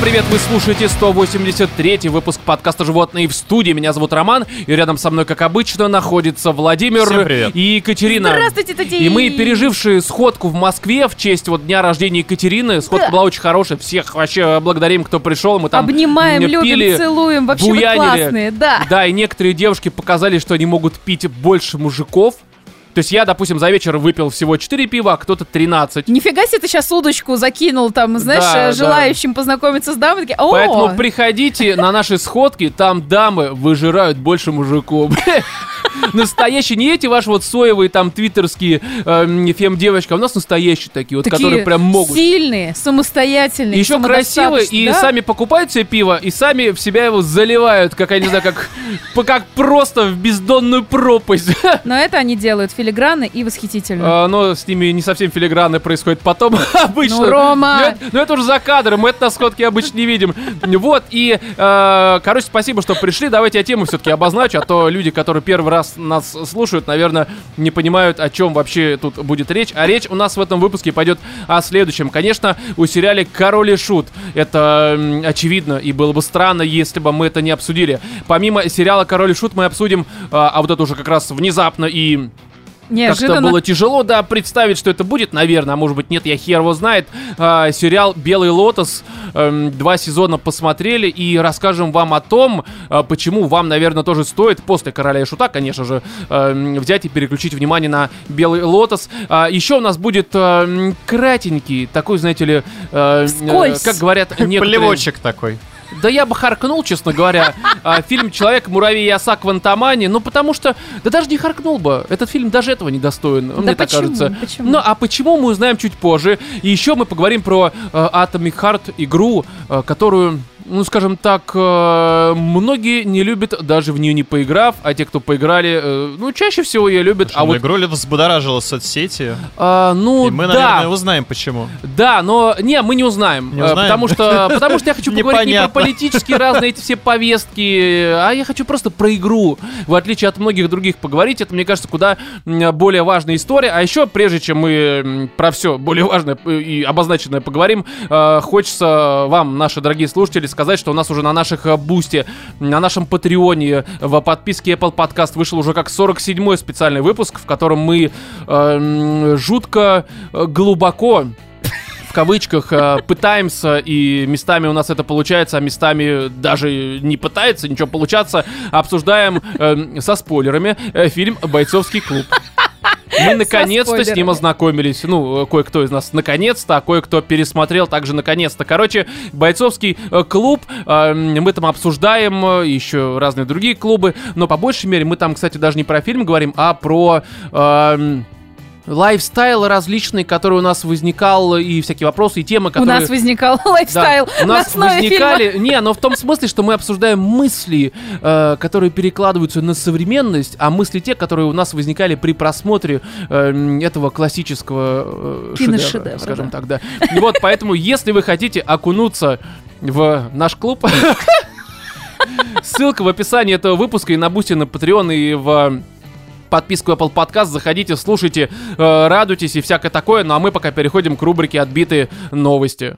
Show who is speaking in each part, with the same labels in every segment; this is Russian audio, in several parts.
Speaker 1: привет! Вы слушаете 183 выпуск подкаста «Животные в студии». Меня зовут Роман, и рядом со мной, как обычно, находится Владимир
Speaker 2: Всем привет.
Speaker 1: и Екатерина.
Speaker 3: Здравствуйте, Тати!
Speaker 1: И мы, пережившие сходку в Москве в честь вот дня рождения Екатерины, сходка
Speaker 3: Да.
Speaker 1: была очень хорошая, всех вообще благодарим, кто пришел. Мы там
Speaker 3: Обнимаем,
Speaker 1: м,
Speaker 3: любим,
Speaker 1: пили,
Speaker 3: целуем. Вообще вы
Speaker 1: буянили.
Speaker 3: классные, да.
Speaker 1: Да, и некоторые девушки показали, что они могут пить больше мужиков. То есть я, допустим, за вечер выпил всего 4 пива, а кто-то 13.
Speaker 3: Нифига себе ты сейчас удочку закинул, там, знаешь,
Speaker 1: Да,
Speaker 3: э,
Speaker 1: да.
Speaker 3: желающим познакомиться с дамой. Такие, О,
Speaker 1: Поэтому приходите на наши сходки, там дамы выжирают больше мужиков. Настоящие, не эти ваши вот соевые там твиттерские э, фем-девочки, а у нас настоящие такие вот,
Speaker 3: такие
Speaker 1: которые прям могут.
Speaker 3: сильные, самостоятельные,
Speaker 1: Еще красивые и
Speaker 3: да?
Speaker 1: сами покупают себе пиво и сами в себя его заливают, как я не знаю, как, по- как просто в бездонную пропасть.
Speaker 3: Но это они делают филигранно и восхитительно.
Speaker 1: А, Но с ними не совсем филигранно происходит потом обычно.
Speaker 3: Ну, Рома!
Speaker 1: Но это, но это уже за кадром, мы это на сходке обычно не видим. Вот, и, э, короче, спасибо, что пришли. Давайте я тему все-таки обозначу, а то люди, которые первый раз нас слушают, наверное, не понимают, о чем вообще тут будет речь. А речь у нас в этом выпуске пойдет о следующем. Конечно, у сериале «Король и Шут». Это очевидно, и было бы странно, если бы мы это не обсудили. Помимо сериала «Король и Шут» мы обсудим, а, а вот это уже как раз внезапно и
Speaker 3: Неожиданно.
Speaker 1: было тяжело, да, представить, что это будет, наверное, а может быть нет, я хер его знает. А, сериал «Белый лотос», эм, два сезона посмотрели и расскажем вам о том, а, почему вам, наверное, тоже стоит после «Короля и Шута», конечно же, эм, взять и переключить внимание на «Белый лотос». А, еще у нас будет эм, кратенький, такой, знаете ли, э, э, как говорят некоторые...
Speaker 2: Плевочек такой.
Speaker 1: Да я бы харкнул, честно говоря. А, Фильм «Человек, муравей и оса Квантамани», ну потому что, да даже не харкнул бы. Этот фильм даже этого не достоин, мне так
Speaker 3: почему?
Speaker 1: кажется.
Speaker 3: Почему?
Speaker 1: Ну а почему мы узнаем чуть позже. И еще мы поговорим про э, Atomic Heart игру, э, которую, ну скажем так, э, многие не любят, даже в нее не поиграв, а те, кто поиграли, э, ну чаще всего ее любят.
Speaker 2: А
Speaker 1: а вот,
Speaker 2: игру взбудоражила соцсети?
Speaker 1: а, ну
Speaker 2: И мы,
Speaker 1: да,
Speaker 2: наверное, узнаем, почему.
Speaker 1: да, но не, мы не узнаем.
Speaker 2: Не
Speaker 1: Э,
Speaker 2: узнаем?
Speaker 1: Потому что, потому что я хочу поговорить не про политические разные эти все повестки, а я хочу просто про игру. В отличие от многих других поговорить, это, мне кажется, куда более важная история. А еще, прежде чем мы про все более важное и обозначенное поговорим, хочется вам, наши дорогие слушатели, сказать, что у нас уже на наших э, бусте, на нашем патреоне, в подписке Apple Podcast вышел уже как 47-й специальный выпуск, в котором мы э, жутко э, глубоко в кавычках э, пытаемся, и местами у нас это получается, а местами даже не пытается ничего получаться, обсуждаем э, со спойлерами э, фильм «Бойцовский клуб». Мы наконец-то с ним ознакомились. Ну, э, кое-кто из нас наконец-то, а кое-кто пересмотрел также наконец-то. Короче, бойцовский э, клуб, э, мы там обсуждаем э, еще разные другие клубы, но по большей мере мы там, кстати, даже не про фильм говорим, а про... эм, lifestyle различный, который у нас возникал, и всякие вопросы, и темы,
Speaker 3: У
Speaker 1: которые...
Speaker 3: нас возникал
Speaker 1: Да,
Speaker 3: lifestyle
Speaker 1: у
Speaker 3: на
Speaker 1: нас
Speaker 3: основе
Speaker 1: возникали, не, но в том смысле, что мы обсуждаем мысли, э, которые перекладываются на современность, а мысли те, которые у нас возникали при просмотре э, этого классического э, шедевра,
Speaker 3: Киношедевра,
Speaker 1: скажем
Speaker 3: да.
Speaker 1: так, да. И вот, поэтому, если вы хотите окунуться в наш клуб, ссылка в описании этого выпуска и на Бусти, на Patreon и в подписку Apple Podcast, заходите, слушайте, э, радуйтесь и всякое такое. Ну а мы пока переходим к рубрике «Отбитые новости».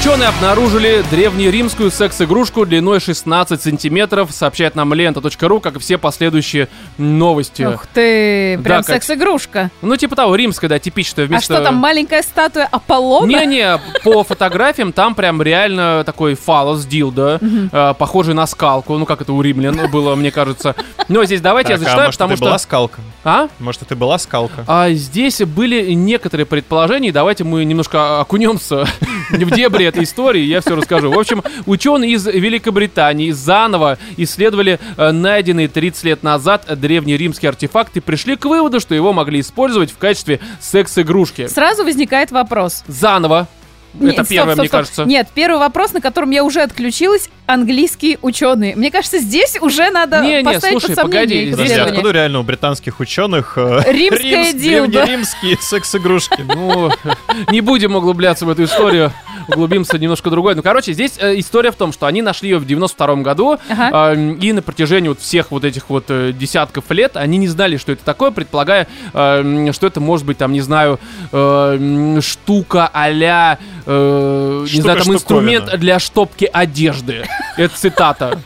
Speaker 1: Ученые обнаружили древнеримскую секс-игрушку длиной 16 сантиметров, сообщает нам лента.ру, как и все последующие новости.
Speaker 3: Ух ты, прям
Speaker 1: Да,
Speaker 3: секс-игрушка.
Speaker 1: Ну, типа того, римская, да, типичная.
Speaker 3: А
Speaker 1: Вместо...
Speaker 3: что там, маленькая статуя Аполлона?
Speaker 1: Не-не, по фотографиям там прям реально такой фалос дилда, э, похожий на скалку. Ну, как это у римлян было, мне кажется. Но здесь давайте я
Speaker 2: Так, а
Speaker 1: зачитаю,
Speaker 2: может,
Speaker 1: потому
Speaker 2: это
Speaker 1: что...
Speaker 2: была скалка?
Speaker 1: А?
Speaker 2: Может, это была скалка?
Speaker 1: А здесь были некоторые предположения, давайте мы немножко окунемся в дебри этой истории, я все расскажу. В общем, ученые из Великобритании заново исследовали э, найденный 30 лет назад древний римский артефакт и пришли к выводу, что его могли использовать в качестве секс-игрушки.
Speaker 3: Сразу возникает вопрос.
Speaker 1: Заново.
Speaker 3: Нет,
Speaker 1: Это
Speaker 3: стоп,
Speaker 1: первое,
Speaker 3: стоп,
Speaker 1: мне
Speaker 3: стоп.
Speaker 1: кажется.
Speaker 3: Нет, первый вопрос, на котором я уже отключилась. английские ученые. Мне кажется, здесь уже надо
Speaker 1: Не, не,
Speaker 3: поставить
Speaker 1: слушай,
Speaker 3: под сомнение
Speaker 1: погоди,
Speaker 3: их исследования.
Speaker 2: откуда реально у британских ученых э,
Speaker 3: Римская дилда.
Speaker 2: древнеримские секс-игрушки?
Speaker 1: Ну, не будем углубляться в эту историю. Углубимся немножко другой. Ну, короче, здесь э, история в том, что они нашли ее в 92 году, э, и на протяжении вот всех вот этих вот э, десятков лет они не знали, что это такое, предполагая, что это может быть, там, не знаю, штука а-ля, э, не знаю, там, инструмент для штопки одежды. Это цитата.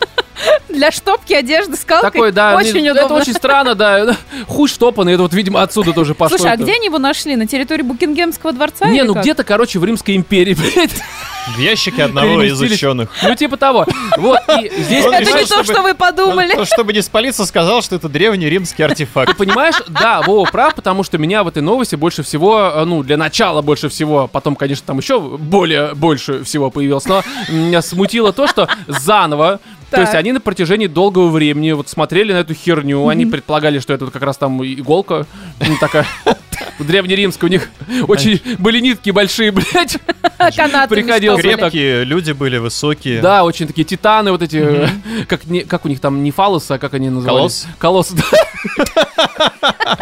Speaker 3: Для штопки одежды скалкой
Speaker 1: Такой, да,
Speaker 3: очень
Speaker 1: не-
Speaker 3: удобно.
Speaker 1: это очень странно, да. Хуй штопанный, это вот, видимо, отсюда тоже пошло.
Speaker 3: Слушай, а где они его нашли? На территории Букингемского дворца?
Speaker 1: Не, ну где-то, короче, в Римской империи, блядь.
Speaker 2: В ящике одного из ученых.
Speaker 1: Ну, типа того. Вот, и здесь,
Speaker 2: Он
Speaker 3: Это
Speaker 1: понимаешь,
Speaker 3: не то,
Speaker 2: чтобы-
Speaker 3: что вы подумали.
Speaker 2: Он, чтобы не спалиться, сказал, что это древний римский
Speaker 1: Ты
Speaker 2: артефакт.
Speaker 1: понимаешь, да, Вова прав, потому что меня в этой новости больше всего, э, ну, для начала больше всего, потом, конечно, там еще более, больше всего появилось, но меня смутило то, что заново, то есть они на протяжении долгого времени вот смотрели на эту херню, они предполагали, что это вот как раз там иголка, ну, такая древнеримская, у них очень были нитки большие, блядь.
Speaker 3: Канатами
Speaker 1: Приходилось.
Speaker 2: Крепкие люди были высокие.
Speaker 1: Да, очень такие титаны вот эти, как, не, как у них там, не фалосы, а как они назывались? Колосс. да.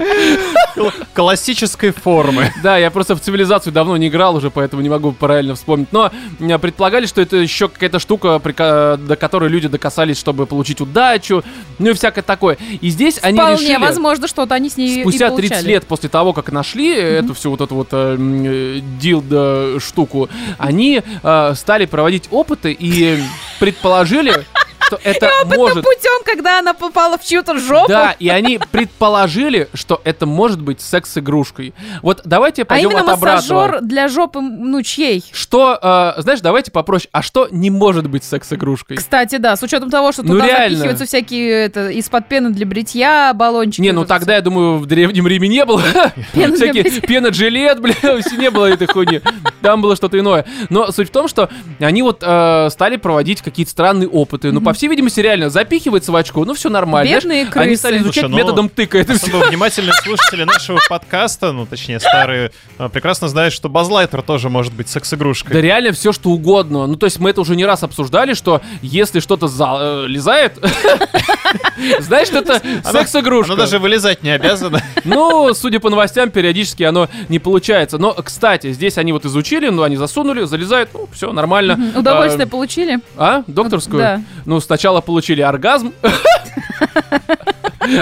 Speaker 2: Классической формы.
Speaker 1: Да, я просто в цивилизацию давно не играл уже, поэтому не могу правильно вспомнить. Но предполагали, что это еще какая-то штука, до которой люди докасались, чтобы получить удачу, ну и всякое такое. И здесь они
Speaker 3: Вполне
Speaker 1: решили...
Speaker 3: возможно, что-то они с ней и
Speaker 1: Спустя 30
Speaker 3: получали.
Speaker 1: лет после того, как нашли эту всю вот эту вот э, э, дилдо штуку, они э, стали проводить опыты и предположили, что это может...
Speaker 3: путем, когда она попала в чью-то жопу.
Speaker 1: Да, и они предположили, что это может быть секс-игрушкой. Вот давайте
Speaker 3: а
Speaker 1: пойдем
Speaker 3: именно
Speaker 1: от обратного.
Speaker 3: массажер для жопы, ну, чьей?
Speaker 1: Что, э, знаешь, давайте попроще. А что не может быть секс-игрушкой?
Speaker 3: Кстати, да, с учетом того, что
Speaker 1: Ну,
Speaker 3: туда
Speaker 1: реально.
Speaker 3: запихиваются всякие это, из-под пены для бритья, баллончики.
Speaker 1: Не, ну тогда, я думаю, в Древнем Риме не было. Всякие пена-жилет, бля, все не было этой хуйни. Там было что-то иное. Но суть в том, что они вот э, стали проводить какие-то странные опыты. Ну, по всей видимости, реально, запихивается в очко, ну, все нормально.
Speaker 3: Бедные
Speaker 1: Знаешь, Они
Speaker 3: крысы.
Speaker 1: стали изучать
Speaker 2: Слушай, ну,
Speaker 1: методом тыка это все.
Speaker 2: Внимательные слушатели нашего подкаста, ну, точнее, старые, э, прекрасно знают, что Базлайтер тоже может быть секс-игрушкой.
Speaker 1: Да реально все что угодно. Ну, то есть мы это уже не раз обсуждали, что если что-то залезает, знаешь, что это секс-игрушка.
Speaker 2: Оно даже вылезать не обязано.
Speaker 1: Ну, судя по новостям, периодически оно не получается. Но, кстати, здесь они вот изучили, ну, они засунули, залезают, ну, все нормально.
Speaker 3: Удовольствие
Speaker 1: А,
Speaker 3: получили?
Speaker 1: А? Докторскую?
Speaker 3: Да.
Speaker 1: Ну, сначала получили оргазм,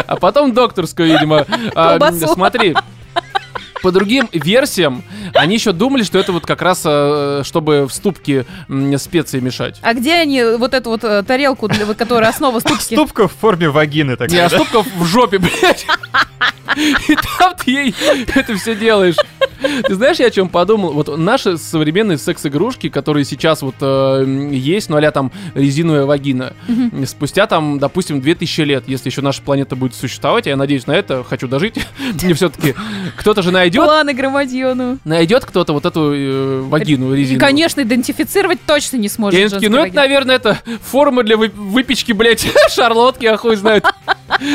Speaker 1: а потом докторскую, видимо. А. Смотри. По другим версиям, они еще думали, что это вот как раз, э, чтобы в ступке специи мешать.
Speaker 3: А где они вот эту вот э, тарелку, для, которая основа ступки?
Speaker 2: Ступка в форме вагины
Speaker 1: Не,
Speaker 2: такая.
Speaker 1: а ступка в жопе, блядь. И там ты ей это все делаешь. Ты знаешь, я о чем подумал? Вот наши современные секс-игрушки, которые сейчас вот э, есть, ну а там резиновая вагина, спустя там, допустим, 2000 лет, если еще наша планета будет существовать, я надеюсь на это, хочу дожить, и все-таки кто-то же найдет,
Speaker 3: Планы громадьону.
Speaker 1: найдет кто-то вот эту э, вагину
Speaker 3: И,
Speaker 1: резиновую.
Speaker 3: конечно, идентифицировать точно не сможет.
Speaker 1: И они такие, ну это, наверное, это форма для вы- выпечки, блядь, шарлотки, а хуй знает.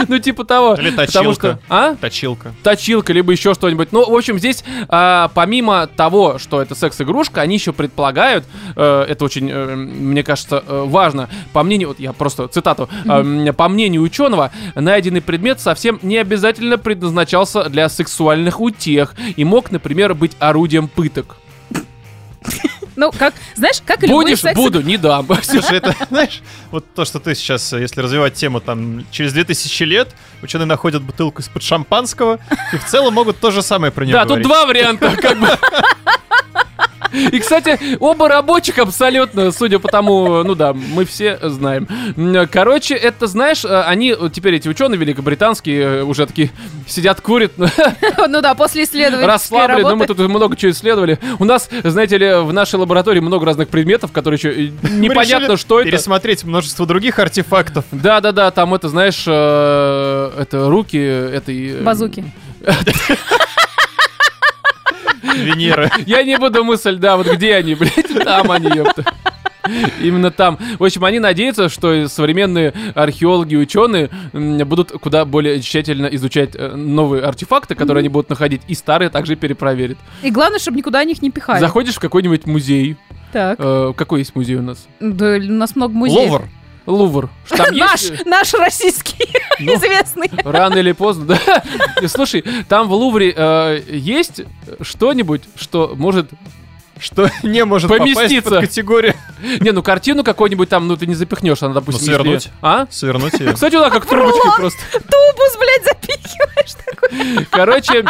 Speaker 1: Ну, типа того.
Speaker 2: Или
Speaker 1: Потому что...
Speaker 2: точилка.
Speaker 1: А?
Speaker 2: Точилка.
Speaker 1: точилка, либо еще что-нибудь. Ну, в общем, здесь а, помимо того, что это секс-игрушка, они еще предполагают, э, это очень, э, мне кажется, э, важно, по мнению, вот я просто цитату, э, м, по мнению ученого, найденный предмет совсем не обязательно предназначался для сексуальных утех и мог, например, быть орудием пыток.
Speaker 3: Ну, как, знаешь, как и любой
Speaker 1: Будешь,
Speaker 3: секс-
Speaker 1: буду, не дам.
Speaker 2: Слушай, это, знаешь, вот то, что ты сейчас, э, если развивать тему, там, через 2000 лет ученые находят бутылку из-под шампанского, и в целом могут то же самое про нее
Speaker 1: Да, тут
Speaker 2: говорить.
Speaker 1: два варианта, как бы. И, кстати, оба рабочих абсолютно, судя по тому, ну да, мы все знаем. Короче, это, знаешь, они, теперь эти ученые великобританские, э, уже такие сидят, курят,
Speaker 3: Ну да, после исследовательской
Speaker 1: расслаблены, но мы
Speaker 3: работы.
Speaker 1: тут много чего исследовали. У нас, знаете ли, в нашей лаборатории много разных предметов, которые еще э,
Speaker 2: Мы
Speaker 1: непонятно, что это.
Speaker 2: Пересмотреть множество других артефактов.
Speaker 1: Да-да-да, там это, знаешь, э, это руки этой...
Speaker 3: Базуки.
Speaker 2: Венеры.
Speaker 1: Я не буду мысль, да, вот где они, блядь, там они, ёпта. Именно там. В общем, они надеются, что современные археологи и ученые будут куда более тщательно изучать э, новые артефакты, которые они будут находить, и старые также перепроверят.
Speaker 3: И главное, чтобы никуда их не пихали.
Speaker 1: Заходишь в какой-нибудь музей,
Speaker 3: Так.
Speaker 1: Э, Какой есть музей у нас?
Speaker 3: Да, у нас много музеев.
Speaker 2: Ловр.
Speaker 1: Лувр. Там
Speaker 3: Наш,
Speaker 1: есть...
Speaker 3: наш российский
Speaker 1: Ну,
Speaker 3: известный.
Speaker 1: Рано или поздно, да. Слушай, там в Лувре э, есть что-нибудь, что может...
Speaker 2: Что не может попасть
Speaker 1: Поместиться.
Speaker 2: под категорию.
Speaker 1: Не, ну картину какую-нибудь там, ну ты не запихнешь, она, допустим,
Speaker 2: Ну, свернуть.
Speaker 1: если- А?
Speaker 2: Свернуть ее.
Speaker 1: Кстати, да, как трубочкой просто.
Speaker 3: Тубус, блядь, запихиваешь такой.
Speaker 1: Короче,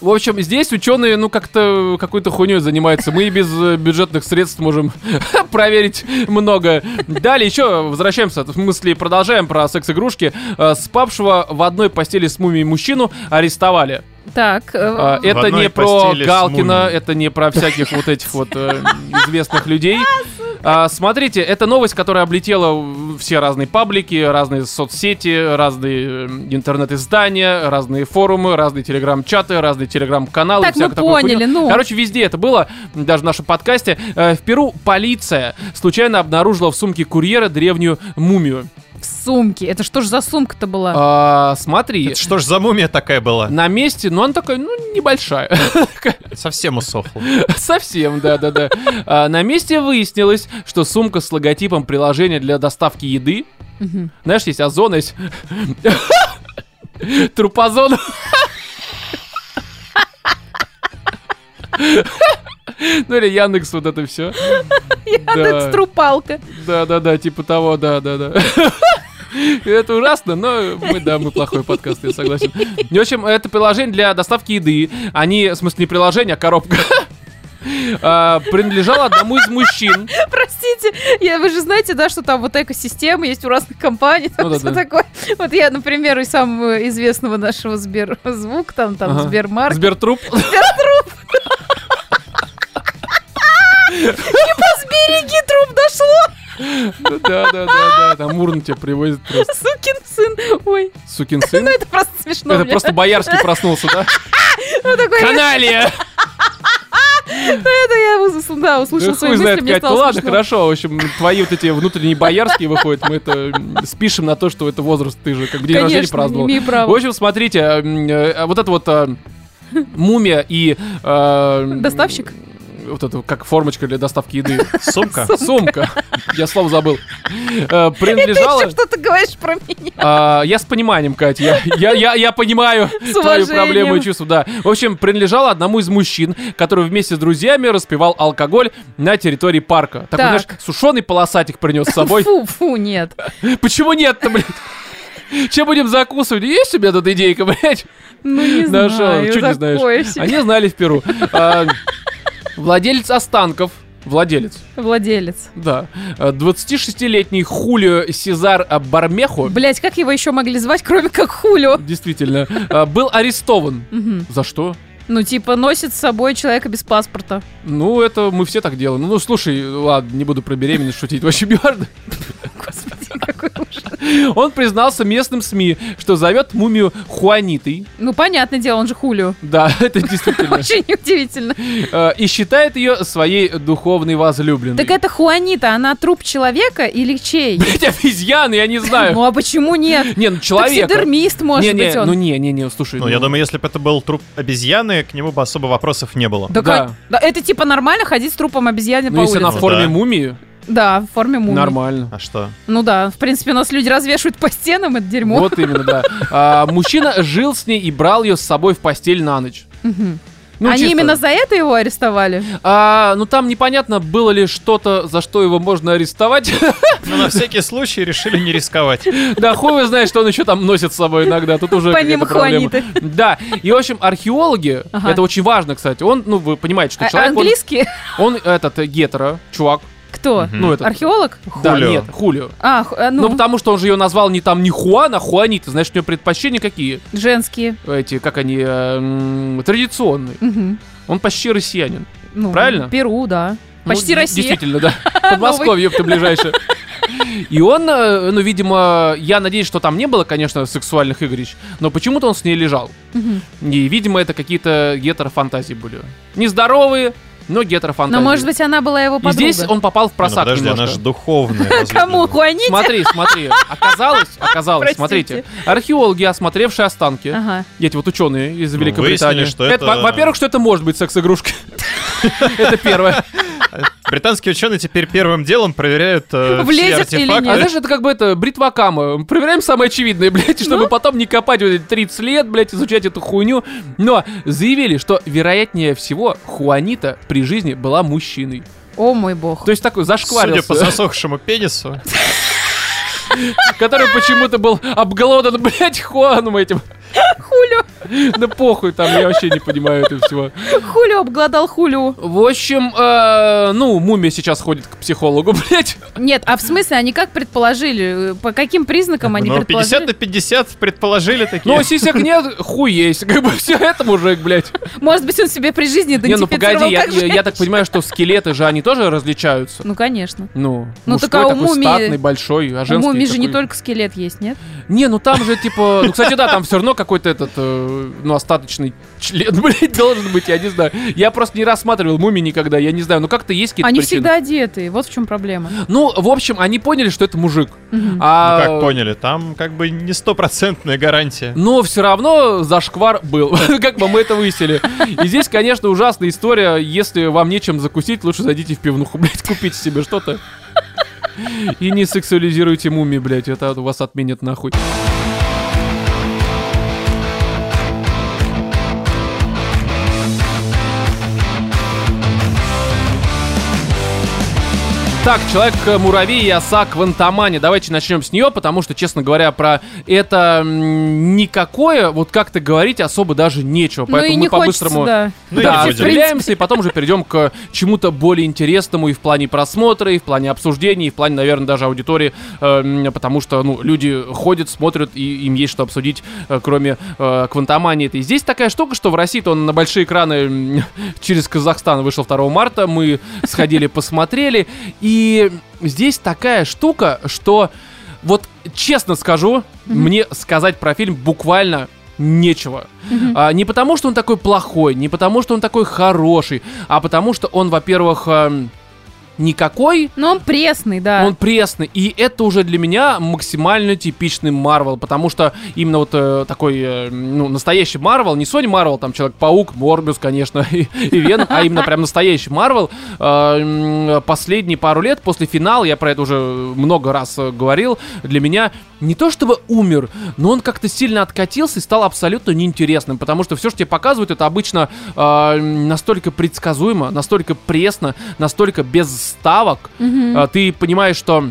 Speaker 1: в общем, здесь ученые, ну, как-то какой-то хуйней занимаются. Мы и без э, бюджетных средств можем проверить много. Далее еще возвращаемся, в смысле, продолжаем про секс-игрушки. Э, Спавшего в одной постели с мумией мужчину арестовали.
Speaker 3: Так, э,
Speaker 1: А, Это не про Галкина, это не про всяких вот этих вот э, известных людей. А, Смотрите, это новость, которая облетела все разные паблики, разные соцсети, разные э, интернет-издания, разные форумы, разные телеграм-чаты, разные телеграм-каналы.
Speaker 3: Так, мы поняли, ну.
Speaker 1: Короче, везде это было, даже в нашем подкасте. Э, В Перу полиция случайно обнаружила в сумке курьера древнюю мумию.
Speaker 3: В сумке. Это что ж за сумка-то была?
Speaker 1: А, Смотри,
Speaker 2: Это что ж за мумия такая была?
Speaker 1: на месте, ну, она такая, ну, небольшая.
Speaker 2: Совсем усохла.
Speaker 1: Совсем, да-да-да. А, на месте выяснилось, что сумка с логотипом приложения для доставки еды.
Speaker 3: Мгм.
Speaker 1: Знаешь, есть озон, есть... Трупозон. Ну или Яндекс, вот это все.
Speaker 3: Яндекс Трупалка.
Speaker 1: Да-да-да, типа того, да-да-да. Это ужасно, но мы, да, мы плохой подкаст, я согласен. В общем, это приложение для доставки еды. Они, в смысле, не приложение, а коробка. А, принадлежало одному из мужчин.
Speaker 3: Простите, я, вы же знаете, да, что там вот экосистема есть у разных компаний, там
Speaker 1: Ну да,
Speaker 3: все
Speaker 1: да.
Speaker 3: такое. Вот я, например, из самого известного нашего Сберзвук, там, там,
Speaker 1: Ага.
Speaker 3: Сбермарк.
Speaker 1: Сбертруп.
Speaker 3: Береги, труп дошло,
Speaker 1: Да, да, да, да. Там урну тебя привозит просто.
Speaker 3: сукин сын. Ой,
Speaker 1: Сукин сын.
Speaker 3: ну это просто смешно.
Speaker 1: Это просто Боярский проснулся, да?
Speaker 3: Ну,
Speaker 1: Каналия!
Speaker 3: это я да, услышал
Speaker 1: Ну,
Speaker 3: свои мысли, мне.
Speaker 1: Ну
Speaker 3: стало
Speaker 1: ладно, хорошо. В общем, твои вот эти внутренние боярские выходят. Мы это спишем на то, что это возраст. Ты же как день рождения праздновал. В общем, смотрите, э, вот это вот э, мумия и... э,
Speaker 3: Доставщик?
Speaker 1: Вот это как формочка для доставки еды.
Speaker 2: Сумка.
Speaker 1: Сумка. Я слово забыл. Э,
Speaker 3: Ты
Speaker 1: Принадлежала...
Speaker 3: еще что-то говоришь про меня.
Speaker 1: А, я с пониманием, Катя. Я, я, я, я понимаю твою проблему и чувство, да. В общем, принадлежал одному из мужчин, который вместе с друзьями распивал алкоголь на территории парка. Такой,
Speaker 3: Так.
Speaker 1: знаешь, сушеный полосатик принес с собой.
Speaker 3: Фу, фу, нет.
Speaker 1: Почему нет-то, блядь? Чем будем закусывать? Есть у меня тут идейка, блядь?
Speaker 3: Ну не
Speaker 1: Нашел.
Speaker 3: знаю,
Speaker 1: Чё не знаешь?
Speaker 3: себе.
Speaker 1: Они знали в Перу. Владелец останков. Владелец,
Speaker 3: Владелец.
Speaker 1: да. А, 26-летний Хулио Сезар Бармехо.
Speaker 3: Блять, как его еще могли звать, кроме как Хулио?
Speaker 1: Действительно. а, Был арестован. За что?
Speaker 3: Ну, типа, носит с собой человека без паспорта.
Speaker 1: Ну, это мы все так делаем. Ну, слушай, ладно, не буду про беременность шутить, вообще неважно.
Speaker 3: Господи.
Speaker 1: Он признался местным СМИ, что зовет мумию Хуанитой.
Speaker 3: Ну, понятное дело, он же Хулио.
Speaker 1: Да, это действительно.
Speaker 3: Очень удивительно.
Speaker 1: Э, И считает ее своей духовной возлюбленной.
Speaker 3: Так это Хуанита, она труп человека или чей?
Speaker 1: Блять, обезьяны, я не знаю.
Speaker 3: Ну, а почему нет?
Speaker 1: Не, ну человек.
Speaker 3: Таксидермист, может быть, он.
Speaker 1: ну не, не, не, слушай.
Speaker 2: Ну, я думаю, если бы это был труп обезьяны, к нему бы особо вопросов не было.
Speaker 3: Да, это типа нормально ходить с трупом обезьяны
Speaker 1: ну
Speaker 3: по
Speaker 1: если
Speaker 3: улице?
Speaker 1: на
Speaker 2: Ну
Speaker 1: форме
Speaker 2: да.
Speaker 1: мумии,
Speaker 3: Да, в форме мумии.
Speaker 1: нормально.
Speaker 2: А что?
Speaker 3: Ну да, в принципе, нас люди развешивают по стенам это дерьмо.
Speaker 1: Вот именно, да. А, мужчина жил с ней и брал ее с собой в постель на ночь.
Speaker 3: Мгм.
Speaker 1: Ну,
Speaker 3: Они
Speaker 1: чисто.
Speaker 3: именно за это его арестовали?
Speaker 1: А, ну там непонятно, было ли что-то, за что его можно арестовать.
Speaker 2: Ну, на всякий случай решили не рисковать.
Speaker 1: Да, хуй вы знает, что он еще там носит с собой иногда. Тут уже
Speaker 3: Помимо
Speaker 1: какая-то проблема. Да, и в общем, археологи,
Speaker 3: Ага.
Speaker 1: это очень важно, кстати, он, ну, вы понимаете, что
Speaker 3: А-
Speaker 1: человек, он,
Speaker 3: английский?
Speaker 1: он этот, э, гетеро, чувак,
Speaker 3: Кто?
Speaker 2: Мгм.
Speaker 1: ну, этот,
Speaker 3: Археолог?
Speaker 1: да,
Speaker 2: Хулио.
Speaker 1: нет, Хулио.
Speaker 3: А, ху- а,
Speaker 1: Ну,
Speaker 3: ну,
Speaker 1: потому что он же ее назвал не там не Хуан, а Хуанита, значит, у него предпочтения какие?
Speaker 3: женские.
Speaker 1: Эти, как они, э, м, традиционные.
Speaker 3: Мгм.
Speaker 1: Он почти россиянин.
Speaker 3: Ну,
Speaker 1: Правильно?
Speaker 3: Перу, да.
Speaker 1: Ну,
Speaker 3: Почти
Speaker 1: д-
Speaker 3: Россия.
Speaker 1: Действительно, да. Подмосковье, ёпта, ближайшее. И он, э, ну, видимо, я надеюсь, что там не было, конечно, сексуальных игрищ, но почему-то он с ней лежал.
Speaker 3: Мгм.
Speaker 1: И, видимо, это какие-то гетерофантазии были. Нездоровые, но гетерофантазии.
Speaker 3: Но, может быть, она была его
Speaker 1: И
Speaker 3: подруга.
Speaker 1: здесь он попал в
Speaker 2: Ну,
Speaker 1: просак
Speaker 2: подожди, она
Speaker 1: немножко.
Speaker 2: же духовная.
Speaker 3: Кому? Хуаните?
Speaker 1: Смотри, смотри, оказалось, оказалось,
Speaker 3: Простите.
Speaker 1: смотрите, археологи, осмотревшие останки,
Speaker 3: Ага.
Speaker 1: эти вот ученые из
Speaker 2: Ну,
Speaker 1: Великобритании.
Speaker 2: выяснили, что это-
Speaker 1: во- Во-первых, что это может быть секс-игрушка. Это первое.
Speaker 2: Британские ученые теперь первым делом проверяют э, все
Speaker 3: Влезет или
Speaker 2: артефакты.
Speaker 3: нет?
Speaker 1: А знаешь, это как бы это бритва Кама. Проверяем самое очевидное, блядь, чтобы
Speaker 3: Ну?
Speaker 1: потом не копать вот эти 30 лет, блядь, изучать эту хуйню. Но заявили, что вероятнее всего Хуанита при жизни была мужчиной.
Speaker 3: О мой бог.
Speaker 1: То есть такой
Speaker 2: Судя
Speaker 1: зашкварился,
Speaker 2: по засохшему пенису.
Speaker 1: который почему-то был обглодан, блядь, Хуаном этим.
Speaker 3: Хулю.
Speaker 1: Да похуй там, я вообще не понимаю этого всего.
Speaker 3: Хулю обглодал хулю.
Speaker 1: В общем, э, ну, мумия сейчас ходит к психологу, блядь.
Speaker 3: Нет, а в смысле, они как предположили? По каким признакам они
Speaker 2: Ну, 50
Speaker 3: предположили?
Speaker 2: на 50 предположили такие.
Speaker 1: Ну, сисек нет, хуй есть. Как бы все это мужик, блядь.
Speaker 3: Может быть, он себе при жизни
Speaker 1: Не, ну погоди, я,
Speaker 3: как
Speaker 1: я- я так понимаю, что скелеты же, они тоже различаются.
Speaker 3: Ну, конечно.
Speaker 1: Ну,
Speaker 3: Ну,
Speaker 1: мужской
Speaker 3: а у
Speaker 1: такой
Speaker 3: мумии-
Speaker 1: статный, большой, а
Speaker 3: У
Speaker 1: женский
Speaker 3: мумии же не только скелет есть, нет?
Speaker 1: Не, ну там же типа... Ну, кстати, да, там все равно какой-то этот, э, ну, остаточный член, блядь, должен быть, я не знаю. Я просто не рассматривал мумии никогда, я не знаю. Ну, как-то есть какие-то
Speaker 3: Они
Speaker 1: причины.
Speaker 3: всегда одеты, вот в чем проблема.
Speaker 1: Ну, в общем, они поняли, что это мужик.
Speaker 2: Ну,
Speaker 1: А...
Speaker 2: как поняли, там как бы не стопроцентная гарантия.
Speaker 1: Но все равно зашквар был, как бы мы это выяснили. И здесь, конечно, ужасная история. Если вам нечем закусить, лучше зайдите в пивнуху, блядь, купите себе что-то. И не сексуализируйте мумии, блядь, это вас отменят нахуй. Так, Человек-муравей и оса Квантомани. Давайте начнем с нее, потому что, честно говоря, про это никакое, вот как-то говорить особо даже нечего.
Speaker 3: Ну
Speaker 1: Поэтому
Speaker 3: и
Speaker 1: мы по-быстрому
Speaker 3: да.
Speaker 2: Ну и
Speaker 1: да, отстреляемся, и потом уже перейдем к чему-то более интересному и в плане просмотра, и в плане обсуждений, и в плане, наверное, даже аудитории, э, потому что, ну, люди ходят, смотрят, и им есть что обсудить, э, кроме э, квантомании. И здесь такая штука, что в России-то он на большие экраны через Казахстан вышел 2 марта, мы сходили, посмотрели, и здесь такая штука, что вот честно скажу, мне сказать про фильм буквально нечего. А, не потому, что он такой плохой, не потому, что он такой хороший, а потому, что он, во-первых, эм, никакой,
Speaker 3: Но он пресный, да.
Speaker 1: он пресный. И это уже для меня максимально типичный Марвел, потому что именно вот э, такой, э, ну, настоящий Марвел, не Sony Марвел, там Человек-паук, Морбиус, конечно, и, и Веном, а именно прям настоящий Марвел. э, Последние пару лет после финала, я про это уже много раз э, говорил, для меня не то чтобы умер, но он как-то сильно откатился и стал абсолютно неинтересным, потому что все, что тебе показывают, это обычно э, настолько предсказуемо, настолько пресно, настолько без ставок. А, ты понимаешь, что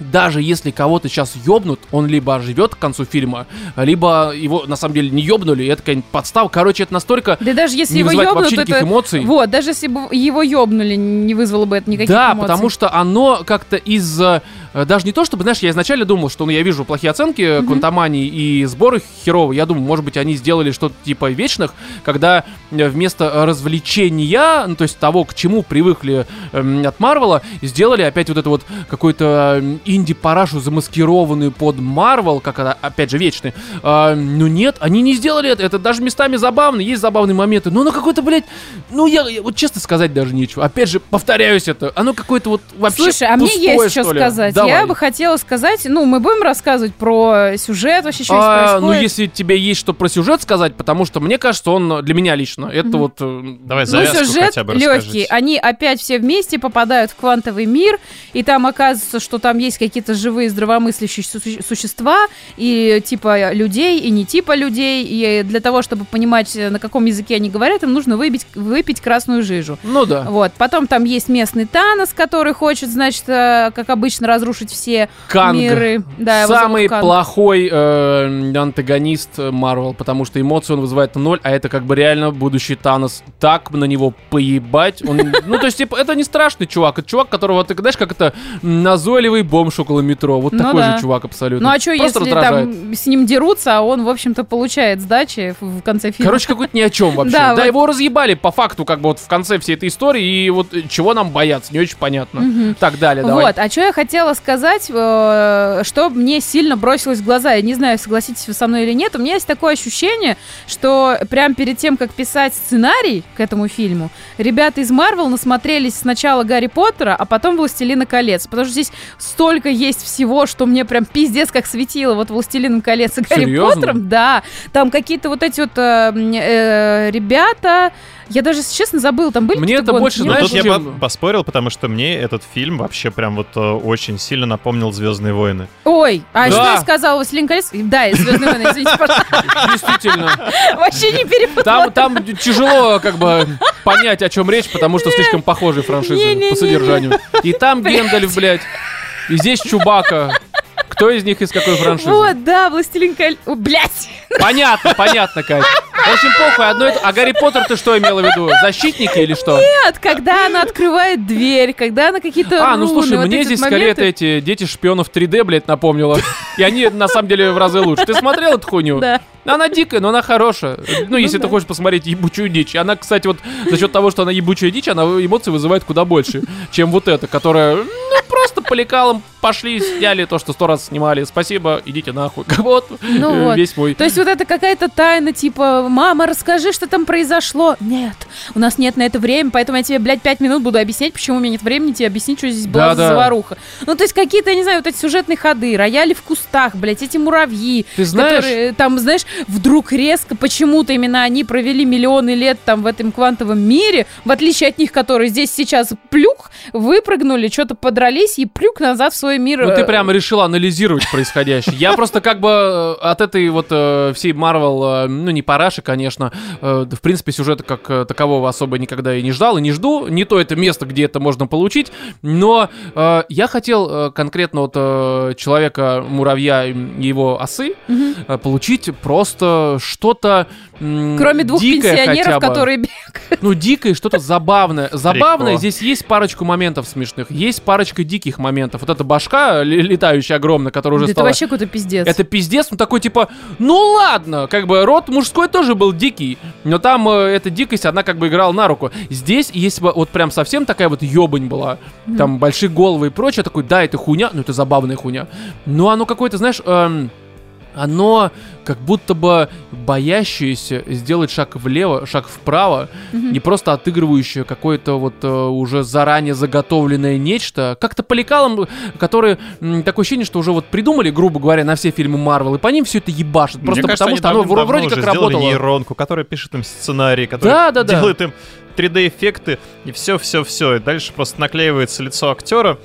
Speaker 1: даже если кого-то сейчас ёбнут, он либо оживет к концу фильма, либо его на самом деле не ёбнули, это какая-нибудь подстава. Короче, это настолько
Speaker 3: Да даже если
Speaker 1: не
Speaker 3: его
Speaker 1: вызывает
Speaker 3: ёбнут,
Speaker 1: вообще никаких
Speaker 3: это...
Speaker 1: эмоций.
Speaker 3: Вот, даже если бы его ёбнули, не вызвало бы это никаких
Speaker 1: да,
Speaker 3: эмоций.
Speaker 1: потому что оно как-то из... э, Даже не то, чтобы, знаешь, я изначально думал, что ну, я вижу плохие оценки
Speaker 3: Мгм.
Speaker 1: Квантомании и сборы херовые. Я думаю, может быть, они сделали что-то типа вечных, когда э, вместо развлечения, ну, то есть того, к чему привыкли эм, от Марвела, сделали опять вот это вот какой-то эм, инди-парашу замаскированную под Марвел, как она, опять же, вечный. А, ну нет, они не сделали это. Это даже местами забавно, есть забавные моменты. Но оно какое-то, блядь, ну я, я- вот честно сказать даже нечего. Опять же, повторяюсь это. Оно какое-то вот вообще
Speaker 3: Слушай, а мне
Speaker 1: пустое,
Speaker 3: есть что
Speaker 1: ли.
Speaker 3: сказать.
Speaker 1: Давай.
Speaker 3: Я бы хотела сказать, ну, мы будем рассказывать про сюжет, вообще, что
Speaker 1: А, ну,
Speaker 3: происходит.
Speaker 1: если тебе есть что про сюжет сказать, потому что мне кажется, он для меня лично, это
Speaker 3: Мгм.
Speaker 1: вот... э,
Speaker 2: Давай
Speaker 3: Ну,
Speaker 2: завязку
Speaker 3: сюжет
Speaker 2: хотя бы
Speaker 3: легкий.
Speaker 2: расскажите.
Speaker 3: Они опять все вместе попадают в квантовый мир, и там оказывается, что там есть какие-то живые здравомыслящие су- существа, и типа людей, и не типа людей. И для того, чтобы понимать, на каком языке они говорят, им нужно выпить, выпить красную жижу.
Speaker 1: Ну да.
Speaker 3: Вот. Потом там есть местный Танос, который хочет, значит, э, как обычно, разрушить все
Speaker 1: Канг.
Speaker 3: миры. Да,
Speaker 1: Самый
Speaker 3: Канг.
Speaker 1: плохой э, антагонист Марвел, потому что эмоции он вызывает на ноль, а это как бы реально будущий Танос. Так на него поебать. Он, ну, то есть, типа, это не страшный чувак. Это чувак, которого ты, знаешь, как это назойливый бомж около метро. Вот
Speaker 3: Ну
Speaker 1: такой
Speaker 3: да.
Speaker 1: же чувак абсолютно.
Speaker 3: Ну а что, если
Speaker 1: раздражает.
Speaker 3: там с ним дерутся, а он, в общем-то, получает сдачи в конце фильма?
Speaker 1: Короче, какой-то ни о чем вообще.
Speaker 3: Да,
Speaker 1: Да,
Speaker 3: вот.
Speaker 1: его разъебали по факту, как бы вот в конце всей этой истории, и вот э, чего нам бояться, не очень понятно.
Speaker 3: Мгм.
Speaker 1: Так, далее, давай.
Speaker 3: Вот, а что я хотела сказать, э, что мне сильно бросилось в глаза. Я не знаю, согласитесь вы со мной или нет. У меня есть такое ощущение, что прям перед тем, как писать сценарий к этому фильму, ребята из Марвел насмотрелись сначала Гарри Поттера, а потом Властелина колец. Потому что здесь столько есть всего, что мне прям пиздец как светило. Вот Властелин колец и Гарри
Speaker 1: Серьезно?
Speaker 3: Поттером. Да, там какие-то вот эти вот э, э, ребята, Я даже, если честно, забыл, там были
Speaker 1: Мне это
Speaker 3: гонки?
Speaker 1: больше,
Speaker 2: Ну,
Speaker 1: знаешь,
Speaker 2: тут я по- поспорил, потому что мне этот фильм вообще прям вот э, очень сильно напомнил Звездные войны.
Speaker 3: Ой, а
Speaker 1: Да.
Speaker 3: что я сказала, «Властелин колец»? Да, «Звездные войны», извините, пожалуйста.
Speaker 1: Действительно.
Speaker 3: Вообще не перепутала.
Speaker 1: Там, там тяжело как бы понять, о чем речь, потому что слишком похожие франшизы по содержанию. И там Гендальф, блядь, и здесь Чубака. Кто из них из какой франшизы?
Speaker 3: Вот, да, «Властелин колец». О, Блядь.
Speaker 1: Понятно, понятно, Кать. В общем, похуй. Одно это... А Гарри Поттер ты что имела в виду? Защитники или что?
Speaker 3: Нет, когда она открывает дверь, когда она какие-то
Speaker 1: А, ну
Speaker 3: руны,
Speaker 1: слушай,
Speaker 3: вот
Speaker 1: мне здесь
Speaker 3: вот
Speaker 1: скорее
Speaker 3: моменты.
Speaker 1: эти дети шпионов 3D, блядь, напомнила. И они на самом деле в разы лучше. Ты смотрел эту хуйню?
Speaker 3: Да.
Speaker 1: Она дикая, но она хорошая. Ну, если
Speaker 3: да.
Speaker 1: ты хочешь посмотреть ебучую дичь. Она, кстати, вот за счет того, что она ебучая дичь, она эмоции вызывает куда больше, чем вот эта, которая, ну, просто по лекалам пошли, сняли то, что сто раз снимали. Спасибо, идите нахуй. Вот,
Speaker 3: Ну
Speaker 1: э,
Speaker 3: вот.
Speaker 1: весь мой...
Speaker 3: То есть вот это какая-то тайна, типа, мама, расскажи, что там произошло. Нет, у нас нет на это времени, поэтому я тебе, блядь, пять минут буду объяснять, почему у меня нет времени тебе объяснить, что здесь была за
Speaker 1: Да-да.
Speaker 3: заваруха. Ну, то есть какие-то, я не знаю, вот эти сюжетные ходы, рояли в кустах, блядь, эти муравьи,
Speaker 1: Ты знаешь-
Speaker 3: которые там, знаешь, вдруг резко почему-то именно они провели миллионы лет там в этом квантовом мире, в отличие от них, которые здесь сейчас плюх, выпрыгнули, что-то подрались и плюх назад в свой мир.
Speaker 1: Ну, ты
Speaker 3: э,
Speaker 1: прямо решила анализировать происходящее. Я просто как бы э, от этой вот э, всей Марвел, ну, не параши, конечно, в принципе, сюжета как такового особо никогда и не ждал, и не жду. Не то это место, где это можно получить. Но я хотел конкретно от э, человека-муравья и его осы получить просто что-то
Speaker 3: Кроме двух
Speaker 1: дикое
Speaker 3: пенсионеров, которые бегают.
Speaker 1: Ну, дикое, что-то забавное. Забавное, здесь есть парочку моментов смешных, есть парочка диких моментов. Вот эта башка летающая огромная, которая уже
Speaker 3: Да это
Speaker 1: стала...
Speaker 3: вообще какой-то пиздец.
Speaker 1: Это пиздец, ну такой типа, ну ладно, как бы род мужской тоже был дикий, но там э, эта дикость, она как бы играла на руку. Здесь, если бы вот прям совсем такая вот ебань была, там большие головы и прочее, такой, да, это хуйня, ну это забавная хуйня, но оно какое-то, знаешь, эм, оно как будто бы боящееся сделать шаг влево, шаг вправо,
Speaker 3: Мгм.
Speaker 1: не просто отыгрывающее какое-то вот э, уже заранее заготовленное нечто, как-то по лекалам, которые м, такое ощущение, что уже вот придумали, грубо говоря, на все фильмы Марвел, и по ним все это ебашит, просто
Speaker 2: Мне кажется,
Speaker 1: потому что оно вроде как работало.
Speaker 2: нейронку, которая пишет им сценарий, которая
Speaker 1: Да-да-да.
Speaker 2: делает им 3D-эффекты, и все-все-все. И дальше просто наклеивается лицо актера,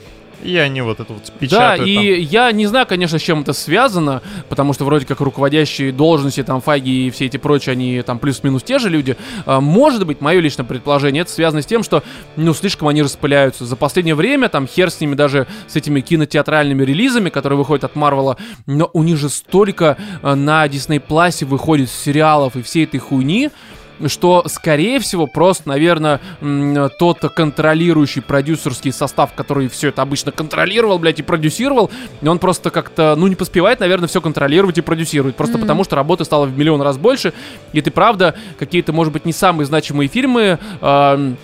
Speaker 2: и они вот это вот
Speaker 1: Да,
Speaker 2: печатают.
Speaker 1: и
Speaker 2: там.
Speaker 1: я не знаю, конечно, с чем это связано, потому что вроде как руководящие должности, там, Фаги и все эти прочие, они там плюс-минус те же люди. А, Может быть, мое личное предположение, это связано с тем, что, ну, слишком они распыляются. За последнее время, там, хер с ними даже с этими кинотеатральными релизами, которые выходят от Марвела, но у них же столько а, на Disney Plus выходит сериалов и всей этой хуйни, что, скорее всего, просто, наверное, тот контролирующий продюсерский состав, который все это обычно контролировал, блядь, и продюсировал, он просто как-то, ну, не поспевает, наверное, все контролировать и продюсировать. Просто
Speaker 3: Мгм.
Speaker 1: потому, что работы стало в миллион раз больше, и ты, правда, какие-то, может быть, не самые значимые фильмы... ам,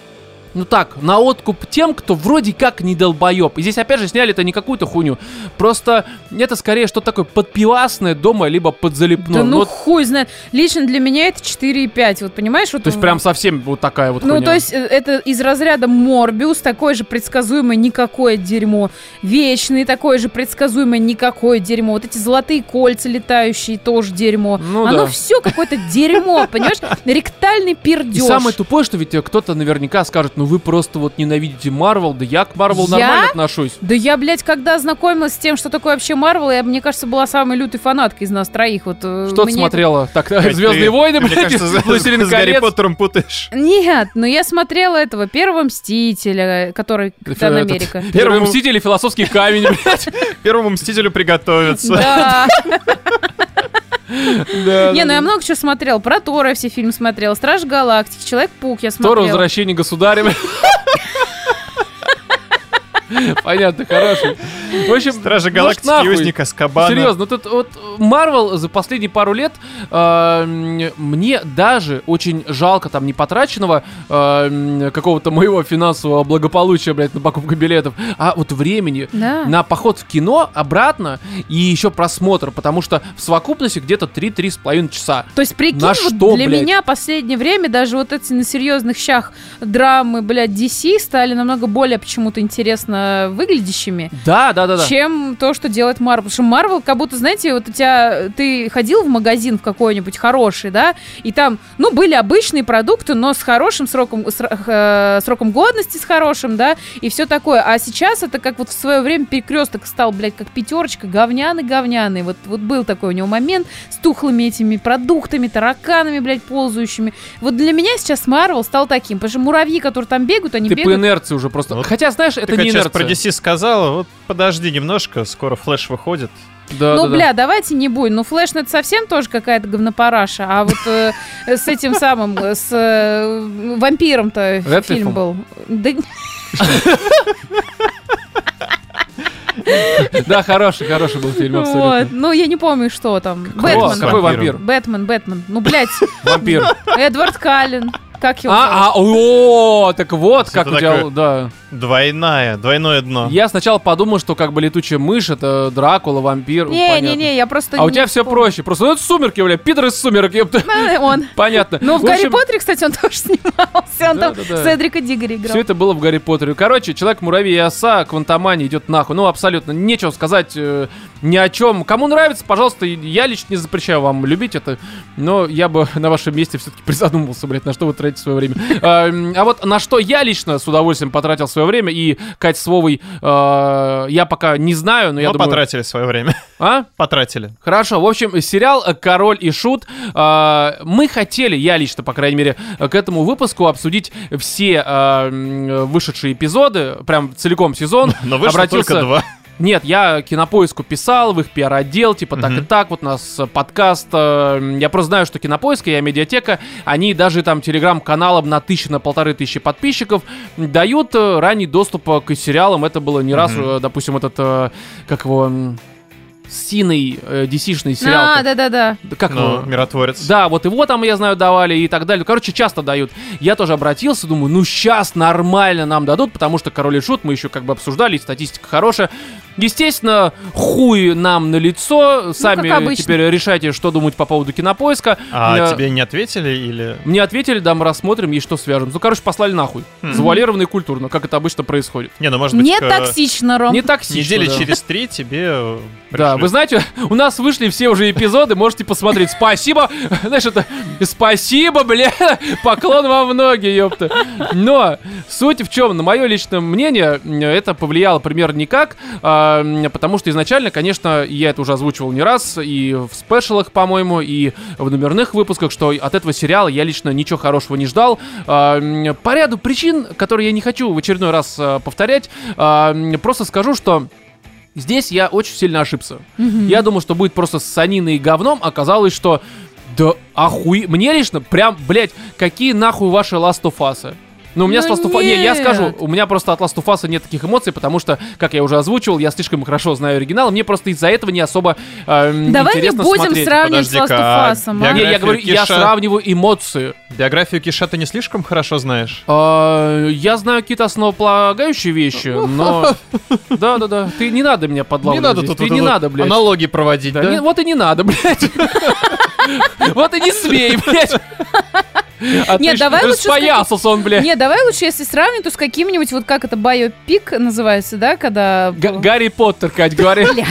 Speaker 1: ну так, на откуп тем, кто вроде как не долбоеб. И здесь опять же сняли это не какую-то хуйню. Просто это скорее что-то такое подпивасное дома, либо подзалипное.
Speaker 3: Да ну
Speaker 1: Вот,
Speaker 3: хуй знает. Лично для меня это 4,5. Вот понимаешь? Вот
Speaker 1: то есть прям совсем вот такая вот
Speaker 3: Ну,
Speaker 1: хуйня.
Speaker 3: то есть э, это из разряда Морбиус, такой же предсказуемый никакое дерьмо. Вечный, такой же предсказуемый никакое дерьмо. Вот эти золотые кольца летающие, тоже дерьмо.
Speaker 1: Ну
Speaker 3: Оно
Speaker 1: да.
Speaker 3: все какое-то дерьмо, понимаешь? Ректальный
Speaker 1: И
Speaker 3: пердеж.
Speaker 1: самое тупое, что ведь э, кто-то наверняка скажет, ну вы просто вот ненавидите Марвел, да я к Марвел
Speaker 3: Я?
Speaker 1: нормально отношусь.
Speaker 3: Да я, блядь, когда ознакомилась с тем, что такое вообще Марвел, я, мне кажется, была самой лютой фанаткой из нас троих. Вот, э,
Speaker 1: Что ты смотрела? Так,
Speaker 2: Кать,
Speaker 1: Звездные
Speaker 2: ты,
Speaker 1: войны,
Speaker 2: мне
Speaker 1: блядь,
Speaker 2: кажется, с-
Speaker 1: Властелин
Speaker 2: с Гарри. Поттером путаешь.
Speaker 3: это- Нет, но я смотрела этого первого Мстителя, который Капитан Америка.
Speaker 1: Первый мститель и философский камень, блядь.
Speaker 2: Первому Мстителю приготовиться.
Speaker 3: Да. Не, ну я много чего смотрела. Про Тора все фильмы смотрела. Страж Галактики, Человек-паук я
Speaker 1: Тор
Speaker 3: смотрела.
Speaker 1: возвращение государя. Понятно, хороший. В общем,
Speaker 2: Стражи
Speaker 1: может,
Speaker 2: Галактики. Узник Аскабана.
Speaker 1: Серьезно, тут вот Марвел за последние пару лет э, м, мне даже очень жалко там не потраченного э, м, какого-то моего финансового благополучия, блядь, на покупку билетов, а вот времени
Speaker 3: Да.
Speaker 1: на поход в кино обратно и еще просмотр, потому что в совокупности где-то 3-3,5 часа.
Speaker 3: То есть, прикинь,
Speaker 1: На
Speaker 3: вот
Speaker 1: что,
Speaker 3: для
Speaker 1: блядь?
Speaker 3: меня последнее время даже вот эти на серьезных щах драмы, блядь, DC стали намного более почему-то интересно выглядящими,
Speaker 1: Да, да, да, да.
Speaker 3: чем то, что делает Марвел. Потому что Марвел, как будто, знаете, вот эти тебя, ты ходил в магазин в какой-нибудь хороший, да, и там, ну, были обычные продукты, но с хорошим сроком, с, э, сроком годности, с хорошим, да, и все такое. А сейчас это как вот в свое время перекресток стал, блядь, как пятерочка, говняный-говняный. Вот, вот был такой у него момент с тухлыми этими продуктами, тараканами, блядь, ползающими. Вот для меня сейчас Марвел стал таким, потому что муравьи, которые там бегают, они
Speaker 1: Ты по
Speaker 3: бегают...
Speaker 1: инерции уже просто.
Speaker 2: Вот
Speaker 1: Хотя, знаешь, это
Speaker 2: Ты
Speaker 1: не
Speaker 2: сейчас про. DC сказала, вот подожди немножко, скоро Флэш выходит.
Speaker 1: Да,
Speaker 3: ну,
Speaker 1: да, да.
Speaker 3: бля, давайте не будем. Ну, Флэш, ну, это совсем тоже какая-то говнопараша. А вот э, с этим самым, э, с э, вампиром-то фильм был. Да,
Speaker 1: Да, хороший, хороший был фильм,
Speaker 3: вот.
Speaker 1: абсолютно.
Speaker 3: Ну, я не помню, что там. Бэтмен.
Speaker 1: Какой вампир?
Speaker 3: Бэтмен, Бэтмен. Ну, блядь,
Speaker 1: Вампир.
Speaker 3: Эдвард Каллен. Как его?
Speaker 1: А, а, о, так вот, как у тебя, да.
Speaker 2: Двойная, двойное дно.
Speaker 1: Я сначала подумал, что как бы летучая мышь, это Дракула, вампир. понятно.
Speaker 3: Не-не-не, я просто...
Speaker 1: А у
Speaker 3: не
Speaker 1: тебя все проще. Просто, ну это сумерки, бля, пидор из сумерок, ёпта.
Speaker 3: Ну, Он.
Speaker 1: Понятно.
Speaker 3: Ну, в, Гарри Поттере, кстати, он тоже снимался. Он
Speaker 1: Да,
Speaker 3: там
Speaker 1: да, да.
Speaker 3: Седрика Дигори играл.
Speaker 1: Все это было в Гарри Поттере. Короче, Человек-муравей и оса, Квантомания идет нахуй. Ну, абсолютно нечего сказать э, ни о чем. Кому нравится, пожалуйста, я лично не запрещаю вам любить это. Но я бы на вашем месте все-таки призадумался, блядь, на что вы тратите свое время. А, м, а вот на что я лично с удовольствием потратил свое время, и Кать с Вовой э, я пока не знаю, но я
Speaker 2: Но
Speaker 1: думаю...
Speaker 2: потратили свое время.
Speaker 1: А?
Speaker 2: Потратили.
Speaker 1: Хорошо, в общем, сериал «Король и Шут». э, Мы хотели, я лично, по крайней мере, к этому выпуску обсудить все э, вышедшие эпизоды, прям целиком сезон.
Speaker 2: Но вышло
Speaker 1: Обратился-
Speaker 2: только два.
Speaker 1: Нет, я кинопоиску писал, в их пиар-отдел, типа так и так, вот у нас э, подкаст. э, Я просто знаю, что кинопоиск и медиатека, они даже там телеграм-каналам на тысячу, на полторы тысячи подписчиков дают э, ранний доступ к сериалам. Это было не раз, э, допустим, этот, как его, м, Синый э, DC-шный сериал.
Speaker 3: А, да-да-да.
Speaker 1: да Как
Speaker 2: Ну,
Speaker 1: его?
Speaker 2: миротворец.
Speaker 1: Да, вот его там, я знаю, давали и так далее. Короче, часто дают. Я тоже обратился, думаю, ну сейчас нормально нам дадут, потому что Король и Шут мы еще как бы обсуждали, и статистика хорошая. Естественно, хуй нам на лицо. Сами
Speaker 3: как обычно.
Speaker 1: теперь решайте, что думать по поводу кинопоиска.
Speaker 2: А
Speaker 1: Э,
Speaker 2: тебе не ответили или...
Speaker 1: Мне ответили, да, мы рассмотрим, есть что свяжем. Ну, короче, послали нахуй.
Speaker 2: Хм.
Speaker 1: Завуалированно и культурно, как это обычно происходит.
Speaker 2: Не, ну может быть,
Speaker 3: Не
Speaker 2: к-
Speaker 3: токсично, Ром.
Speaker 1: Не токсично,
Speaker 2: недели
Speaker 1: да.
Speaker 2: через три тебе
Speaker 1: Да. Вы знаете, у нас вышли все уже эпизоды, можете посмотреть. Спасибо, знаешь, это спасибо, бля, поклон вам в ноги, ёпта. Но суть в чем, на мое личное мнение, это повлияло примерно никак, а, потому что изначально, конечно, я это уже озвучивал не раз, и в спешалах, по-моему, и в номерных выпусках, что от этого сериала я лично ничего хорошего не ждал. А, По ряду причин, которые я не хочу в очередной раз а, повторять, просто скажу, что Здесь я очень сильно ошибся.
Speaker 3: Мгм.
Speaker 1: Я думал, что будет просто ссаниной и говном. Оказалось, что да охуй... Мне лично прям, блядь, какие нахуй ваши Last of Us? Ну, у меня
Speaker 3: Ну
Speaker 1: с Last of Us... Не, я скажу, у меня просто от Last of Us нет таких эмоций, потому что, как я уже озвучивал, я слишком хорошо знаю оригинал, мне просто из-за этого не особо э,
Speaker 3: Давай не
Speaker 1: интересно
Speaker 3: будем
Speaker 1: смотреть.
Speaker 3: сравнивать с Last of
Speaker 2: а
Speaker 3: Us. а?
Speaker 1: Не, я говорю, я
Speaker 2: Киша-
Speaker 1: сравниваю эмоции.
Speaker 2: Биографию Киша ты не слишком хорошо знаешь?
Speaker 1: А, я знаю какие-то основополагающие вещи, но... Да-да-да, ты не надо меня подлавливать.
Speaker 2: не надо тут
Speaker 1: Ты не надо, блядь.
Speaker 2: аналогии проводить,
Speaker 1: Да не- вот и не надо, блядь. Вот и не смей, блядь.
Speaker 3: Нет, давай лучше
Speaker 1: распоясался он, блядь.
Speaker 3: Не, давай лучше, если сравнить, то с каким-нибудь, вот как это, биопик называется, да, когда...
Speaker 1: Гарри Поттер, Кать, говори.
Speaker 3: Блядь.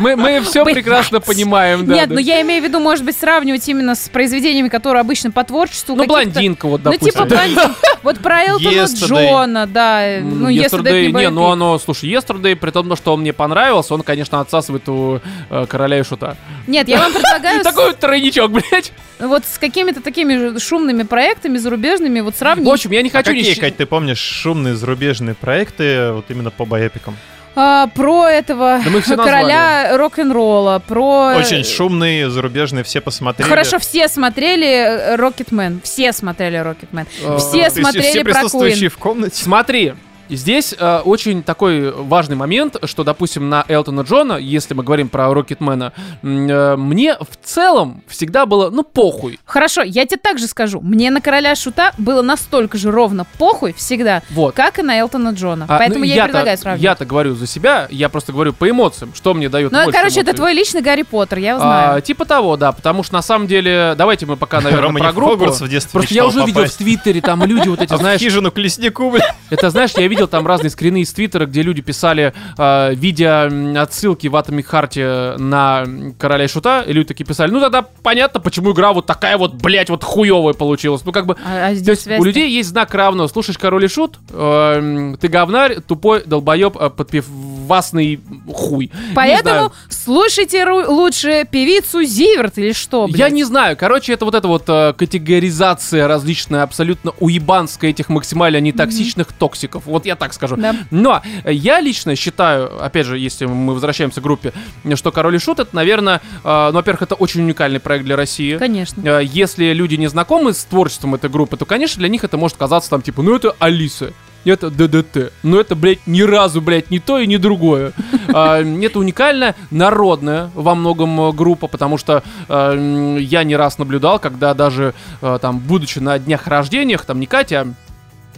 Speaker 1: Мы, мы все прекрасно понимаем, да.
Speaker 3: Нет,
Speaker 1: да.
Speaker 3: ну я имею в виду, может быть, сравнивать именно с произведениями, которые обычно по творчеству
Speaker 1: Ну, блондинка, вот,
Speaker 3: Ну,
Speaker 1: допустим.
Speaker 3: типа блондин. Вот про Элтона. Джона, да. Ну,
Speaker 1: Yesterday, не, ну оно, слушай, Yesterday, при том, что он мне понравился, он, конечно, отсасывает у э, короля и шута.
Speaker 3: Нет, я вам предлагаю
Speaker 1: Такой вот тройничок, блядь.
Speaker 3: вот с какими-то такими же шумными проектами зарубежными вот сравнить.
Speaker 1: В общем, я не
Speaker 2: А
Speaker 1: хочу... ни
Speaker 2: какие,
Speaker 1: щ-
Speaker 2: Кать, ты помнишь шумные зарубежные проекты вот именно по боепикам?
Speaker 3: А, про этого
Speaker 1: Да все
Speaker 3: короля рок-н-ролла, про...
Speaker 2: Очень шумные зарубежные, все посмотрели.
Speaker 3: Хорошо, все смотрели Рокетмен. Все смотрели Рокетмен.
Speaker 1: Э,
Speaker 3: Все смотрели
Speaker 2: все
Speaker 3: про
Speaker 2: присутствующие в комнате.
Speaker 1: Смотри, здесь э, очень такой важный момент, что, допустим, на Элтона Джона, если мы говорим про Рокетмена, э, мне в целом всегда было, ну, похуй.
Speaker 3: Хорошо, я тебе также скажу. Мне на короля шута было настолько же ровно похуй всегда,
Speaker 1: Вот.
Speaker 3: как и на Элтона Джона.
Speaker 1: А,
Speaker 3: Поэтому
Speaker 1: ну,
Speaker 3: я и
Speaker 1: я-то-
Speaker 3: предлагаю сравнивать.
Speaker 1: Я-то говорю за себя, я просто говорю по эмоциям, что мне дает
Speaker 3: Ну, короче, это
Speaker 1: эмоций.
Speaker 3: твой личный Гарри Поттер, я
Speaker 1: А,
Speaker 3: знаю.
Speaker 1: типа того, да, потому что на самом деле, давайте мы пока, наверное,
Speaker 2: Рома
Speaker 1: про группу.
Speaker 2: В
Speaker 1: Просто я уже видел в. Твиттере, там люди вот эти,
Speaker 2: А
Speaker 1: знаешь,
Speaker 2: хижину к леснику,
Speaker 1: это, знаешь, я видел там разные скрины из Твиттера, где люди писали, э, видя отсылки в Atomic Heart на Короля и Шута, и люди такие писали, ну тогда понятно, почему игра вот такая вот, блядь, вот хуевая получилась. Ну как бы,
Speaker 3: А, а
Speaker 1: то есть у людей есть знак равного. Слушаешь Король и Шут, эм, ты говнарь, тупой, долбоеб, э, подпивасный хуй.
Speaker 3: Поэтому слушайте лучше певицу Зиверт или что, блядь?
Speaker 1: Я не знаю. Короче, это вот эта вот э, категоризация различная, абсолютно уебанская этих максимально нетоксичных токсиков. Вот я так скажу.
Speaker 3: Да.
Speaker 1: Но я лично считаю, опять же, если мы возвращаемся к группе, что Король и Шут, это, наверное, э, ну, во-первых, это очень уникальный проект для России.
Speaker 3: Конечно.
Speaker 1: Э, Если люди не знакомы с творчеством этой группы, то, конечно, для них это может казаться там, типа, ну это Алиса. Это ДДТ. Но это, блядь, ни разу, блядь, не то и не другое. А, Это уникальная, народная во многом э, группа, потому что я не раз наблюдал, когда даже там, будучи на днях рождениях, там не Катя, а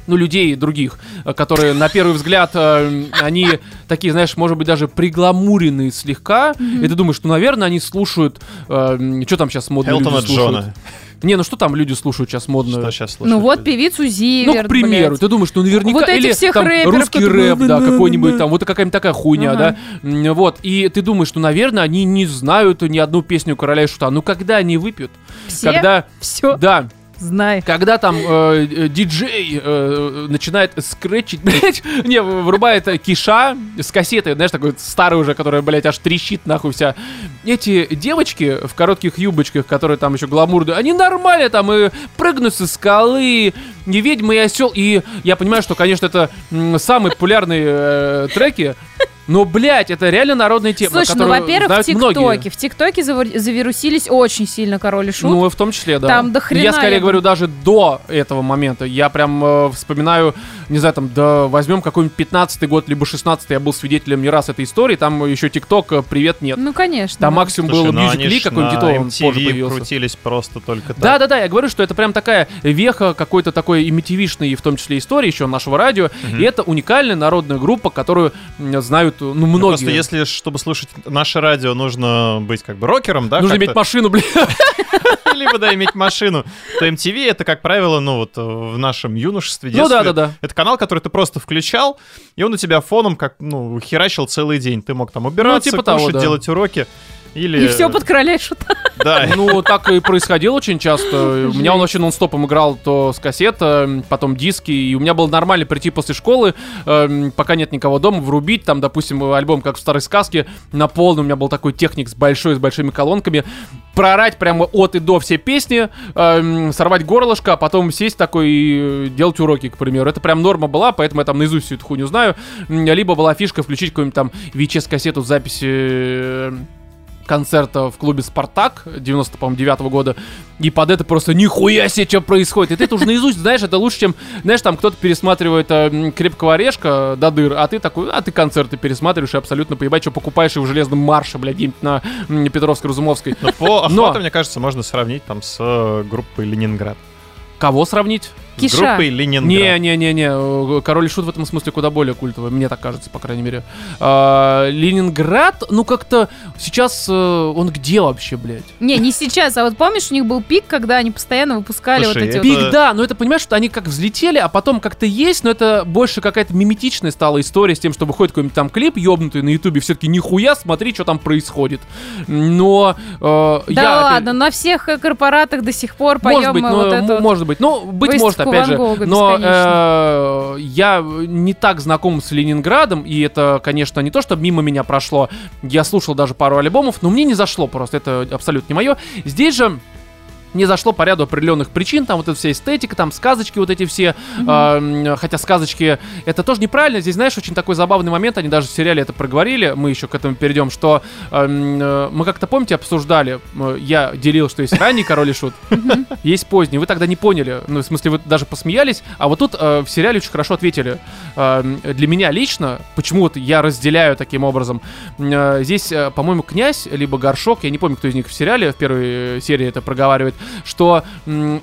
Speaker 1: ну, людей других, э, которые на первый взгляд, э, они такие, знаешь, может быть, даже пригламуренные слегка, и ты думаешь, ну, наверное, они слушают, что там сейчас модно люди слушают?
Speaker 2: Джона.
Speaker 1: Не, ну что там люди слушают сейчас модно?
Speaker 2: Что сейчас
Speaker 3: Ну вот певицу Зиверт,
Speaker 1: Ну, к примеру,
Speaker 3: блядь.
Speaker 1: ты думаешь, ну наверняка,
Speaker 3: Вот
Speaker 1: или
Speaker 3: всех
Speaker 1: там
Speaker 3: рэперов,
Speaker 1: русский рэп, да, какой-нибудь там, вот какая-нибудь такая хуйня,
Speaker 3: Ага.
Speaker 1: да, вот, и ты думаешь, ну, наверное, они не знают ни одну песню Короля и Шута, ну, когда они выпьют?
Speaker 3: Все
Speaker 1: Когда,
Speaker 3: все
Speaker 1: да,
Speaker 3: знай.
Speaker 1: когда там э, э, диджей э, начинает скретчить, блядь, не, врубает э, киша с кассетой, знаешь, такой старый уже, которая, блядь, аж трещит нахуй вся. Эти девочки в коротких юбочках, которые там еще гламурные, они нормально там и прыгнут со скалы, и ведьма, и осел. И я понимаю, что, конечно, это самые популярные э, треки, но, блядь, это реально народная тема,
Speaker 3: Слушай, ну,
Speaker 1: которую
Speaker 3: во-первых, в
Speaker 1: знают многие.
Speaker 3: ТикТоке. В ТикТоке завирусились очень сильно Король и Шут.
Speaker 1: Ну, в том числе, да.
Speaker 3: Там до хрена
Speaker 1: Я скорее
Speaker 3: я
Speaker 1: говорю даже до этого момента. Я прям э, вспоминаю, не знаю, там, да, возьмем какой-нибудь 15 год, либо 16 я был свидетелем не раз этой истории. Там еще ТикТок, э, привет, нет.
Speaker 3: Ну, конечно.
Speaker 1: Там
Speaker 3: да.
Speaker 1: максимум
Speaker 2: Слушай,
Speaker 1: был
Speaker 2: ну ж
Speaker 1: какой-нибудь,
Speaker 2: на
Speaker 1: и он позже
Speaker 2: MTV
Speaker 1: появился.
Speaker 2: крутились просто только так.
Speaker 1: Да, да, да, я говорю, что это прям такая веха какой-то такой и MTV-шной, в том числе истории еще нашего радио. И это уникальная народная группа, которую знают, ну,
Speaker 2: Ну,
Speaker 1: многие.
Speaker 2: Просто если, чтобы слушать наше радио, нужно быть как бы рокером, да?
Speaker 1: Нужно иметь машину, блин.
Speaker 2: Либо, да, иметь машину. То MTV это, как правило, ну вот в нашем юношестве,
Speaker 1: Ну
Speaker 2: детстве.
Speaker 1: да, да, да.
Speaker 2: Это канал, который ты просто включал, и он у тебя фоном как, ну, херачил целый день. Ты мог там убираться,
Speaker 1: типа того,
Speaker 2: кушать,
Speaker 1: да.
Speaker 2: делать уроки. Или...
Speaker 3: И все под Короля и Шута.
Speaker 2: Да.
Speaker 1: Ну, так и происходило очень часто. У меня он вообще нон-стопом играл то с кассет, э, потом диски, и у меня было нормально прийти после школы, э, пока нет никого дома, врубить, там, допустим, альбом, как в старой сказке, на полный, у меня был такой техник с большой, с большими колонками, прорать прямо от и до все песни, э, сорвать горлышко, а потом сесть такой и э, делать уроки, к примеру. Это прям норма была, поэтому я там наизусть всю эту хуйню знаю. Либо была фишка включить какую-нибудь там VHS-кассету с записи э, концерта в клубе «Спартак» 90, по-моему, 9 года, и под это просто нихуя себе, что происходит. И ты это уже наизусть знаешь, это лучше, чем, знаешь, там кто-то пересматривает э, «Крепкого орешка» до дыр, а ты такой, а ты концерты пересматриваешь и абсолютно поебать, что покупаешь и в «Железном марше», блядь, где-нибудь на Петровской-Разумовской.
Speaker 2: Но по охвату, мне кажется, можно сравнить там с э, группой Ленинград.
Speaker 1: Кого сравнить?
Speaker 3: Киша.
Speaker 2: группой Ленинград.
Speaker 1: Не-не-не-не, Король и Шут в этом смысле куда более культовый, мне так кажется, по крайней мере. А, Ленинград, ну как-то сейчас э, он где вообще, блядь?
Speaker 3: Не, не сейчас, а вот помнишь, у них был пик, когда они постоянно выпускали
Speaker 2: Слушай,
Speaker 3: вот эти
Speaker 2: это-
Speaker 3: вот...
Speaker 1: Пик, да, но это понимаешь, что они как взлетели, а потом как-то есть, но это больше какая-то миметичная стала история с тем, что выходит какой-нибудь там клип ёбнутый на ютубе, все-таки нихуя, смотри, что там происходит. Но э,
Speaker 3: Да
Speaker 1: я опять-
Speaker 3: ладно, на всех э, корпоратах до сих пор поем
Speaker 1: Может быть, но,
Speaker 3: вот это
Speaker 1: может быть. Ну, быть может, опять же.
Speaker 3: Гога
Speaker 1: Но э, я не так знаком с Ленинградом, и это, конечно, не то, что мимо меня прошло. Я слушал даже пару альбомов, но мне не зашло просто. Это абсолютно не мое. Здесь же не зашло по ряду определенных причин, там вот эта вся эстетика, там сказочки вот эти все, а, м, хотя сказочки, это тоже неправильно, здесь, знаешь, очень такой забавный момент, они даже в сериале это проговорили, мы еще к этому перейдем, что э, мы как-то, помните, обсуждали, э, я делил, что есть ранний Король и Шут, есть поздний, вы тогда не поняли, ну, в смысле, вы даже посмеялись, а вот тут э, в сериале очень хорошо ответили. Эм, Для меня лично, почему вот я разделяю таким образом, э, здесь, э, по-моему, князь, либо горшок, я не помню, кто из них в сериале в первой э, серии это проговаривает, что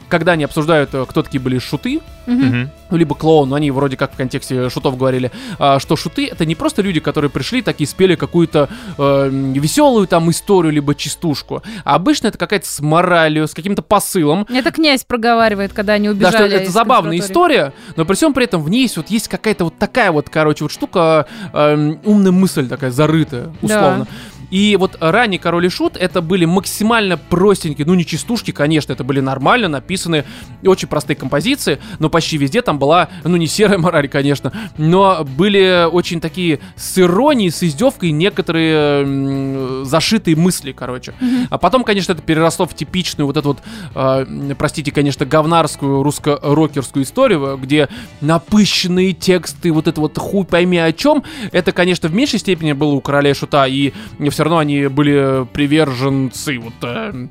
Speaker 1: когда они обсуждают, э, кто такие были шуты, ну, либо клоун, ну, они вроде как в контексте шутов говорили, а, что шуты это не просто люди, которые пришли, такие спели какую-то веселую там историю, либо частушку, а обычно это какая-то с моралью, с каким-то посылом.
Speaker 3: Это князь проговаривает, когда они
Speaker 1: Да,
Speaker 3: убежали
Speaker 1: что это
Speaker 3: из
Speaker 1: забавная история, но при всем при этом в ней есть вот есть какая-то вот такая вот, короче, вот штука, эм, умная мысль такая зарытая, условно. И вот ранний Король и Шут это были максимально простенькие, ну не частушки, конечно, это были нормально написанные и очень простые композиции, но почти везде там была, ну не серая мораль, конечно, но были очень такие с иронией, с издевкой некоторые м, зашитые мысли, короче. А потом, конечно, это переросло в типичную вот эту вот, э, простите, конечно, говнарскую русско-рокерскую историю, где напыщенные тексты, вот это вот хуй пойми о чем, это, конечно, в меньшей степени было у Короля и Шута, и все равно они были приверженцы вот э,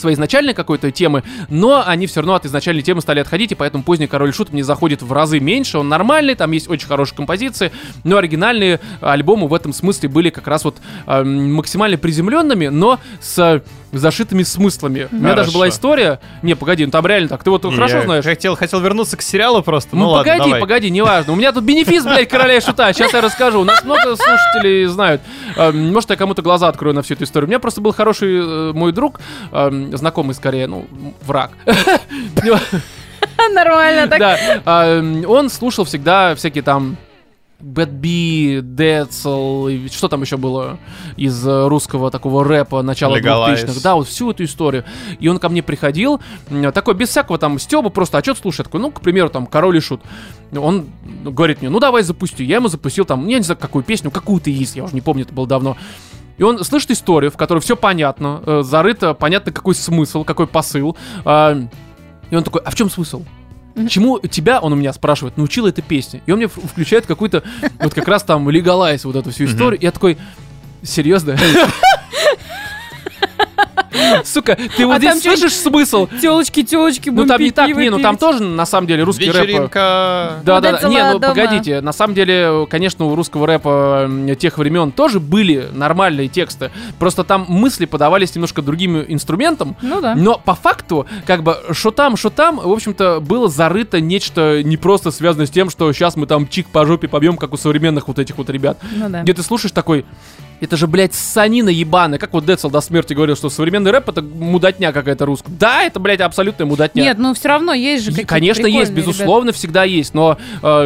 Speaker 1: своей изначальной какой-то темы, но они все равно от изначальной темы стали отходить, и поэтому поздний Король Шут мне заходит в разы меньше, он нормальный, там есть очень хорошие композиции, но оригинальные альбомы в этом смысле были как раз вот э, максимально приземленными, но с зашитыми смыслами. У меня даже была
Speaker 2: Хорошо.
Speaker 1: история... Не, погоди, ну там реально так. Ты вот
Speaker 2: Не,
Speaker 1: хорошо
Speaker 2: я
Speaker 1: знаешь?
Speaker 2: Хотел, хотел вернуться к сериалу просто. Ну,
Speaker 1: Ну,
Speaker 2: ладно,
Speaker 1: погоди,
Speaker 2: давай.
Speaker 1: погоди, неважно. У меня тут бенефис, блядь, короля и шута. Сейчас я расскажу. У нас много слушателей знают. Эм, Может, я кому-то глаза открою на всю эту историю. У меня просто был хороший э, мой друг, эм, знакомый скорее, ну, враг.
Speaker 3: Нормально так.
Speaker 1: Да, эм, он слушал всегда всякие там Bad B, Децл, что там еще было из э, русского такого рэпа начала
Speaker 2: Legalize.
Speaker 1: 2000-х. Да, вот всю эту историю. И он ко мне приходил, такой без всякого там стеба, просто, а ты слушаешь? Я такой, ну, к примеру, там, Король и Шут. Он говорит мне, ну, давай запусти. Я ему запустил там, я не знаю, какую песню, какую-то есть, я уже не помню, это было давно. И он слышит историю, в которой все понятно, э, зарыто, понятно, какой смысл, какой посыл. А, и он такой, а в чем смысл? Чему тебя, он у меня спрашивает, научила эта песня? И он мне включает какую-то, вот как раз там, легалайз, вот эту всю историю. Я такой, серьезно? Сука, ты вот
Speaker 3: А
Speaker 1: здесь слышишь смысл?
Speaker 3: Телочки, телочки,
Speaker 1: Ну там не так, не, ну там тоже на самом деле русский рэп. э,
Speaker 2: Вечеринка.
Speaker 1: Да, да, да. Не, ну погодите, на самом деле, конечно, у русского рэпа тех времен тоже были нормальные тексты. Просто там мысли подавались немножко другим инструментом.
Speaker 3: Ну да.
Speaker 1: Но по факту, как бы, что там, что там, в общем-то, было зарыто нечто не просто связанное с тем, что сейчас мы там чик по жопе побьем, как у современных вот этих вот ребят.
Speaker 3: Ну да.
Speaker 1: Где ты слушаешь такой, это же, блядь, санина ебаная. Как вот Децл до смерти говорил, что современный рэп это мудотня какая-то русская. Да, это, блядь, абсолютная мудотня.
Speaker 3: Нет, ну все равно есть же какие-то
Speaker 1: Конечно, есть, безусловно, всегда есть, но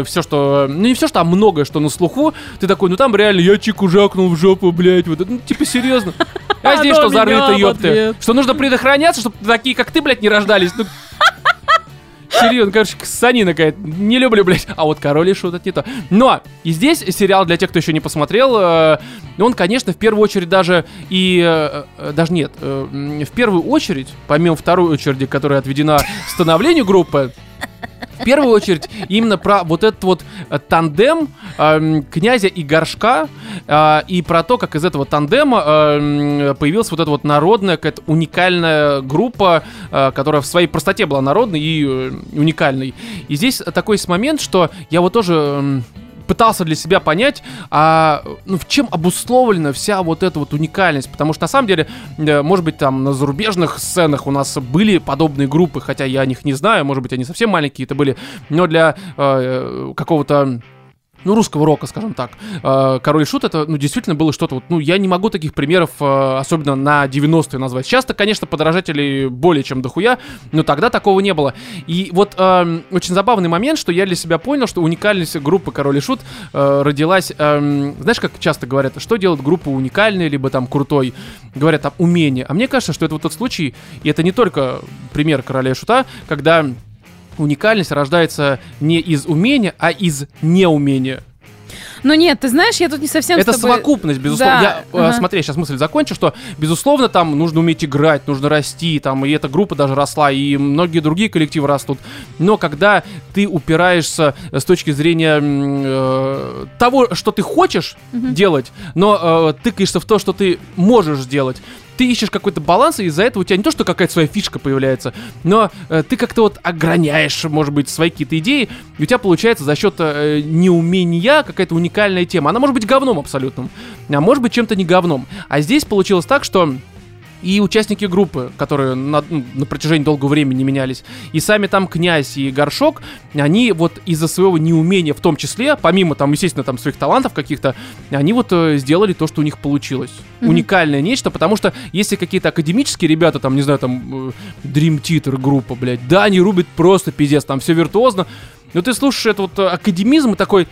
Speaker 1: все, что... Ну, не все, что, а многое, что на слуху, ты такой, ну там реально я чику жакнул в жопу, блядь, вот это, ну, типа, серьезно. А здесь что зарыто, ёпты? Что нужно предохраняться, чтобы такие, как ты, блядь, не рождались? Ну, Серьезно, короче, санина какая-то. Не люблю, блядь. А вот король и шут это не то. Но и здесь сериал, для тех, кто еще не посмотрел, э, он, конечно, в первую очередь даже и... э, э, даже нет. э, в первую очередь, помимо второй очереди, которая отведена становлению группы, в первую очередь именно про вот этот вот э, тандем эм, князя и горшка э, и про то, как из этого тандема эм, появилась вот эта вот народная какая-то уникальная группа, э, которая в своей простоте была народной и э, уникальной. И здесь такой момент, что я вот тоже эм, пытался для себя понять, а ну, в чем обусловлена вся вот эта вот уникальность, потому что на самом деле, э, может быть, там на зарубежных сценах у нас были подобные группы, хотя я о них не знаю, может быть, они совсем маленькие это были, но для э, какого-то ну, русского рока, скажем так. Э, Король Шут, это, ну, действительно было что-то вот, ну, я не могу таких примеров, э, особенно на 90-е назвать. Сейчас-то, конечно, подражателей более чем дохуя, но тогда такого не было. И вот э, очень забавный момент, что я для себя понял, что уникальность группы Король и Шут э, родилась, эм, знаешь, как часто говорят, что делает группа уникальной, либо там крутой, говорят там умение. А мне кажется, что это вот тот случай, и это не только пример Короля и Шута, когда уникальность рождается не из умения, а из неумения.
Speaker 3: Ну нет, ты знаешь, я тут не совсем
Speaker 1: Это
Speaker 3: тобой...
Speaker 1: совокупность, безусловно.
Speaker 3: Да,
Speaker 1: Я, э,
Speaker 3: ага.
Speaker 1: смотри, сейчас мысль закончу, что, безусловно, там нужно уметь играть, нужно расти, там, и эта группа даже росла, и многие другие коллективы растут. Но когда ты упираешься э, с точки зрения э, того, что ты хочешь делать, но э, тыкаешься в то, что ты можешь сделать, ты ищешь какой-то баланс, и из-за этого у тебя не то, что какая-то своя фишка появляется, но э, ты как-то вот ограняешь, может быть, свои какие-то идеи, и у тебя получается за счет э, неумения какая-то уникальная тема. Она может быть говном абсолютным, а может быть чем-то не говном. А здесь получилось так, что и участники группы, которые на, ну, на протяжении долгого времени менялись. И сами там князь и горшок, они вот из-за своего неумения в том числе, помимо там, естественно, там своих талантов каких-то, они вот э, сделали то, что у них получилось.
Speaker 3: Мгм.
Speaker 1: Уникальное нечто, потому что если какие-то академические ребята, там, не знаю, там, э, Dream Theater группа, блядь, да, они рубят просто пиздец, там все виртуозно, но ты слушаешь этот вот э, академизм и такой,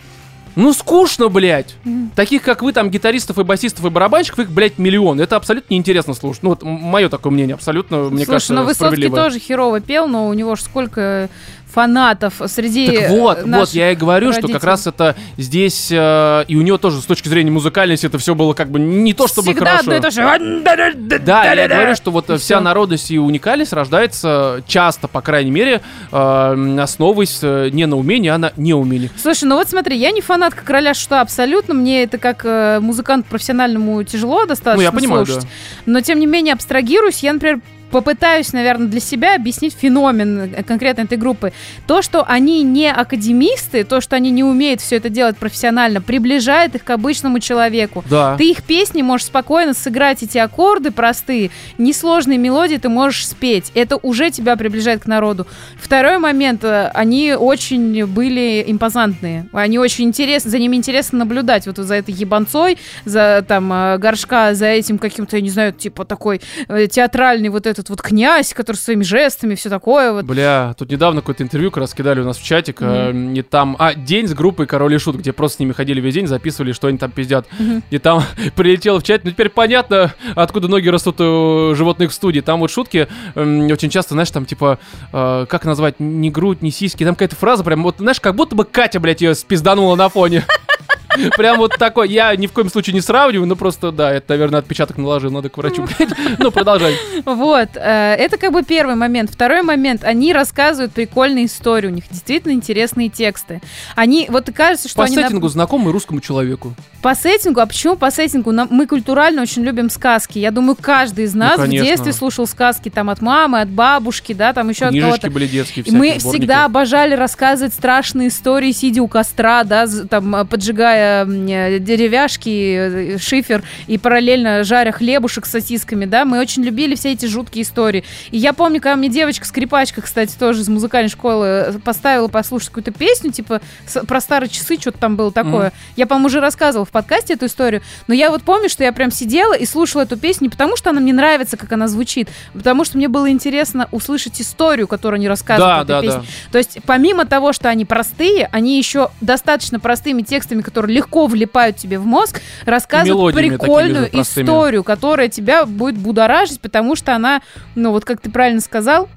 Speaker 1: ну скучно, блядь.
Speaker 3: Мгм.
Speaker 1: Таких, как вы, там, гитаристов и басистов и барабанщиков, их, блядь, миллион. Это абсолютно неинтересно слушать. Ну, вот мое такое мнение, абсолютно, мне
Speaker 3: Слушай,
Speaker 1: кажется,
Speaker 3: ну Высоцкий тоже херово пел, но у него же сколько фанатов среди
Speaker 1: Так вот, вот, я и говорю, что как
Speaker 3: родителей.
Speaker 1: раз это здесь, э, и у него тоже с точки зрения музыкальности это все было как бы не то, чтобы
Speaker 3: Всегда
Speaker 1: хорошо.
Speaker 3: одно и то же.
Speaker 1: Да, я говорю, что вот
Speaker 3: И
Speaker 1: вся
Speaker 3: всё.
Speaker 1: народность и уникальность рождается часто, по крайней мере, э, основываясь э, не на умении, а на неумении.
Speaker 3: Слушай, ну вот смотри, я не фанатка короля шута абсолютно. Мне это как э, музыкант профессиональному тяжело достаточно
Speaker 1: Ну, я понимаю,
Speaker 3: слушать. Но тем не менее абстрагируюсь. Я, например, попытаюсь, наверное, для себя объяснить феномен э, конкретно этой группы. То, что они не академисты, то, что они не умеют все это делать профессионально, приближает их к обычному человеку.
Speaker 1: Да.
Speaker 3: Ты их песни можешь спокойно сыграть, эти аккорды простые, несложные мелодии ты можешь спеть. Это уже тебя приближает к народу. Второй момент, э, они очень были импозантные. Они очень интересны, за ними интересно наблюдать. Вот за этой ебанцой, за там э, горшка, за этим каким-то, я не знаю, типа такой театральный вот этот вот князь, который своими жестами, все такое вот.
Speaker 1: Бля, тут недавно какое-то интервью как раз кидали у нас в чатик, э, и там, а, день с группой Король и Шут, где просто с ними ходили весь день, записывали, что они там пиздят.
Speaker 3: Мгм.
Speaker 1: И там прилетело в чат, ну теперь понятно, откуда ноги растут у животных в студии. Там вот шутки м, очень часто, знаешь, там типа, э, как назвать, не грудь, не сиськи, там какая-то фраза прям, вот, знаешь, как будто бы Катя, блядь, ее спизданула на фоне. Прям вот такой, я ни в коем случае не сравниваю, ну просто, да, это, наверное, отпечаток наложил, надо к врачу, блядь. Ну, продолжай.
Speaker 3: Вот, э, это как бы первый момент. Второй момент, они рассказывают прикольные истории, у них действительно интересные тексты. Они, вот кажется, что
Speaker 1: По
Speaker 3: они...
Speaker 1: сеттингу знакомый русскому человеку.
Speaker 3: По сеттингу, а почему по сеттингу? Мы культурально очень любим сказки. Я думаю, каждый из нас в
Speaker 1: Ну,
Speaker 3: детстве слушал сказки там от мамы, от бабушки, да, там еще от кого-то.
Speaker 1: были детские,
Speaker 3: мы всегда обожали рассказывать страшные истории, сидя у костра, да, там, э, поджигая э, деревяшки, э, шифер и параллельно жаря хлебушек с сосисками, да. Мы очень любили все эти жуткие истории. И я помню, когда мне девочка-скрипачка, кстати, тоже из музыкальной школы э, поставила послушать какую-то песню, типа про старые часы, что-то там было такое. Я, по-моему, уже рассказывала в подкасте эту историю, но я вот помню, что я прям сидела и слушала эту песню не потому, что она мне нравится, как она звучит, а потому что мне было интересно услышать историю, которую они рассказывают
Speaker 1: Да,
Speaker 3: в этой
Speaker 1: да,
Speaker 3: песне.
Speaker 1: да.
Speaker 3: То есть, помимо того, что они простые, они еще достаточно простыми текстами, которые легко влипают тебе в мозг, рассказывают прикольную историю, которая тебя будет будоражить, потому что она, ну вот как ты правильно сказал,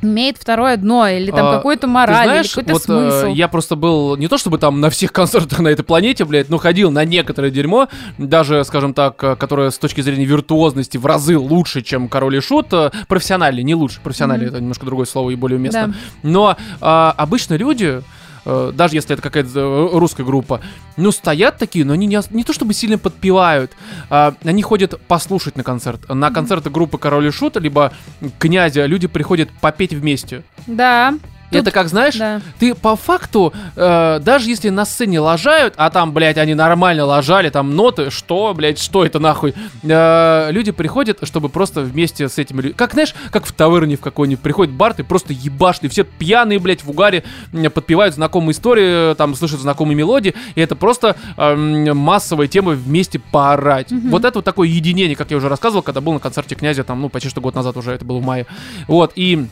Speaker 3: имеет второе дно, или там
Speaker 1: А,
Speaker 3: какую-то
Speaker 1: Ты
Speaker 3: мораль,
Speaker 1: знаешь,
Speaker 3: или какой-то
Speaker 1: вот э,
Speaker 3: смысл.
Speaker 1: я просто был не то чтобы там на всех концертах на этой планете, блядь, но ходил на некоторое дерьмо, даже, скажем так, э, которое с точки зрения виртуозности в разы лучше, чем Король и Шут, э, профессиональный, не лучше, профессиональный,
Speaker 3: Мгм.
Speaker 1: это немножко другое слово и более уместно.
Speaker 3: Да.
Speaker 1: Но а, обычно люди, э, даже если это какая-то э, русская группа, ну, стоят такие, но они не, не то чтобы сильно подпевают, а, они ходят послушать на концерт. На концерты группы Король и Шут, либо Князя, люди приходят попеть вместе.
Speaker 3: Да. Тут-
Speaker 1: Это как, знаешь,
Speaker 3: Да.
Speaker 1: ты по факту, э, даже если на сцене лажают, а там, блядь, они нормально лажали, там ноты, что, блядь, что это нахуй? Э, люди приходят, чтобы просто вместе с этими людьми... Как, знаешь, как в таверне в какой-нибудь приходит бар, ты просто ебашный, все пьяные, блядь, в угаре, подпевают знакомые истории, э, там, слышат знакомые мелодии, и это просто эм, массовая тема вместе поорать.
Speaker 3: Мгм.
Speaker 1: Вот это вот такое единение, как я уже рассказывал, когда был на концерте князя, там, ну, почти что год назад уже, это было в мае. Вот, и...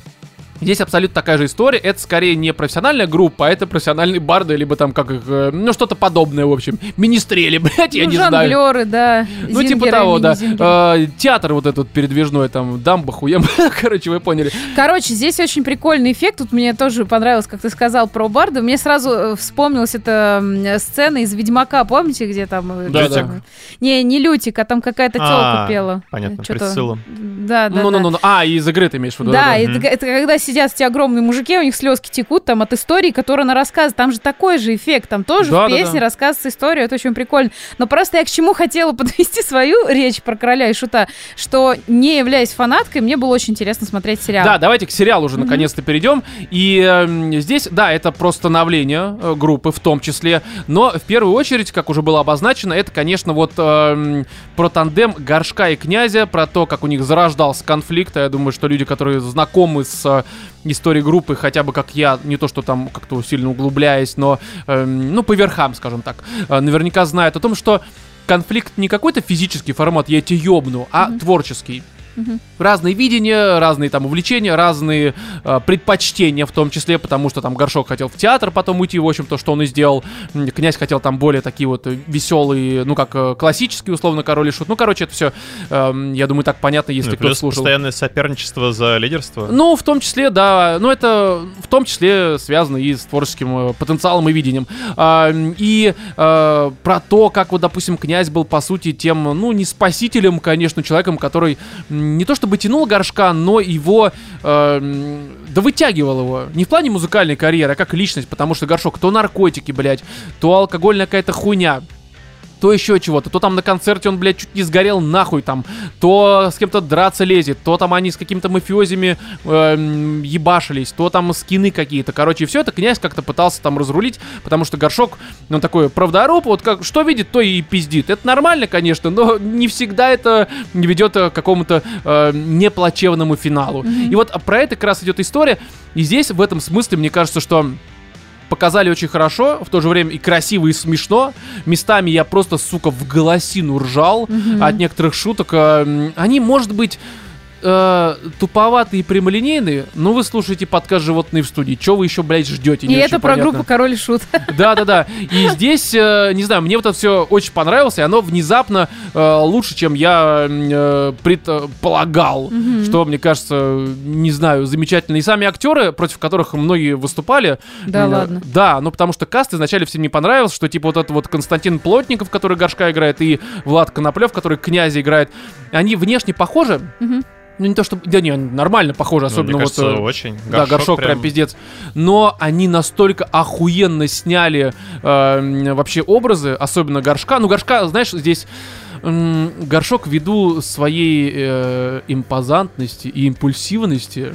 Speaker 1: Здесь абсолютно такая же история. Это скорее не профессиональная группа, а это профессиональные барды, либо там как их, э, ну что-то подобное, в общем. Министрели, блядь, я
Speaker 3: ну,
Speaker 1: не знаю.
Speaker 3: жонглеры, да.
Speaker 1: Ну, типа того, да. Э, театр вот этот передвижной, там, дамба хуем. Короче, вы поняли.
Speaker 3: Короче, здесь очень прикольный эффект. Тут мне тоже понравилось, как ты сказал про барды. Мне сразу э, вспомнилась эта сцена из Ведьмака, помните, где там... э,
Speaker 1: Да, да.
Speaker 3: Не, не Лютик, а там какая-то телка
Speaker 2: А,
Speaker 3: пела.
Speaker 2: понятно, Присцилла.
Speaker 3: Да, да,
Speaker 1: Ну, ну,
Speaker 3: да.
Speaker 1: ну, ну. А, из игры ты имеешь в виду?
Speaker 3: Да, это когда сидят эти огромные мужики, у них слезки текут там от истории, которую она рассказывает. Там же такой же эффект, там тоже
Speaker 1: Да,
Speaker 3: в
Speaker 1: да,
Speaker 3: песне
Speaker 1: да.
Speaker 3: рассказывается история, это очень прикольно. Но просто я к чему хотела подвести свою речь про короля и шута, что не являясь фанаткой, мне было очень интересно смотреть сериал.
Speaker 1: Да, давайте к сериалу уже
Speaker 3: Мгм.
Speaker 1: наконец-то перейдем. И эм, здесь, да, это про становление э, группы в том числе. Но в первую очередь, как уже было обозначено, это, конечно, вот эм, про тандем Горшка и Князя, про то, как у них зарождался конфликт. А Я думаю, что люди, которые знакомы с э, историей группы, хотя бы как я, не то что там как-то сильно углубляясь, но, эм, ну, по верхам, скажем так, э, наверняка знают о том, что конфликт не какой-то физический формат, я тебе ёбну, а творческий.
Speaker 3: Мгм.
Speaker 1: Разные видения, разные там увлечения, разные э, предпочтения в том числе, потому что там Горшок хотел в театр потом уйти, в общем-то, что он и сделал. Князь хотел там более такие вот э, веселые, ну как э, классические, условно, король и шут. Ну, короче, это все, я думаю, так понятно, если
Speaker 2: Ну
Speaker 1: кто-то слушал.
Speaker 2: постоянное соперничество за лидерство.
Speaker 1: Ну, в том числе, да. Но это в том числе связано и с творческим э, потенциалом и видением. М, и э, про то, как вот, допустим, князь был, по сути, тем, ну, не спасителем, конечно, человеком, который не то чтобы тянул горшка, но его, э, да вытягивал его. Не в плане музыкальной карьеры, а как личность, потому что горшок то наркотики, блядь, то алкогольная какая-то хуйня то еще чего-то, то там на концерте он, блядь, чуть не сгорел нахуй там, то с кем-то драться лезет, то там они с какими-то мафиозами эм, ебашились, то там скины какие-то, короче, все это князь как-то пытался там разрулить, потому что горшок, ну, такой правдоруб, вот как, что видит, то и пиздит. Это нормально, конечно, но не всегда это ведет э, к какому-то э, неплачевному финалу. И вот про это как раз идет история, и здесь в этом смысле, мне кажется, что показали очень хорошо, в то же время и красиво, и смешно. Местами я просто, сука, в голосину ржал
Speaker 3: Мгм.
Speaker 1: от некоторых шуток. Э, Они, может быть, э, туповатые и прямолинейные, но вы слушаете подкаст «Животные в студии». Чего вы еще, блядь, ждете?
Speaker 3: И
Speaker 1: Не
Speaker 3: это
Speaker 1: очень
Speaker 3: про
Speaker 1: понятно.
Speaker 3: группу Король и Шут.
Speaker 1: Да-да-да. И здесь, э, не знаю, мне вот это все очень понравилось, и оно внезапно э, лучше, чем я э, предполагал.
Speaker 3: Мгм.
Speaker 1: Что, мне кажется, не знаю, замечательно. И сами актеры, против которых многие выступали.
Speaker 3: Да
Speaker 1: э,
Speaker 3: ладно.
Speaker 1: Да, ну потому что каст изначально всем не понравился, что типа вот этот вот Константин Плотников, который Горшка играет, и Влад Коноплев, который Князя играет, они внешне похожи.
Speaker 3: Мгм.
Speaker 1: Ну не то чтобы... Да не, они нормально похожи,
Speaker 2: Ну,
Speaker 1: особенно
Speaker 2: мне
Speaker 1: вот...
Speaker 2: кажется,
Speaker 1: э,
Speaker 2: очень.
Speaker 1: да, горшок прям... пиздец. Но они настолько охуенно сняли э, вообще образы, особенно горшка. Ну, горшка, знаешь, здесь м, горшок ввиду своей э, импозантности и импульсивности.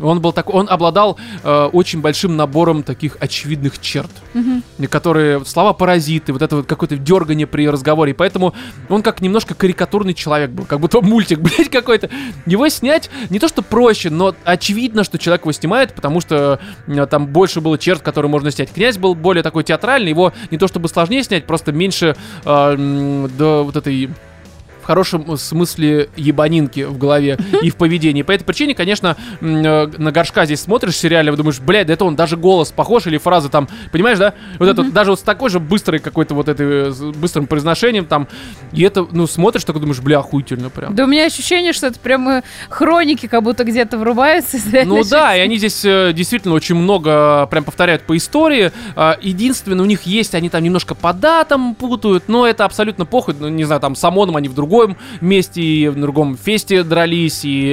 Speaker 1: Он был так, он обладал э, очень большим набором таких очевидных черт,
Speaker 3: Мгм.
Speaker 1: которые слова паразиты, вот это вот какое-то дергание при разговоре, и поэтому он как немножко карикатурный человек был, как будто мультик, блядь, какой-то. Его снять не то что проще, но очевидно, что человек его снимает, потому что э, там больше было черт, которые можно снять. Князь был более такой театральный, его не то чтобы сложнее снять, просто меньше э, до вот этой в хорошем смысле ебанинки в голове и в поведении. По этой причине, конечно, э, на горшка здесь смотришь в сериале, думаешь, блядь, да это он даже голос похож или фразы там, понимаешь, да? Вот это даже вот с такой же быстрой какой-то вот этой, э, быстрым произношением там, и это, ну, смотришь, такой думаешь, бля, охуительно прям.
Speaker 3: Да у меня ощущение, что это прямо хроники как будто где-то врубаются.
Speaker 1: Ну да, и они здесь э, действительно очень много прям повторяют по истории. А, единственное, у них есть, они там немножко по датам путают, но это абсолютно похуй. Ну, не знаю, там с ОМОНом они в другом месте, и в другом фесте дрались, и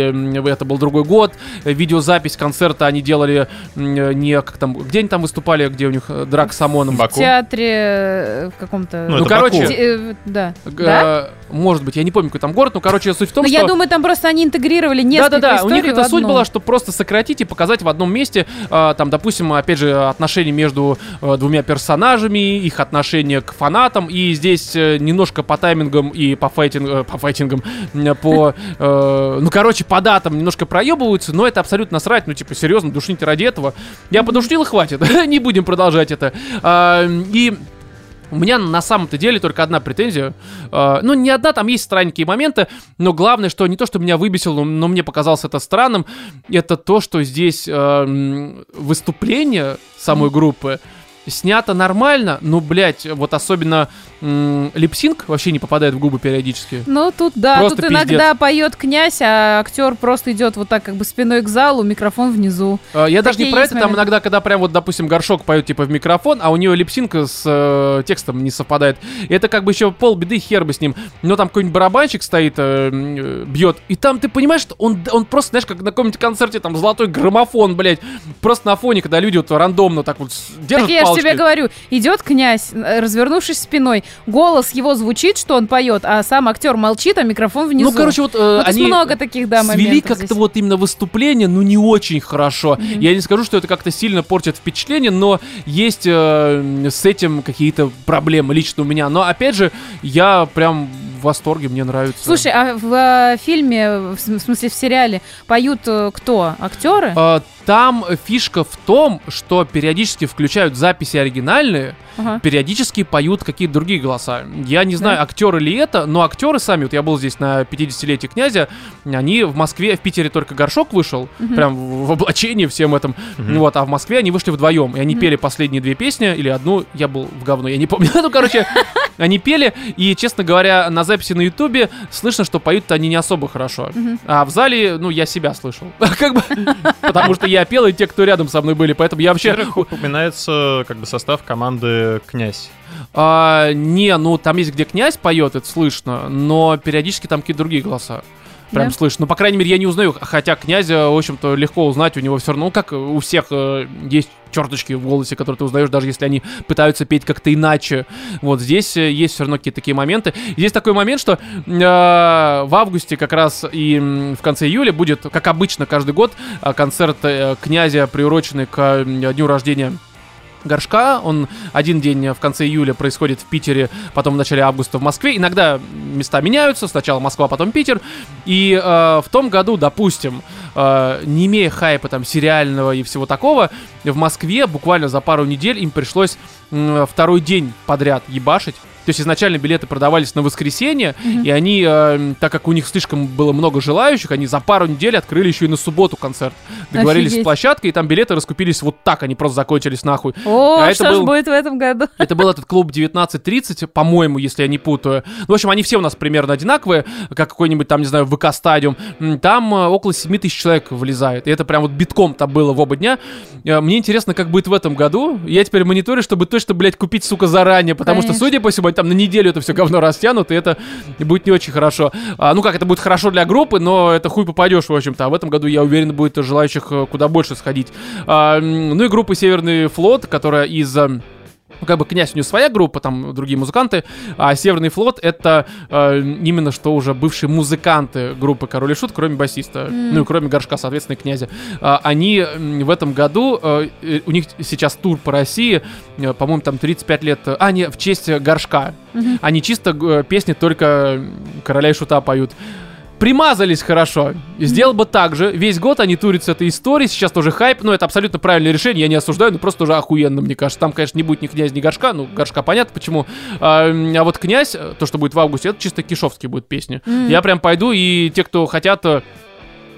Speaker 1: это был другой год. Видеозапись концерта они делали не как там, где они там выступали, где у них э, драк с ОМОНом.
Speaker 3: В
Speaker 2: Баку.
Speaker 3: театре э, в каком-то...
Speaker 2: Ну,
Speaker 1: Ну, короче,
Speaker 2: Баку.
Speaker 3: Те- э, Да. Да?
Speaker 1: Э, Может быть, я не помню, какой там город, но, короче, суть в том,
Speaker 3: Но
Speaker 1: что...
Speaker 3: я думаю, там просто они интегрировали несколько
Speaker 1: Да-да-да, у них эта суть была, что просто сократить и показать в одном месте, а, там, допустим, опять же, отношения между э, двумя персонажами, их отношение к фанатам, и здесь э, немножко по таймингам и по, файтинг, э, по файтингам, м, по, э, ну, короче, по датам немножко проебываются, но это абсолютно насрать, ну, типа, серьезно, душните ради этого. Я подушнил хватит, не будем продолжать это. А, И... У меня на самом-то деле только одна претензия. Э, ну, не одна, там есть странненькие моменты, но главное, что не то, что меня выбесило, но, мне показалось это странным, это то, что здесь м, выступление самой группы снято нормально, ну, блядь, вот особенно м, липсинг вообще не попадает в губы периодически.
Speaker 3: Ну, тут, да,
Speaker 1: Просто
Speaker 3: тут иногда поет князь, а актер просто идет вот так как бы спиной к залу, микрофон внизу.
Speaker 1: А, Я даже не
Speaker 3: Такие
Speaker 1: про это, там иногда, когда прям вот, допустим, горшок поет типа в микрофон, а у нее липсинка с э, текстом не совпадает. И это как бы еще полбеды, хер бы с ним. Но там какой-нибудь барабанщик стоит, э, э, бьет, и там ты понимаешь, что он, он просто, знаешь, как на каком-нибудь концерте, там, золотой граммофон, блядь, просто на фоне, когда люди вот рандомно так вот держат
Speaker 3: Так я. Тебе говорю, идет князь, э, развернувшись спиной, голос его звучит, что он поет, а сам актер молчит, а микрофон внизу.
Speaker 1: Ну, короче, вот э,
Speaker 3: Ну, то есть
Speaker 1: они
Speaker 3: много таких, да,
Speaker 1: свели как-то вот именно выступление, ну, не очень хорошо. Я не скажу, что это как-то сильно портит впечатление, но есть э, с этим какие-то проблемы лично у меня. Но, опять же, я прям в восторге, мне нравится.
Speaker 3: Слушай, а в э, фильме, в см- в смысле в сериале, поют э, кто? Актеры?
Speaker 1: Э, Там фишка в том, что периодически включают записи оригинальные,
Speaker 3: Ага.
Speaker 1: периодически поют какие-то другие голоса. Я не знаю,
Speaker 3: Да?
Speaker 1: актеры ли это, но актеры сами, вот я был здесь на 50-летие князя, они в Москве, в Питере только горшок вышел,
Speaker 3: Мгм.
Speaker 1: прям в, в облачении всем этом,
Speaker 2: Мгм.
Speaker 1: вот, а в Москве они вышли вдвоем, и они
Speaker 3: Мгм.
Speaker 1: пели последние две песни, или одну, я был в говно, я не помню, ну, короче, они пели, и, честно говоря, на записи на ютубе слышно, что поют они не особо хорошо, а в зале, ну, я себя слышал, как бы, потому что я пел, и те, кто рядом со мной были, поэтому я вообще...
Speaker 2: Во-первых, упоминается как бы состав команды «Князь».
Speaker 1: А, не, ну там есть где князь поет, это слышно, но периодически там какие-то другие голоса. Прям
Speaker 3: Да?
Speaker 1: слышно. Ну, по крайней мере, я не узнаю, хотя князя, в общем-то, легко узнать, у него все равно, ну, как у всех э, есть черточки в голосе, которые ты узнаешь, даже если они пытаются петь как-то иначе. Вот здесь э, есть все равно какие-то такие моменты. Есть такой момент, что э, в августе как раз и в конце июля будет, как обычно, каждый год э, концерт э, князя, приуроченный к дню рождения горшка. Он один день в конце июля происходит в Питере, потом в начале августа в Москве. Иногда места меняются, сначала Москва, потом Питер. И э, в том году, допустим, э, не имея хайпа там сериального и всего такого, в Москве буквально за пару недель им пришлось м, второй день подряд ебашить. То есть изначально билеты продавались на воскресенье, и они, э, так как у них слишком было много желающих, они за пару недель открыли еще и на субботу концерт. Договорились
Speaker 3: Офигеть.
Speaker 1: с площадкой, и там билеты раскупились вот так, они просто закончились нахуй.
Speaker 3: О,
Speaker 1: А это
Speaker 3: что ж
Speaker 1: был-
Speaker 3: будет в этом году?
Speaker 1: Это был этот клуб 1930, по-моему, если я не путаю. Ну, в общем, они все у нас примерно одинаковые, как какой-нибудь там, не знаю, ВК-стадиум. М, Там э, около 7 тысяч человек влезает. И это прям вот битком там было в оба дня. Э, Мне интересно, как будет в этом году. Я теперь мониторю, чтобы точно, блядь, купить, сука, заранее. Потому что,
Speaker 3: Конечно.
Speaker 1: судя по всему, они там на неделю это все говно растянут, и это будет не очень хорошо. А, ну как, это будет хорошо для группы, но это хуй попадешь, в общем-то. А в этом году, я уверен, будет желающих э, куда больше сходить. А, ну и группа Северный флот, которая из... э, ну, как бы князь у него своя группа, там другие музыканты, а Северный флот это э, именно что уже бывшие музыканты группы Король и Шут, кроме басиста,
Speaker 3: М.
Speaker 1: ну и кроме Горшка, соответственно, князя. А, они в этом году, э, э, у них сейчас тур по России, э, по-моему, там 35 лет, э, а, не, в честь э, Горшка.
Speaker 3: Мгм.
Speaker 1: Они чисто э, песни только Короля и Шута поют. Примазались хорошо. Сделал бы так же. Весь год они турят с этой историей. Сейчас тоже хайп. Но это абсолютно правильное решение. Я не осуждаю, но просто уже охуенно, мне кажется. Там, конечно, не будет ни князя, ни горшка. Ну, горшка понятно почему. А, а вот князь, э, то, что будет в августе, это чисто кишовские будут песни.
Speaker 3: М.
Speaker 1: Я прям пойду, и те, кто хотят, э,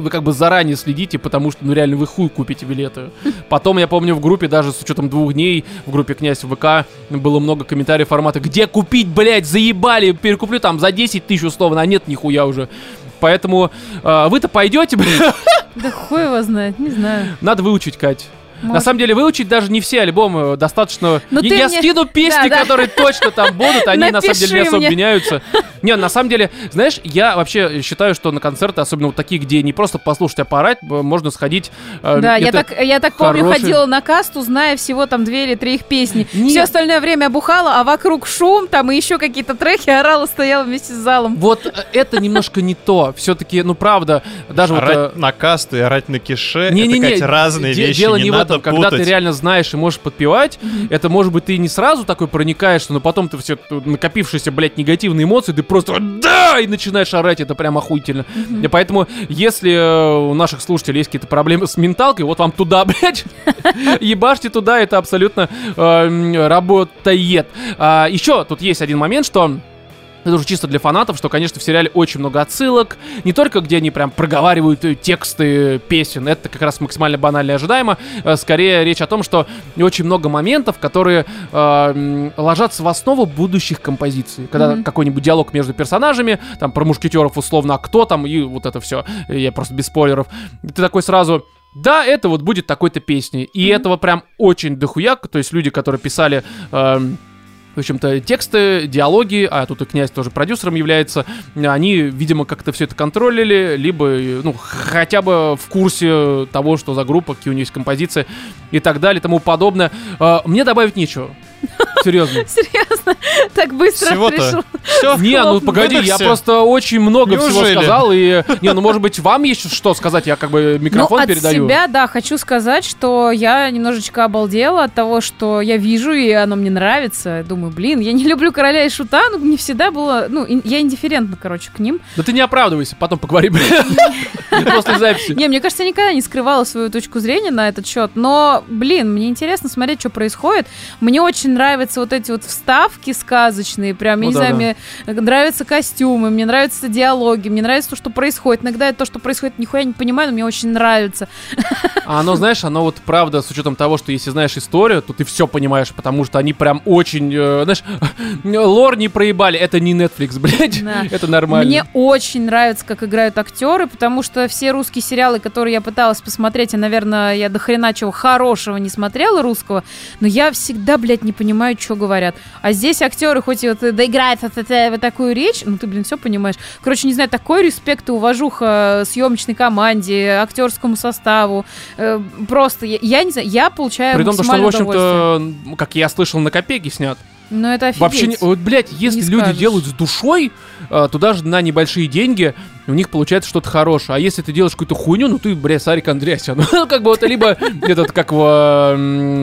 Speaker 1: вы как бы заранее следите, потому что, ну, реально, вы хуй купите билеты. Потом, я помню, в группе, даже с учетом двух дней, в группе «Князь ВК» было много комментариев формата «Где купить, блядь, заебали, перекуплю там за 10 тысяч условно, а нет, нихуя уже». Поэтому э, вы-то пойдете, бля,
Speaker 3: Да хуй его знает, не знаю.
Speaker 1: надо выучить, Кать. На
Speaker 3: Может.
Speaker 1: самом деле выучить даже не все альбомы, достаточно...
Speaker 3: Ну
Speaker 1: я я
Speaker 3: мне-
Speaker 1: скину песни,
Speaker 3: Да, да.
Speaker 1: которые точно там будут, они на самом деле не
Speaker 3: Напиши
Speaker 1: особо
Speaker 3: мне.
Speaker 1: меняются. Не, на самом деле, знаешь, я вообще считаю, что на концерты, особенно вот такие, где не просто послушать, а поорать, б- можно сходить... э,
Speaker 3: Да, я так, я так помню,
Speaker 1: хороший-
Speaker 3: ходила на касту, зная всего там две или три их песни.
Speaker 1: Нет.
Speaker 3: Все остальное время бухала, а вокруг шум, там и еще какие-то треки орала, стояла вместе с залом.
Speaker 1: Вот э, это немножко не то. Все-таки, ну правда, даже вот... э,
Speaker 2: орать на касту и орать на кише,
Speaker 1: Не-не-не,
Speaker 2: это, Кать, разные
Speaker 1: де-
Speaker 2: вещи,
Speaker 1: дело
Speaker 2: не,
Speaker 1: не, в
Speaker 2: надо
Speaker 1: когда ты
Speaker 2: путать.
Speaker 1: реально знаешь и можешь подпевать, это может быть ты не сразу такой проникаешь, но потом ты все накопившиеся, блядь, негативные эмоции, ты просто да и начинаешь орать, это прям охуительно. И поэтому, если э, у наших слушателей есть какие-то проблемы с менталкой, вот вам туда, блядь, ебашьте туда, это абсолютно э, работает. А, еще тут есть один момент, что это уже чисто для фанатов, что, конечно, в сериале очень много отсылок. Не только где они прям проговаривают э, тексты песен, это как раз максимально банально и ожидаемо. Э, Скорее речь о том, что очень много моментов, которые э, ложатся в основу будущих композиций. Когда
Speaker 3: Мгм.
Speaker 1: какой-нибудь диалог между персонажами, там про мушкетеров условно, а кто там, и вот это все. Я просто без спойлеров. Ты такой сразу... Да, это вот будет такой-то песни. И
Speaker 3: Мгм.
Speaker 1: этого прям очень дохуя. То есть люди, которые писали... эм, в общем-то, тексты, диалоги, а тут и князь тоже продюсером является, они, видимо, как-то все это контролили, либо, ну, хотя бы в курсе того, что за группа, какие у нее есть композиции и так далее, тому подобное. А, Мне добавить нечего. Серьезно.
Speaker 3: Серьезно? Так быстро
Speaker 2: Всего-то.
Speaker 3: пришел.
Speaker 2: Все,
Speaker 1: Не, ну погоди, я просто очень много всего
Speaker 2: Неужели?
Speaker 1: сказал, и... Не, ну, может быть, вам есть что сказать, я как бы микрофон
Speaker 3: ну, от
Speaker 1: передаю.
Speaker 3: себя, да, хочу сказать, что я немножечко обалдела от того, что я вижу, и оно мне нравится. Думаю, блин, я не люблю короля и шута, но не всегда было... Ну, я индифферентна, короче, к ним.
Speaker 1: Да ты не оправдывайся, потом поговори, блин. После записи.
Speaker 3: Не, мне кажется, я никогда не скрывала свою точку зрения на этот счет, но, блин, мне интересно смотреть, что происходит. Мне очень нравятся вот эти вот вставки сказочные, прям, я
Speaker 1: Ну
Speaker 3: не
Speaker 1: да,
Speaker 3: знаю,
Speaker 1: да.
Speaker 3: мне нравятся костюмы, мне нравятся диалоги, мне нравится то, что происходит. Иногда я то, что происходит, нихуя не понимаю, но мне очень нравится.
Speaker 1: А оно, знаешь, оно вот правда, с учетом того, что если знаешь историю, то ты все понимаешь, потому что они прям очень, э, знаешь, лор не проебали. Это не Netflix, блядь.
Speaker 3: Да.
Speaker 1: Это нормально.
Speaker 3: Мне очень нравится, как играют актеры, потому что все русские сериалы, которые я пыталась посмотреть, и, наверное, я до хрена чего хорошего не смотрела русского, но я всегда, блядь, не понимаю, что говорят. А здесь актеры хоть и вот доиграют вот, вот такую речь, ну ты, блин, все понимаешь. Короче, не знаю, такой респект и уважуха съемочной команде, актерскому составу. Э, просто, я, я не знаю, я получаю
Speaker 1: При том, что, в общем-то, как я слышал, на копейки снят.
Speaker 3: Ну это офигеть.
Speaker 1: Вообще, не- вот, блядь, если
Speaker 3: Не
Speaker 1: люди
Speaker 3: скажешь.
Speaker 1: делают с душой, э, то даже на небольшие деньги у них получается что-то хорошее. А если ты делаешь какую-то хуйню, ну ты, блядь, Сарик Андреасян. Ну, как бы это либо этот, как м,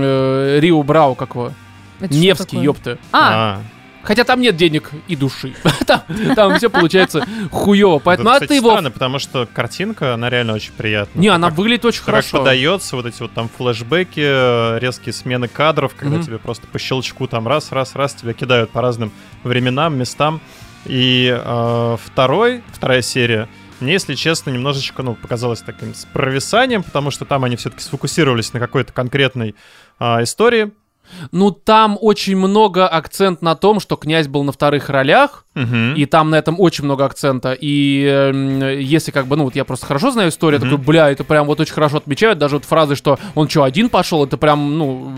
Speaker 1: э, Рио Брау, как его,
Speaker 3: Это
Speaker 1: Невский, ёпта.
Speaker 3: А,
Speaker 2: А,
Speaker 1: Хотя там нет денег и души. там, там все получается хуево. Поэтому,
Speaker 2: это, кстати,
Speaker 1: Вов,
Speaker 2: странно, потому что картинка, она реально очень приятная.
Speaker 1: Не, она
Speaker 2: Как-
Speaker 1: выглядит очень
Speaker 2: как
Speaker 1: хорошо.
Speaker 2: подается, вот эти вот там флешбеки, э, резкие смены кадров, когда
Speaker 1: Мгм.
Speaker 2: тебе просто по щелчку там раз, раз, раз тебя кидают по разным временам, местам. И э, второй, вторая серия, мне, если честно, немножечко, ну, показалась таким с провисанием, потому что там они все-таки сфокусировались на какой-то конкретной а, истории.
Speaker 1: Ну, там очень много акцент на том, что князь был на вторых ролях,
Speaker 2: Мгм.
Speaker 1: и там на этом очень много акцента. И эм, если как бы, ну, вот я просто хорошо знаю историю,
Speaker 2: Мгм.
Speaker 1: такой, бля, это прям вот очень хорошо отмечают, даже вот фразы, что он что, один пошел, это прям, ну,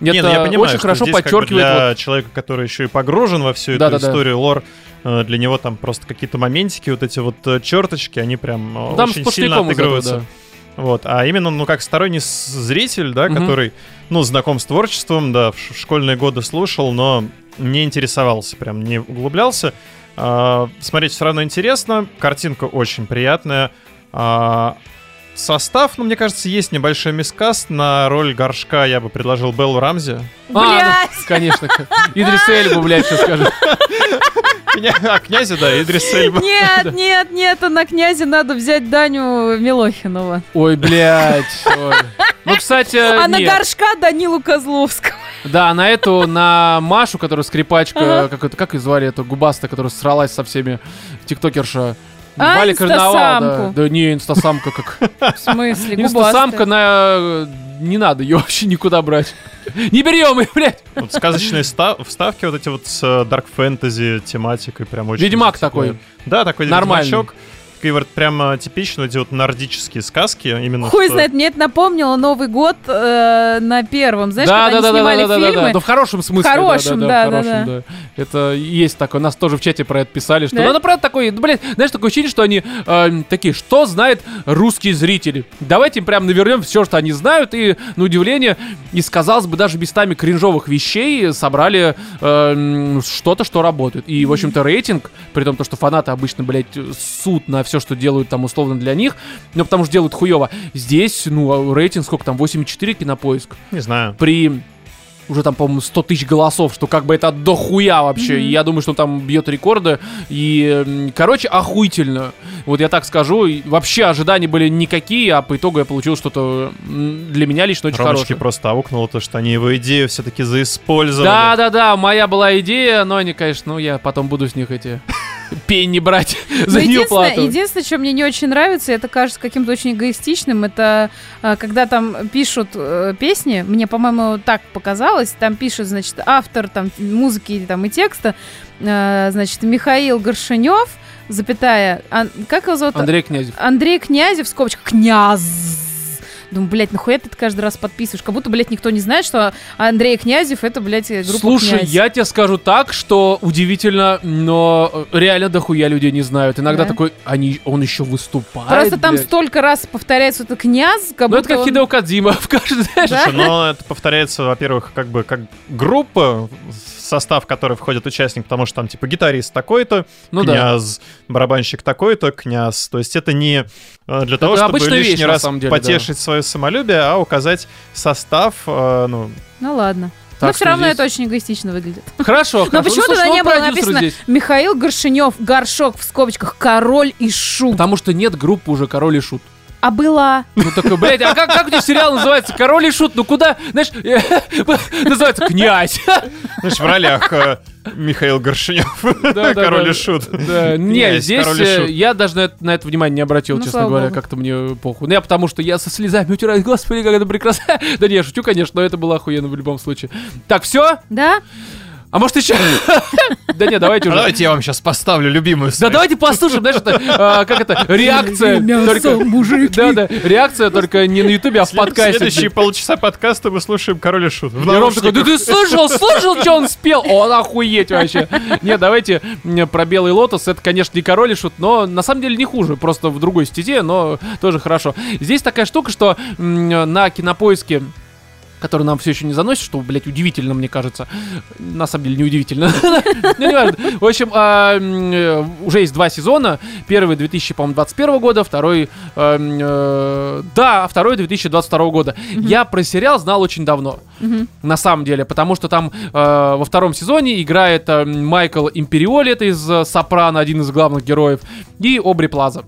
Speaker 1: это
Speaker 2: Не, ну я понимаю,
Speaker 1: очень хорошо
Speaker 2: здесь как бы
Speaker 1: подчеркивает
Speaker 2: для
Speaker 1: вот
Speaker 2: человека, который еще и погружен во всю эту
Speaker 1: Да-да-да.
Speaker 2: историю, лор, э, для него там просто какие-то моментики, вот эти вот э, черточки, они прям э,
Speaker 1: Там
Speaker 2: очень сильно
Speaker 1: из этого,
Speaker 2: отыгрываются.
Speaker 1: да.
Speaker 2: Вот, а именно, ну, как сторонний зритель, да,
Speaker 1: Мгм.
Speaker 2: который, ну, знаком с творчеством, да, в школьные годы слушал, но не интересовался, прям не углублялся. А, смотреть все равно интересно, картинка очень приятная. А, состав, ну, мне кажется, есть небольшой мискаст. На роль горшка я бы предложил Беллу Рамзи.
Speaker 1: А, ну, конечно. Идрис Эльбу, блядь, что скажет.
Speaker 2: А, князя, да, Идрис Эльба.
Speaker 3: Нет, нет, нет, а на князе надо взять Даню Милохинова.
Speaker 1: Ой, блядь. ой. Ну, кстати,
Speaker 3: А на
Speaker 1: нет.
Speaker 3: горшка Данилу Козловского.
Speaker 1: Да, на эту, на Машу, которая скрипачка,
Speaker 3: Ага.
Speaker 1: как, это, как ее звали, эту губастая, которая сралась со всеми тиктокерша.
Speaker 3: А,
Speaker 1: Валя Карнавал, да. Да не, инстасамка как.
Speaker 3: В смысле?
Speaker 1: Инстасамка на... Не надо ее вообще никуда брать. Не берем ее, блядь.
Speaker 2: Вот сказочные ста- вставки вот эти вот с э, дарк фэнтези тематикой прям очень...
Speaker 1: Ведьмак такой.
Speaker 2: Да, такой
Speaker 1: Нормальный.
Speaker 2: ведьмачок. Такие вот прям э, типично эти вот нордические сказки. Именно
Speaker 3: Хуй
Speaker 2: что-
Speaker 3: знает, мне это напомнило Новый год э, на первом. Знаешь,
Speaker 1: да,
Speaker 3: когда
Speaker 1: да,
Speaker 3: они
Speaker 1: да,
Speaker 3: снимали
Speaker 1: да, да, да,
Speaker 3: фильмы.
Speaker 1: да, да, в хорошем смысле. да,
Speaker 3: Хорошем,
Speaker 1: да,
Speaker 3: да,
Speaker 1: в
Speaker 3: да,
Speaker 1: хорошем,
Speaker 3: да.
Speaker 1: да. Это есть такое, нас тоже в чате про это писали, что
Speaker 3: Да?
Speaker 1: надо про такой, ну, блядь, знаешь, такое ощущение, что они э, такие, что знает русские зрители? Давайте им прям навернем все, что они знают, и, на удивление, из, казалось бы, даже местами кринжовых вещей собрали э, что-то, что работает. И, в общем-то, рейтинг, при том, то, что фанаты обычно, блядь, суд на все, что делают там условно для них, ну, потому что делают хуево. Здесь, ну, рейтинг сколько там, 8,4 кинопоиск
Speaker 2: Не знаю.
Speaker 1: при уже там, по-моему, 100 тысяч голосов, что как бы это дохуя вообще. И я думаю, что он там бьет рекорды. И, короче, охуительно. Вот я так скажу. И вообще ожидания были никакие, а по итогу я получил что-то для меня лично очень
Speaker 2: Ромочки
Speaker 1: хорошее.
Speaker 2: просто аукнуло то, что они его идею все-таки заиспользовали.
Speaker 1: Да, да, да, моя была идея, но они, конечно, ну я потом буду с них эти пенни брать за
Speaker 3: Ну, единственное,
Speaker 1: неуплату.
Speaker 3: единственное, что мне не очень нравится, это кажется каким-то очень эгоистичным, это а, когда там пишут э, песни, мне, по-моему, так показалось, там пишет, значит, автор там музыки там, и текста, э, значит, Михаил Горшинев, запятая, Ан- как его зовут?
Speaker 1: Андрей Князев.
Speaker 3: Андрей Князев, в скобочках, княз. Думаю, блядь, нахуя ты это каждый раз подписываешь? Как будто, блядь, никто не знает, что Андрей Князев это, блядь, группа
Speaker 1: Слушай,
Speaker 3: «Князь».
Speaker 1: я тебе скажу так, что удивительно, но э, реально дохуя людей не знают. Иногда
Speaker 3: Да.
Speaker 1: такой, они, он еще выступает.
Speaker 3: Просто там
Speaker 1: блядь.
Speaker 3: столько раз повторяется это князь, как
Speaker 1: Ну
Speaker 3: будто
Speaker 1: это как
Speaker 3: он-
Speaker 1: Хидео Кадзима в каждой,
Speaker 3: Да?
Speaker 2: Слушай, но это повторяется, во-первых, как бы как группа, в состав которой входит участник, потому что там типа гитарист такой-то,
Speaker 1: Ну да.
Speaker 2: князь, барабанщик такой-то, князь. То есть это не э, для того, чтобы лишний
Speaker 1: вещь, на
Speaker 2: раз
Speaker 1: самом деле, да.
Speaker 2: потешить свое самолюбие, а указать состав, э, ну,
Speaker 3: Ну ладно.
Speaker 1: Так
Speaker 3: Но все равно
Speaker 1: здесь-
Speaker 3: это очень эгоистично выглядит.
Speaker 1: Хорошо,
Speaker 3: Но
Speaker 1: хорошо.
Speaker 3: почему
Speaker 1: Ну, ну,
Speaker 3: не
Speaker 1: он
Speaker 3: было написано
Speaker 1: здесь.
Speaker 3: Михаил Горшинев, горшок в скобочках, король и шут?
Speaker 1: Потому что нет группы уже Король и Шут.
Speaker 3: А была.
Speaker 1: Ну такой, блядь, а как, как у тебя сериал называется? Король и Шут? Ну куда? Знаешь, называется Князь.
Speaker 2: знаешь, в ролях э, Михаил Горшинев, король и шут.
Speaker 1: Да, не, здесь э, я даже на это, внимание не обратил,
Speaker 3: Ну,
Speaker 1: честно говоря, как-то мне похуй. Ну, я потому что я со слезами утираю, господи, как это прекрасно. да не, я шучу, конечно, но это было охуенно в любом случае. Так, все?
Speaker 3: Да?
Speaker 1: А может еще? да не, давайте уже.
Speaker 2: Давайте я вам сейчас поставлю любимую
Speaker 1: Да давайте послушаем, знаешь, это, а, как это, реакция. только, Да, да, реакция только не на ютубе, а в подкасте.
Speaker 2: Следующие полчаса подкаста мы слушаем «Король и шут».
Speaker 1: И Ром такой, да ты слышал, слышал, что он спел? Он охуеть вообще. Не, давайте про Белый Лотос. Это, конечно, не король и шут, но на самом деле не хуже. Просто в другой стезе, но тоже хорошо. Здесь такая штука, что на кинопоиске который нам все еще не заносит, что, блядь, удивительно, мне кажется. На самом деле, не удивительно. Ну, не важно. В общем, а, э, уже есть два сезона. Первый 2021 года, второй... э, м, э, Да, второй 2022 года. Я про сериал знал очень давно на самом деле, потому что там э, во втором сезоне играет Майкл Империоли, это из Сопрано, один из главных героев, и Обри Плаза.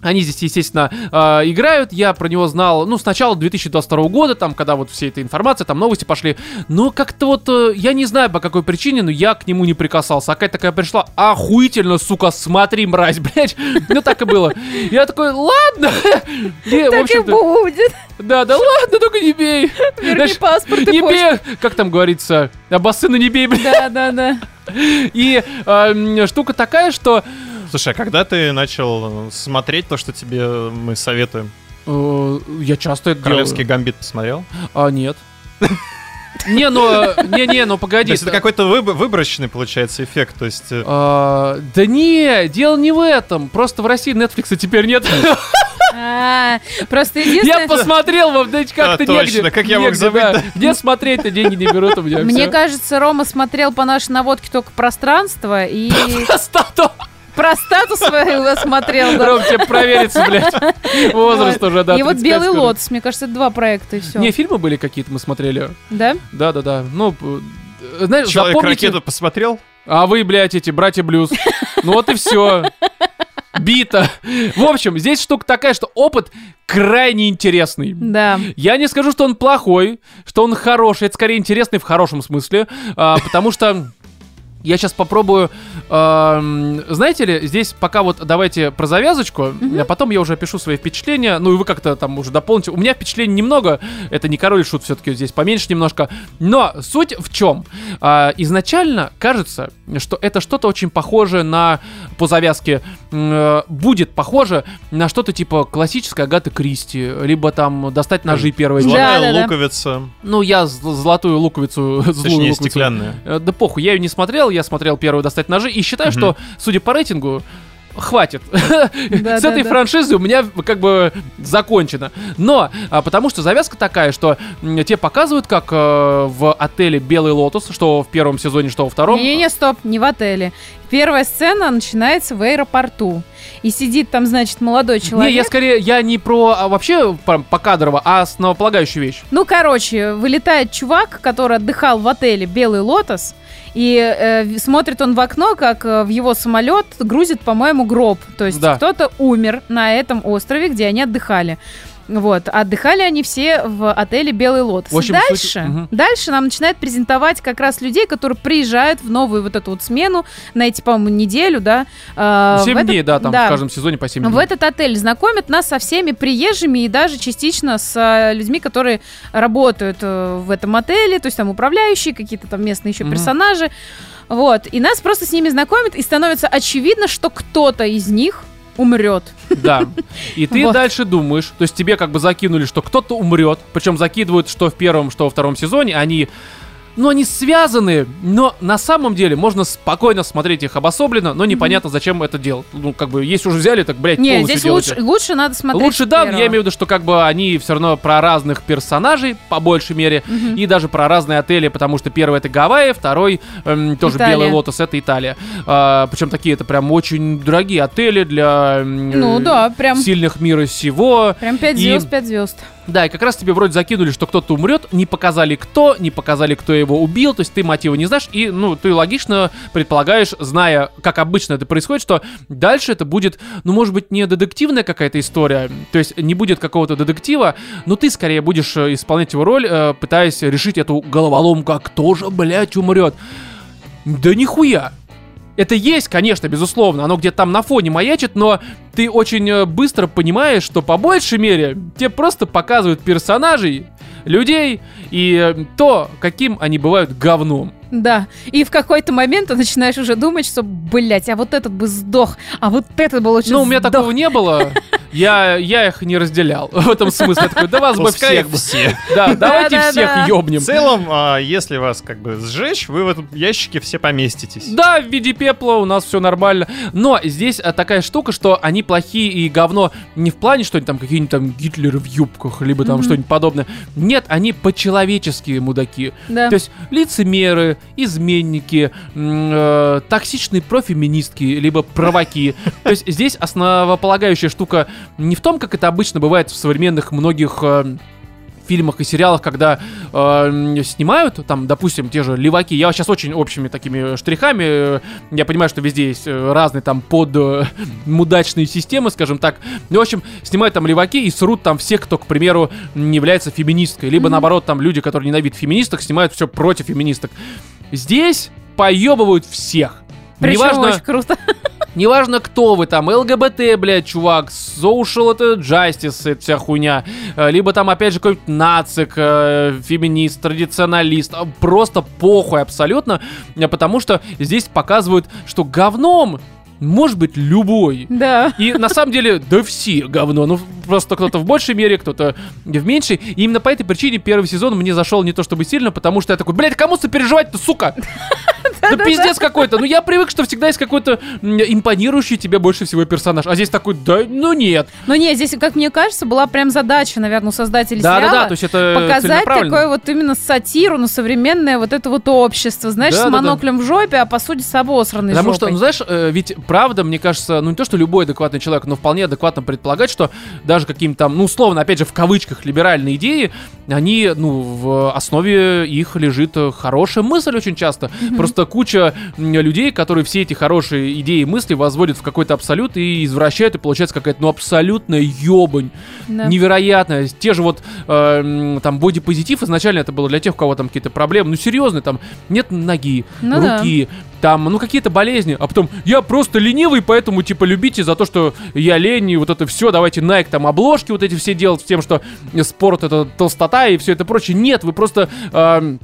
Speaker 1: Они здесь, естественно, э, играют. Я про него знал, ну, с начала 2022 года, там, когда вот вся эта информация, там новости пошли. Но как-то вот, э, я не знаю по какой причине, но я к нему не прикасался. А Катя такая пришла, охуительно, сука, смотри, мразь, блядь. Ну, так и было. Я такой, ладно. И,
Speaker 3: Так и будет.
Speaker 1: да, да ладно, только не бей.
Speaker 3: Верни
Speaker 1: Знаешь,
Speaker 3: паспорт
Speaker 1: не бей, как там говорится, обоссына не бей, блядь.
Speaker 3: Да, да, да.
Speaker 1: И э, штука такая, что
Speaker 2: Слушай, а когда ты начал э, смотреть то, что тебе мы советуем?
Speaker 1: э, я часто это
Speaker 2: Королевский
Speaker 1: делаю.
Speaker 2: гамбит посмотрел?
Speaker 1: А, нет. Не, ну, не-не, ну
Speaker 2: То
Speaker 1: погоди.
Speaker 2: есть это какой-то выб- выборочный, получается, эффект. То есть э,
Speaker 1: А, да не, дело не в этом. Просто в России Netflix теперь нет.
Speaker 3: А, Просто
Speaker 1: Я
Speaker 3: единственное...
Speaker 1: посмотрел, вам, да как-то
Speaker 2: А, точно,
Speaker 1: негде.
Speaker 2: как я мог
Speaker 1: негде,
Speaker 2: забыть,
Speaker 1: да.
Speaker 2: да.
Speaker 1: Где смотреть-то деньги не берут у меня.
Speaker 3: Мне кажется, Рома смотрел по нашей наводке только пространство и
Speaker 1: Стату.
Speaker 3: Про статус свою смотрел. да.
Speaker 1: Ром, тебе проверится, блядь. Возраст уже, да.
Speaker 3: И вот
Speaker 1: 35
Speaker 3: «Белый
Speaker 1: скоро.
Speaker 3: лотос», мне кажется, это два проекта и все.
Speaker 1: Не, фильмы были какие-то, мы смотрели.
Speaker 3: Да?
Speaker 1: Да-да-да. Ну, п- э, знаешь, запомните...
Speaker 2: Человек-ракету посмотрел?
Speaker 1: А вы, блядь, эти братья Блюз. Ну вот и все. Бита. В общем, здесь штука такая, что опыт крайне интересный.
Speaker 3: Да.
Speaker 1: Я не скажу, что он плохой, что он хороший. Это скорее интересный в хорошем смысле. а, потому что я сейчас попробую... ам, знаете ли, здесь пока вот давайте про завязочку, а потом я уже опишу свои впечатления. Ну и вы как-то там уже дополните. У меня впечатлений немного. Это не король шут все-таки здесь поменьше немножко. Но суть в чем? А, изначально кажется, что это что-то очень похожее на... По завязке э, будет похоже на что-то типа классической Агаты Кристи. Либо там достать ножи первой
Speaker 2: Золотая
Speaker 3: да, да.
Speaker 2: луковица,
Speaker 1: Ну, я золотую луковицу, злую
Speaker 2: точнее,
Speaker 1: луковицу.
Speaker 2: стеклянная.
Speaker 1: Э, Да похуй, я ее не смотрел, я смотрел первую достать ножи и считаю, что, судя по рейтингу, хватит.
Speaker 3: Да,
Speaker 1: С
Speaker 3: да,
Speaker 1: этой
Speaker 3: да.
Speaker 1: франшизой у меня как бы закончено. Но а, потому что завязка такая, что м, тебе показывают, как э, в отеле Белый Лотос, что в первом сезоне, что во втором.
Speaker 3: Не-не, стоп, не в отеле. Первая сцена начинается в аэропорту. И сидит там, значит, молодой человек.
Speaker 1: Не, я скорее, я не про а, вообще прям покадрово, а основополагающую вещь.
Speaker 3: Ну, короче, вылетает чувак, который отдыхал в отеле Белый Лотос, и э, смотрит он в окно, как э, в его самолет грузит, по-моему, гроб. То есть
Speaker 1: Да.
Speaker 3: кто-то умер на этом острове, где они отдыхали. Вот, отдыхали они все в отеле Белый Лотос.
Speaker 1: В общем,
Speaker 3: дальше,
Speaker 1: суть- мгм.
Speaker 3: дальше нам начинает презентовать как раз людей, которые приезжают в новую вот эту вот смену на эти, по-моему, неделю, да. э, в
Speaker 1: 7
Speaker 3: этот-
Speaker 1: дней, да, там в каждом сезоне по 7
Speaker 3: в
Speaker 1: дней.
Speaker 3: этот отель знакомят нас со всеми приезжими и даже частично с э, людьми, которые работают э, в этом отеле, то есть там управляющие, какие-то там местные еще
Speaker 1: Мгм.
Speaker 3: персонажи. Вот. И нас просто с ними знакомят, и становится очевидно, что кто-то из них умрет.
Speaker 1: Да. И ты
Speaker 3: Вот.
Speaker 1: дальше думаешь, то есть тебе как бы закинули, что кто-то умрет, причем закидывают, что в первом, что во втором сезоне, они ну, они связаны, но на самом деле можно спокойно смотреть их обособленно, но непонятно, зачем это делать. Ну, как бы, если уже взяли, так, блядь,
Speaker 3: Не,
Speaker 1: полностью
Speaker 3: здесь
Speaker 1: делайте.
Speaker 3: лучше, лучше надо смотреть.
Speaker 1: Лучше, да,
Speaker 3: первого.
Speaker 1: я имею в виду, что как бы они все равно про разных персонажей, по большей мере,
Speaker 3: Мгм.
Speaker 1: и даже про разные отели, потому что первый это Гавайи, второй эм, тоже
Speaker 3: Италия.
Speaker 1: Белый Лотос, это Италия. причем такие это прям очень дорогие отели для м,
Speaker 3: Ну да, прям,
Speaker 1: сильных мира сего.
Speaker 3: прям 5
Speaker 1: и-
Speaker 3: звезд, 5 звезд.
Speaker 1: Да, и как раз тебе вроде закинули, что кто-то умрет, не показали кто, не показали, кто его убил, то есть ты мотива не знаешь, и, ну, ты логично предполагаешь, зная, как обычно это происходит, что дальше это будет, ну, может быть, не детективная какая-то история, то есть не будет какого-то детектива, но ты скорее будешь э, исполнять его роль, э, пытаясь решить эту головоломку, а кто же, блядь, умрет? Да нихуя! Это есть, конечно, безусловно, оно где-то там на фоне маячит, но ты очень э, быстро понимаешь, что по большей мере тебе просто показывают персонажей, людей и э, то, каким они бывают говном.
Speaker 3: Да. И в какой-то момент ты начинаешь уже думать, что, блядь, а вот этот бы сдох, а вот этот бы лучше
Speaker 1: Ну, у меня
Speaker 3: сдох.
Speaker 1: такого не было. Я, я их не разделял. В этом смысле. Я такой, да вас бы всех...
Speaker 2: все.
Speaker 1: Да, давайте всех ёбнем.
Speaker 2: В целом, а, если вас как бы сжечь, вы в этом ящике все поместитесь.
Speaker 1: Да, в виде пепла у нас все нормально. Но здесь а, такая штука, что они плохие и говно не в плане, что они там какие-нибудь там Гитлеры в юбках, либо там что-нибудь подобное. Нет, они по-человеческие мудаки.
Speaker 3: Да.
Speaker 1: То есть лицемеры, изменники, э, токсичные профеминистки, либо провоки. То есть здесь основополагающая штука не в том, как это обычно бывает в современных многих э, фильмах и сериалах, когда э, снимают, там, допустим, те же леваки, я сейчас очень общими такими штрихами, э, я понимаю, что везде есть э, разные там под э, мудачные системы, скажем так, ну, в общем, снимают там леваки и срут там всех, кто, к примеру, не является феминисткой, либо
Speaker 3: Мгм.
Speaker 1: наоборот, там люди, которые ненавидят феминисток, снимают все против феминисток. Здесь поебывают всех.
Speaker 3: Причем
Speaker 1: Неважно,
Speaker 3: очень круто.
Speaker 1: Неважно, кто вы там, ЛГБТ, блядь, чувак, social это justice, это вся хуйня. Э, Либо там, опять же, какой-нибудь нацик, э, феминист, традиционалист. Просто похуй абсолютно, э, потому что здесь показывают, что говном может быть любой.
Speaker 3: Да.
Speaker 1: И на самом деле, да все говно. Ну, просто кто-то в большей мере, кто-то в меньшей. И именно по этой причине первый сезон мне зашел не то чтобы сильно, потому что я такой, блядь, кому сопереживать-то, сука? Да пиздец какой-то. Ну, я привык, что всегда есть какой-то импонирующий тебе больше всего персонаж. А здесь такой, да, ну нет.
Speaker 3: Ну не, здесь, как мне кажется, была прям задача, наверное, у создателей сериала.
Speaker 1: Да-да-да, то есть это
Speaker 3: показать такое вот именно сатиру на современное вот это вот общество, знаешь, с моноклем в жопе, а по сути с обосранной
Speaker 1: Потому
Speaker 3: жопой.
Speaker 1: что, ну знаешь, э, ведь правда, мне кажется, ну не то, что любой адекватный человек, но вполне адекватно предполагать, что даже каким-то там, ну условно, опять же, в кавычках, либеральные идеи, они, ну, в основе их лежит хорошая мысль очень часто. Просто куча людей, которые все эти хорошие идеи и мысли возводят в какой-то абсолют и извращают, и получается какая-то, ну, абсолютная ебань.
Speaker 3: Да.
Speaker 1: Невероятно. Те же вот э, там бодипозитив изначально это было для тех, у кого там какие-то проблемы. Ну, серьезно, там нет ноги,
Speaker 3: Ну да.
Speaker 1: Там, ну, какие-то болезни. А потом, я просто ленивый, поэтому, типа, любите за то, что я лень, и вот это все, давайте Nike там обложки вот эти все делать с тем, что спорт это толстота и все это прочее. Нет, вы просто... эм,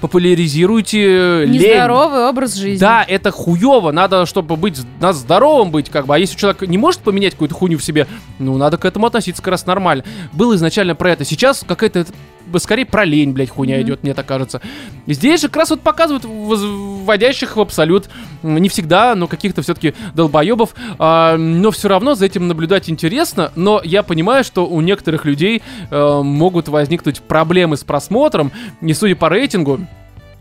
Speaker 1: популяризируйте лень.
Speaker 3: Нездоровый образ жизни.
Speaker 1: Да, это хуево. Надо, чтобы быть надо здоровым быть, как бы. А если человек не может поменять какую-то хуйню в себе, ну, надо к этому относиться как раз нормально. Было изначально про это. Сейчас какая-то скорее про лень, блядь, хуйня
Speaker 3: Мгм.
Speaker 1: идет, мне так кажется. Здесь же как раз вот показывают вводящих в абсолют, не всегда, но каких-то все-таки долбоебов, а, но все равно за этим наблюдать интересно, но я понимаю, что у некоторых людей э, могут возникнуть проблемы с просмотром, не судя по рейтингу,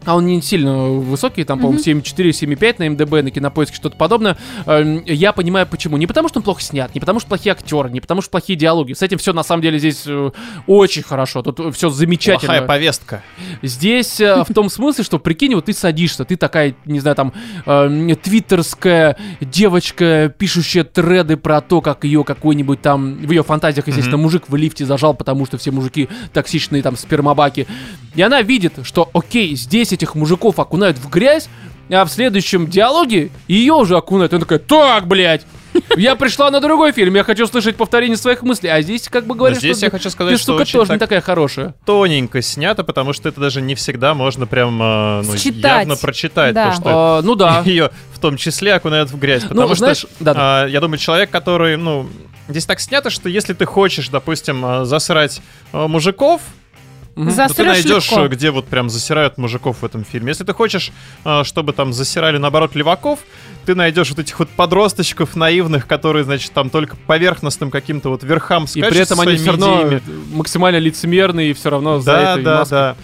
Speaker 1: а он не сильно высокий, там, по-моему, 7,4, 7,5 на МДБ, на кинопоиске, что-то подобное. Эм, Я понимаю, почему. Не потому, что он плохо снят, не потому, что плохие актеры, не потому, что плохие диалоги. С этим все на самом деле здесь э, очень хорошо. Тут все замечательно.
Speaker 2: Плохая повестка.
Speaker 1: Здесь э, в том смысле, что прикинь, вот ты садишься, ты такая, не знаю, там, э, твиттерская девочка, пишущая треды про то, как ее какой-нибудь там, в ее фантазиях, естественно, мужик в лифте зажал, потому что все мужики токсичные, там, спермобаки. И она видит, что, окей, здесь этих мужиков окунают в грязь, а в следующем диалоге ее уже окунают. И она такая, так, блядь, я пришла на другой фильм, я хочу слышать повторение своих мыслей. А здесь как бы говорят,
Speaker 2: здесь
Speaker 1: что
Speaker 2: я хочу сказать,
Speaker 1: ты,
Speaker 2: что очень
Speaker 1: тоже не
Speaker 2: так-
Speaker 1: такая хорошая.
Speaker 2: Тоненько снято, потому что это даже не всегда можно прям э, ну,
Speaker 3: Считать.
Speaker 2: явно прочитать,
Speaker 3: Да.
Speaker 2: то, что
Speaker 1: А, ну да.
Speaker 2: ее в том числе окунают в грязь. Потому
Speaker 1: Ну,
Speaker 2: что,
Speaker 1: знаешь, да, да.
Speaker 2: а, я думаю, человек, который, ну, здесь так снято, что если ты хочешь, допустим, а, засрать а, мужиков,
Speaker 3: За-
Speaker 2: то ты найдешь,
Speaker 3: легко.
Speaker 2: э, где вот прям засирают мужиков в этом фильме. Если ты хочешь, а, чтобы там засирали, наоборот, леваков, ты найдешь вот этих вот подросточков наивных, которые, значит, там только поверхностным каким-то вот верхам
Speaker 1: И
Speaker 2: скачут
Speaker 1: при этом они все равно
Speaker 2: идеями.
Speaker 1: максимально лицемерные и все равно за
Speaker 2: Да,
Speaker 1: этой
Speaker 2: да,
Speaker 1: маской.
Speaker 2: да.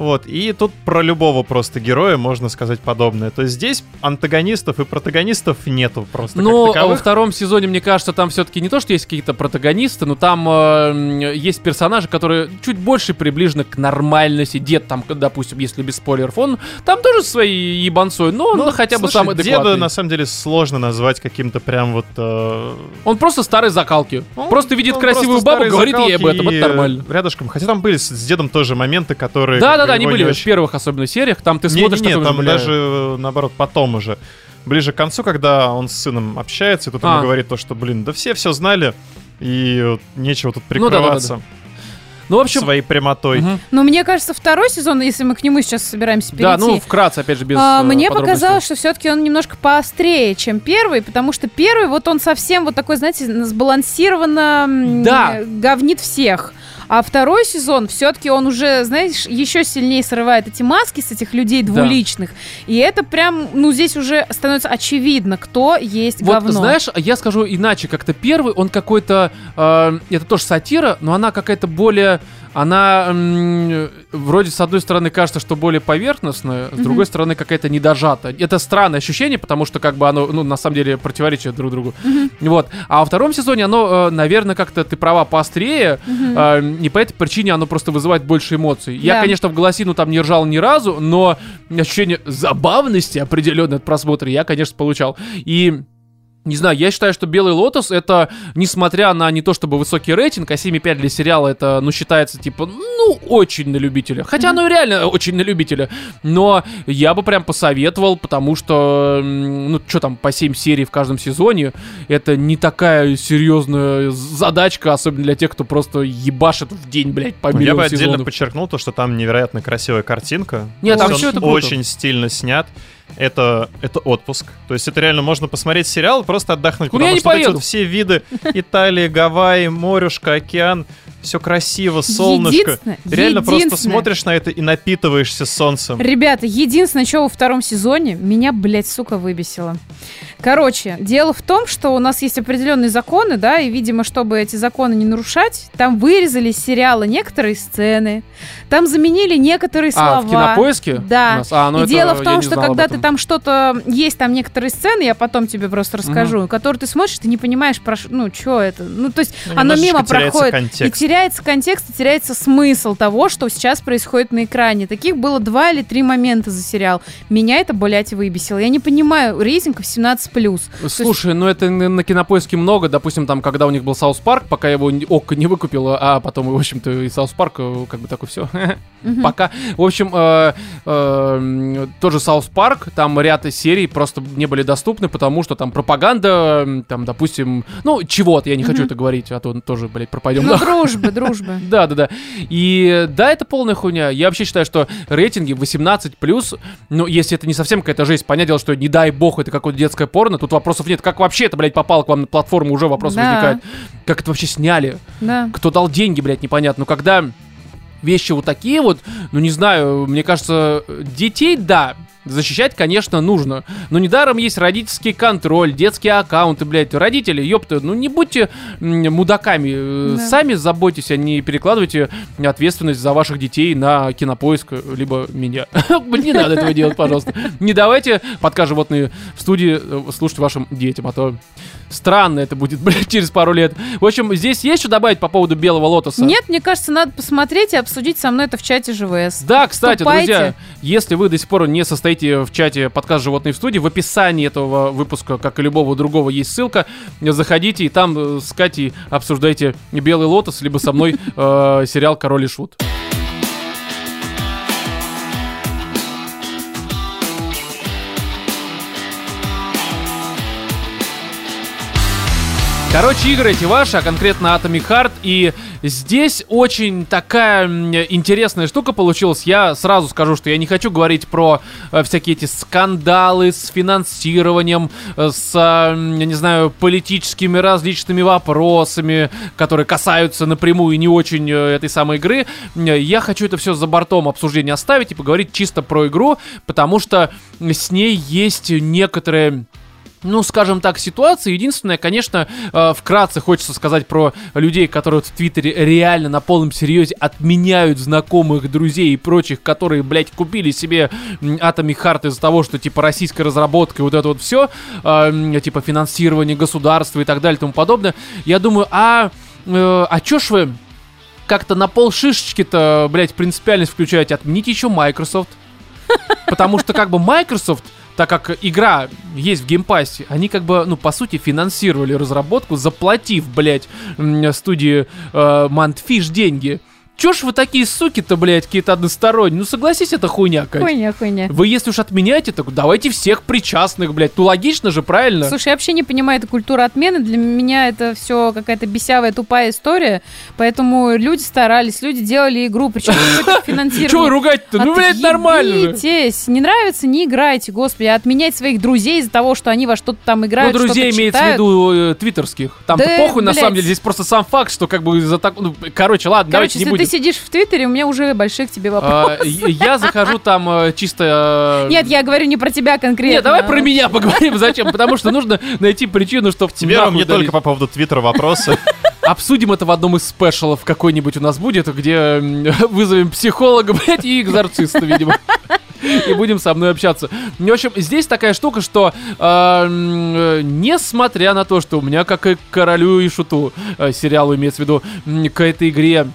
Speaker 2: Вот, и тут про любого просто героя можно сказать подобное. То есть здесь антагонистов и протагонистов нету просто как
Speaker 1: во втором сезоне, мне кажется, там все-таки не то, что есть какие-то протагонисты, но там э, есть персонажи, которые чуть больше приближены к нормальности. Дед там, допустим, если без спойлеров, он там тоже своей ебанцой, но он
Speaker 2: Ну,
Speaker 1: хотя бы
Speaker 2: слушай,
Speaker 1: самый
Speaker 2: Деда,
Speaker 1: адекватный.
Speaker 2: на самом деле, сложно назвать каким-то прям вот... э,
Speaker 1: Он просто старый закалки.
Speaker 2: он-
Speaker 1: просто видит
Speaker 2: он
Speaker 1: красивую бабу, говорит ей об этом, это нормально.
Speaker 2: Рядышком. Хотя там были с, с дедом тоже моменты, которые...
Speaker 1: Да, да,
Speaker 2: бы
Speaker 1: да, они были в
Speaker 2: очень-
Speaker 1: первых особенно сериях, там ты
Speaker 2: Не,
Speaker 1: смотришь
Speaker 2: не, не, там
Speaker 1: бля,
Speaker 2: даже э, наоборот потом уже. Ближе к концу, когда он с сыном общается, и тут
Speaker 1: А.
Speaker 2: ему говорит то, что, блин, да все все знали, и вот нечего тут
Speaker 1: Ну да, да, да,
Speaker 2: прикрываться
Speaker 1: Ну, в общем...
Speaker 2: своей прямотой.
Speaker 1: мгм.
Speaker 3: Но мне кажется, второй сезон, если мы к нему сейчас собираемся перейти,
Speaker 1: Да, ну, вкратце, опять же, без
Speaker 3: а,
Speaker 1: э,
Speaker 3: мне показалось, что все-таки он немножко поострее, чем первый, потому что первый, вот он совсем вот такой, знаете, сбалансированно
Speaker 1: Да.
Speaker 3: говнит всех. А второй сезон, все-таки он уже, знаешь, еще сильнее срывает эти маски с этих людей
Speaker 1: Да.
Speaker 3: двуличных. И это прям, ну, здесь уже становится очевидно, кто есть
Speaker 1: Вот,
Speaker 3: говно.
Speaker 1: знаешь, я скажу иначе, как-то первый, он какой-то, э, это тоже сатира, но она какая-то более, она м, вроде с одной стороны кажется, что более поверхностная, с
Speaker 3: Мгм.
Speaker 1: другой стороны какая-то недожата. Это странное ощущение, потому что как бы оно, ну, на самом деле противоречит друг другу.
Speaker 3: Мгм.
Speaker 1: Вот. А во втором сезоне оно, наверное, как-то, ты права, поострее,
Speaker 3: Мгм.
Speaker 1: э, и по этой причине оно просто вызывает больше эмоций. Я,
Speaker 3: Да.
Speaker 1: конечно, в голосину там не ржал ни разу, но ощущение забавности определенной от просмотра я, конечно, получал. И не знаю, я считаю, что «Белый лотос» это, несмотря на не то чтобы высокий рейтинг, а 7,5 для сериала это, ну, считается, типа, ну, очень на любителя. Хотя оно и реально очень на любителя. Но я бы прям посоветовал, потому что, ну, что там, по 7 серий в каждом сезоне, это не такая серьезная задачка, особенно для тех, кто просто ебашит в день, блядь, по
Speaker 2: Я бы отдельно
Speaker 1: сезонов.
Speaker 2: подчеркнул то, что там невероятно красивая картинка.
Speaker 1: Нет, там
Speaker 2: он
Speaker 1: это круто.
Speaker 2: очень стильно снят. Это, это отпуск. То есть это реально можно посмотреть сериал просто отдохнуть.
Speaker 1: Ну,
Speaker 2: потому
Speaker 1: я не
Speaker 2: что
Speaker 1: поеду.
Speaker 2: вот все виды Италии, Гавайи, морюшка, океан, все красиво, солнышко.
Speaker 3: Единственное-
Speaker 2: реально просто
Speaker 3: единственное-
Speaker 2: смотришь на это и напитываешься солнцем.
Speaker 3: Ребята, единственное, что во втором сезоне меня, блядь, сука, выбесило. Короче, дело в том, что у нас есть определенные законы, да, и, видимо, чтобы эти законы не нарушать, там вырезали из сериала некоторые сцены, там заменили некоторые слова.
Speaker 1: А, в кинопоиске?
Speaker 3: Да.
Speaker 1: у нас? А, ну
Speaker 3: и
Speaker 1: это
Speaker 3: дело в том, что когда ты там что-то... Есть там некоторые сцены, я потом тебе просто расскажу, которые ты смотришь, ты не понимаешь, про ну, что это. Ну, то есть
Speaker 2: Ну,
Speaker 3: оно мимо проходит. И
Speaker 2: контекст.
Speaker 3: теряется контекст, и теряется смысл того, что сейчас происходит на экране. Таких было два или три момента за сериал. Меня это, блядь, выбесило. Я не понимаю рейтингов 17+.
Speaker 1: Слушай, ну это на, на кинопоиске много. Допустим, там, когда у них был South Park, пока я его Okko не выкупил, а потом, в общем-то, и South Park, э, как бы такой все. Пока. В общем, э, э, тоже South Park, там ряд серий просто не были доступны, потому что там пропаганда, там, допустим, ну, чего-то, я не хочу это говорить, а то тоже, блядь, пропадем.
Speaker 3: Ну, дружба, дружбы.
Speaker 1: Да, да, да. И да, это полная хуйня. Я вообще считаю, что рейтинги 18 ну, если это не совсем какая-то жесть, понятное дело, что не дай бог, это какое-то детское порно, тут вопросов нет. Как вообще это, блядь, попало к вам на платформу, уже вопрос
Speaker 3: Да.
Speaker 1: возникает. Как это вообще сняли?
Speaker 3: Да.
Speaker 1: Кто дал деньги, блядь, непонятно. Но когда вещи вот такие вот, ну не знаю, мне кажется, детей, да, защищать, конечно, нужно. Но недаром есть родительский контроль, детские аккаунты, блядь. Родители, ёпта, ну не будьте мудаками. э,
Speaker 3: Да.
Speaker 1: Сами заботьтесь, а не перекладывайте ответственность за ваших детей на кинопоиск, либо меня. Не надо этого делать, пожалуйста. Не давайте подкаст «Животные» в студии э, слушать вашим детям, а то странно это будет, блядь, через пару лет. В общем, здесь есть что добавить по поводу «Белого лотоса»?
Speaker 3: Нет, мне кажется, надо посмотреть и обсудить со мной это в чате ЖВС.
Speaker 1: Да, кстати,
Speaker 3: Вступайте.
Speaker 1: друзья, если вы до сих пор не состоите в чате подкаст «Животные в студии», в описании этого выпуска, как и любого другого, есть ссылка. Заходите и там э, с Катей обсуждайте «Белый лотос», либо со мной э, сериал «Король и Шут». Короче, игры эти ваши, а конкретно Atomic Heart. И здесь очень такая интересная штука получилась. Я сразу скажу, что я не хочу говорить про э, всякие эти скандалы с финансированием, э, с, э, я не знаю, политическими различными вопросами, которые касаются напрямую не очень этой самой игры. Я хочу это все за бортом обсуждения оставить и поговорить чисто про игру, потому что с ней есть некоторые ну, скажем так, ситуация. Единственное, конечно, э, вкратце хочется сказать про людей, которые вот в Твиттере реально на полном серьезе отменяют знакомых, друзей и прочих, которые, блядь, купили себе Atomic Heart из-за того, что, типа, российская разработка и вот это вот все, типа, финансирование государства и так далее и тому подобное. Я думаю, а, э, а чё ж вы как-то на пол шишечки-то, блядь, принципиальность включаете? Отмените еще Microsoft. Потому что, как бы, Microsoft так как игра есть в Game Pass е, они как бы, ну, по сути, финансировали разработку, заплатив, блядь, студии э, Mundfish деньги. Чё ж вы такие суки-то, блядь, какие-то односторонние? Ну, согласись, это хуйня, Кать.
Speaker 3: Хуйня, хуйня.
Speaker 1: Вы если уж отменяете, так давайте всех причастных, блядь. Ну, логично же, правильно?
Speaker 3: Слушай, я вообще не понимаю эту культуру отмены. Для меня это все какая-то бесявая, тупая история. Поэтому люди старались, люди делали игру, причем финансирование.
Speaker 1: Вы ругать-то? Ну, блядь, нормально.
Speaker 3: Не нравится, не играйте, господи. Отменять своих друзей из-за того, что они во что-то там
Speaker 1: Ну,
Speaker 3: играют,
Speaker 1: друзей
Speaker 3: что-то
Speaker 1: имеется в виду э, твиттерских. Там-то похуй, на самом деле. Здесь просто сам факт, что как бы из-за так... Ну, короче, ладно, давайте не будем.
Speaker 3: Сидишь в Твиттере, у меня уже большие к тебе вопросы.
Speaker 1: А, Я захожу там э, чисто... э,
Speaker 3: Нет, я говорю не про тебя конкретно.
Speaker 1: Нет, давай про меня поговорим. Зачем? Потому что нужно найти причину, чтобы
Speaker 2: Тебе, Ром, не только по поводу Твиттера вопросы.
Speaker 1: Обсудим это в одном из спешалов какой-нибудь у нас будет, где вызовем психолога, блядь, и экзорциста, видимо. И будем со мной общаться. Ну, В общем, здесь такая штука, что э, несмотря на то, что у меня, как и к королю и шуту, э, сериалу имеется в виду, к этой игре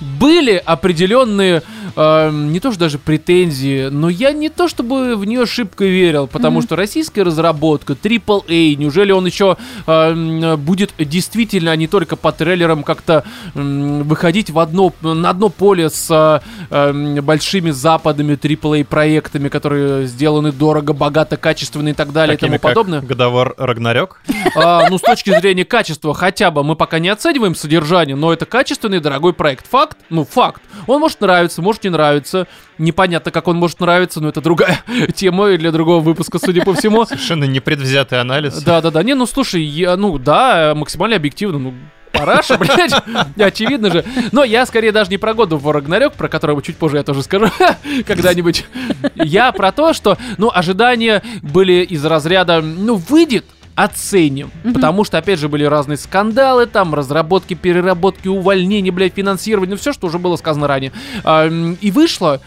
Speaker 1: были определенные, э, не то что даже претензии, но я не то чтобы в нее шибко верил, потому что российская разработка, AAA, неужели он еще э, м, будет действительно, а не только по трейлерам, как-то м, выходить в одно, на одно поле с э, м, большими западными AAA проектами, которые сделаны дорого, богато, качественно и так далее и
Speaker 2: Такими
Speaker 1: тому
Speaker 2: как
Speaker 1: подобное?
Speaker 2: Годовор Рагнарёк.
Speaker 1: А, ну, с точки зрения качества, хотя бы мы пока не оцениваем содержание, но это качественный дорогой проект. Факт? Ну, факт. Он может нравиться, может не нравиться. Непонятно, как он может нравиться, но это другая тема для другого выпуска, судя по всему.
Speaker 2: Совершенно непредвзятый анализ.
Speaker 1: Да-да-да. Не, ну, слушай, я, ну, да, максимально объективно, ну, Параша, блядь, очевидно же. Но я скорее даже не про году в Рагнарёк, про которого чуть позже я тоже скажу когда-нибудь. Я про то, что, ну, ожидания были из разряда, ну, выйдет, оценим. Потому что, опять же, были разные скандалы, там, разработки, переработки, увольнения, блядь, финансирование, ну, все, что уже было сказано ранее. А, и вышло.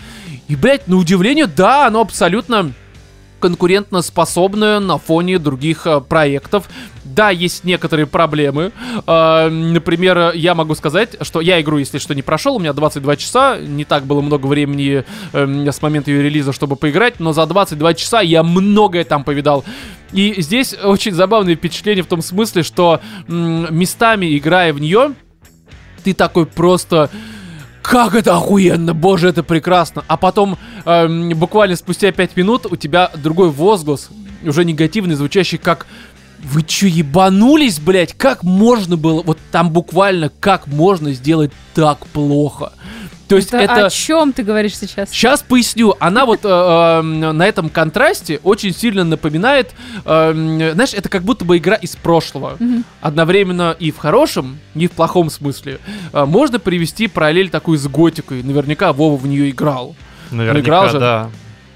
Speaker 1: И, блядь, на удивление, да, оно абсолютно конкурентно способная на фоне других э, проектов. Да, есть некоторые проблемы. Э, например, я могу сказать, что я игру, если что, не прошел. У меня 22 часа. Не так было много времени э, с момента ее релиза, чтобы поиграть. Но за 22 часа я многое там повидал. И здесь очень забавное впечатление в том смысле, что местами, играя в нее, ты такой просто... Как это охуенно, боже, это прекрасно. А потом, эм, буквально спустя 5 минут, у тебя другой возглас, уже негативный, звучащий как Вы чё, ебанулись, блядь? Как можно было? Вот там буквально как можно сделать так плохо? То есть
Speaker 3: это,
Speaker 1: это...
Speaker 3: О чем ты говоришь сейчас?
Speaker 1: Сейчас поясню. Она вот э, э, на этом контрасте очень сильно напоминает, э, знаешь, это как будто бы игра из прошлого. Одновременно и в хорошем, и в плохом смысле. Э, можно привести параллель такую с Готикой. Наверняка Вова в нее играл.
Speaker 2: Наверняка,
Speaker 1: играл же.
Speaker 2: да.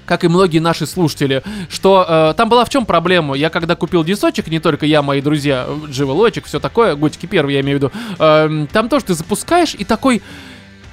Speaker 1: Как и многие наши слушатели, что э, там была в чем проблема. Я когда купил дисочек, не только я, мои друзья, Дживелочек, все такое, Готики первый, я имею в виду, э, там тоже ты запускаешь и такой...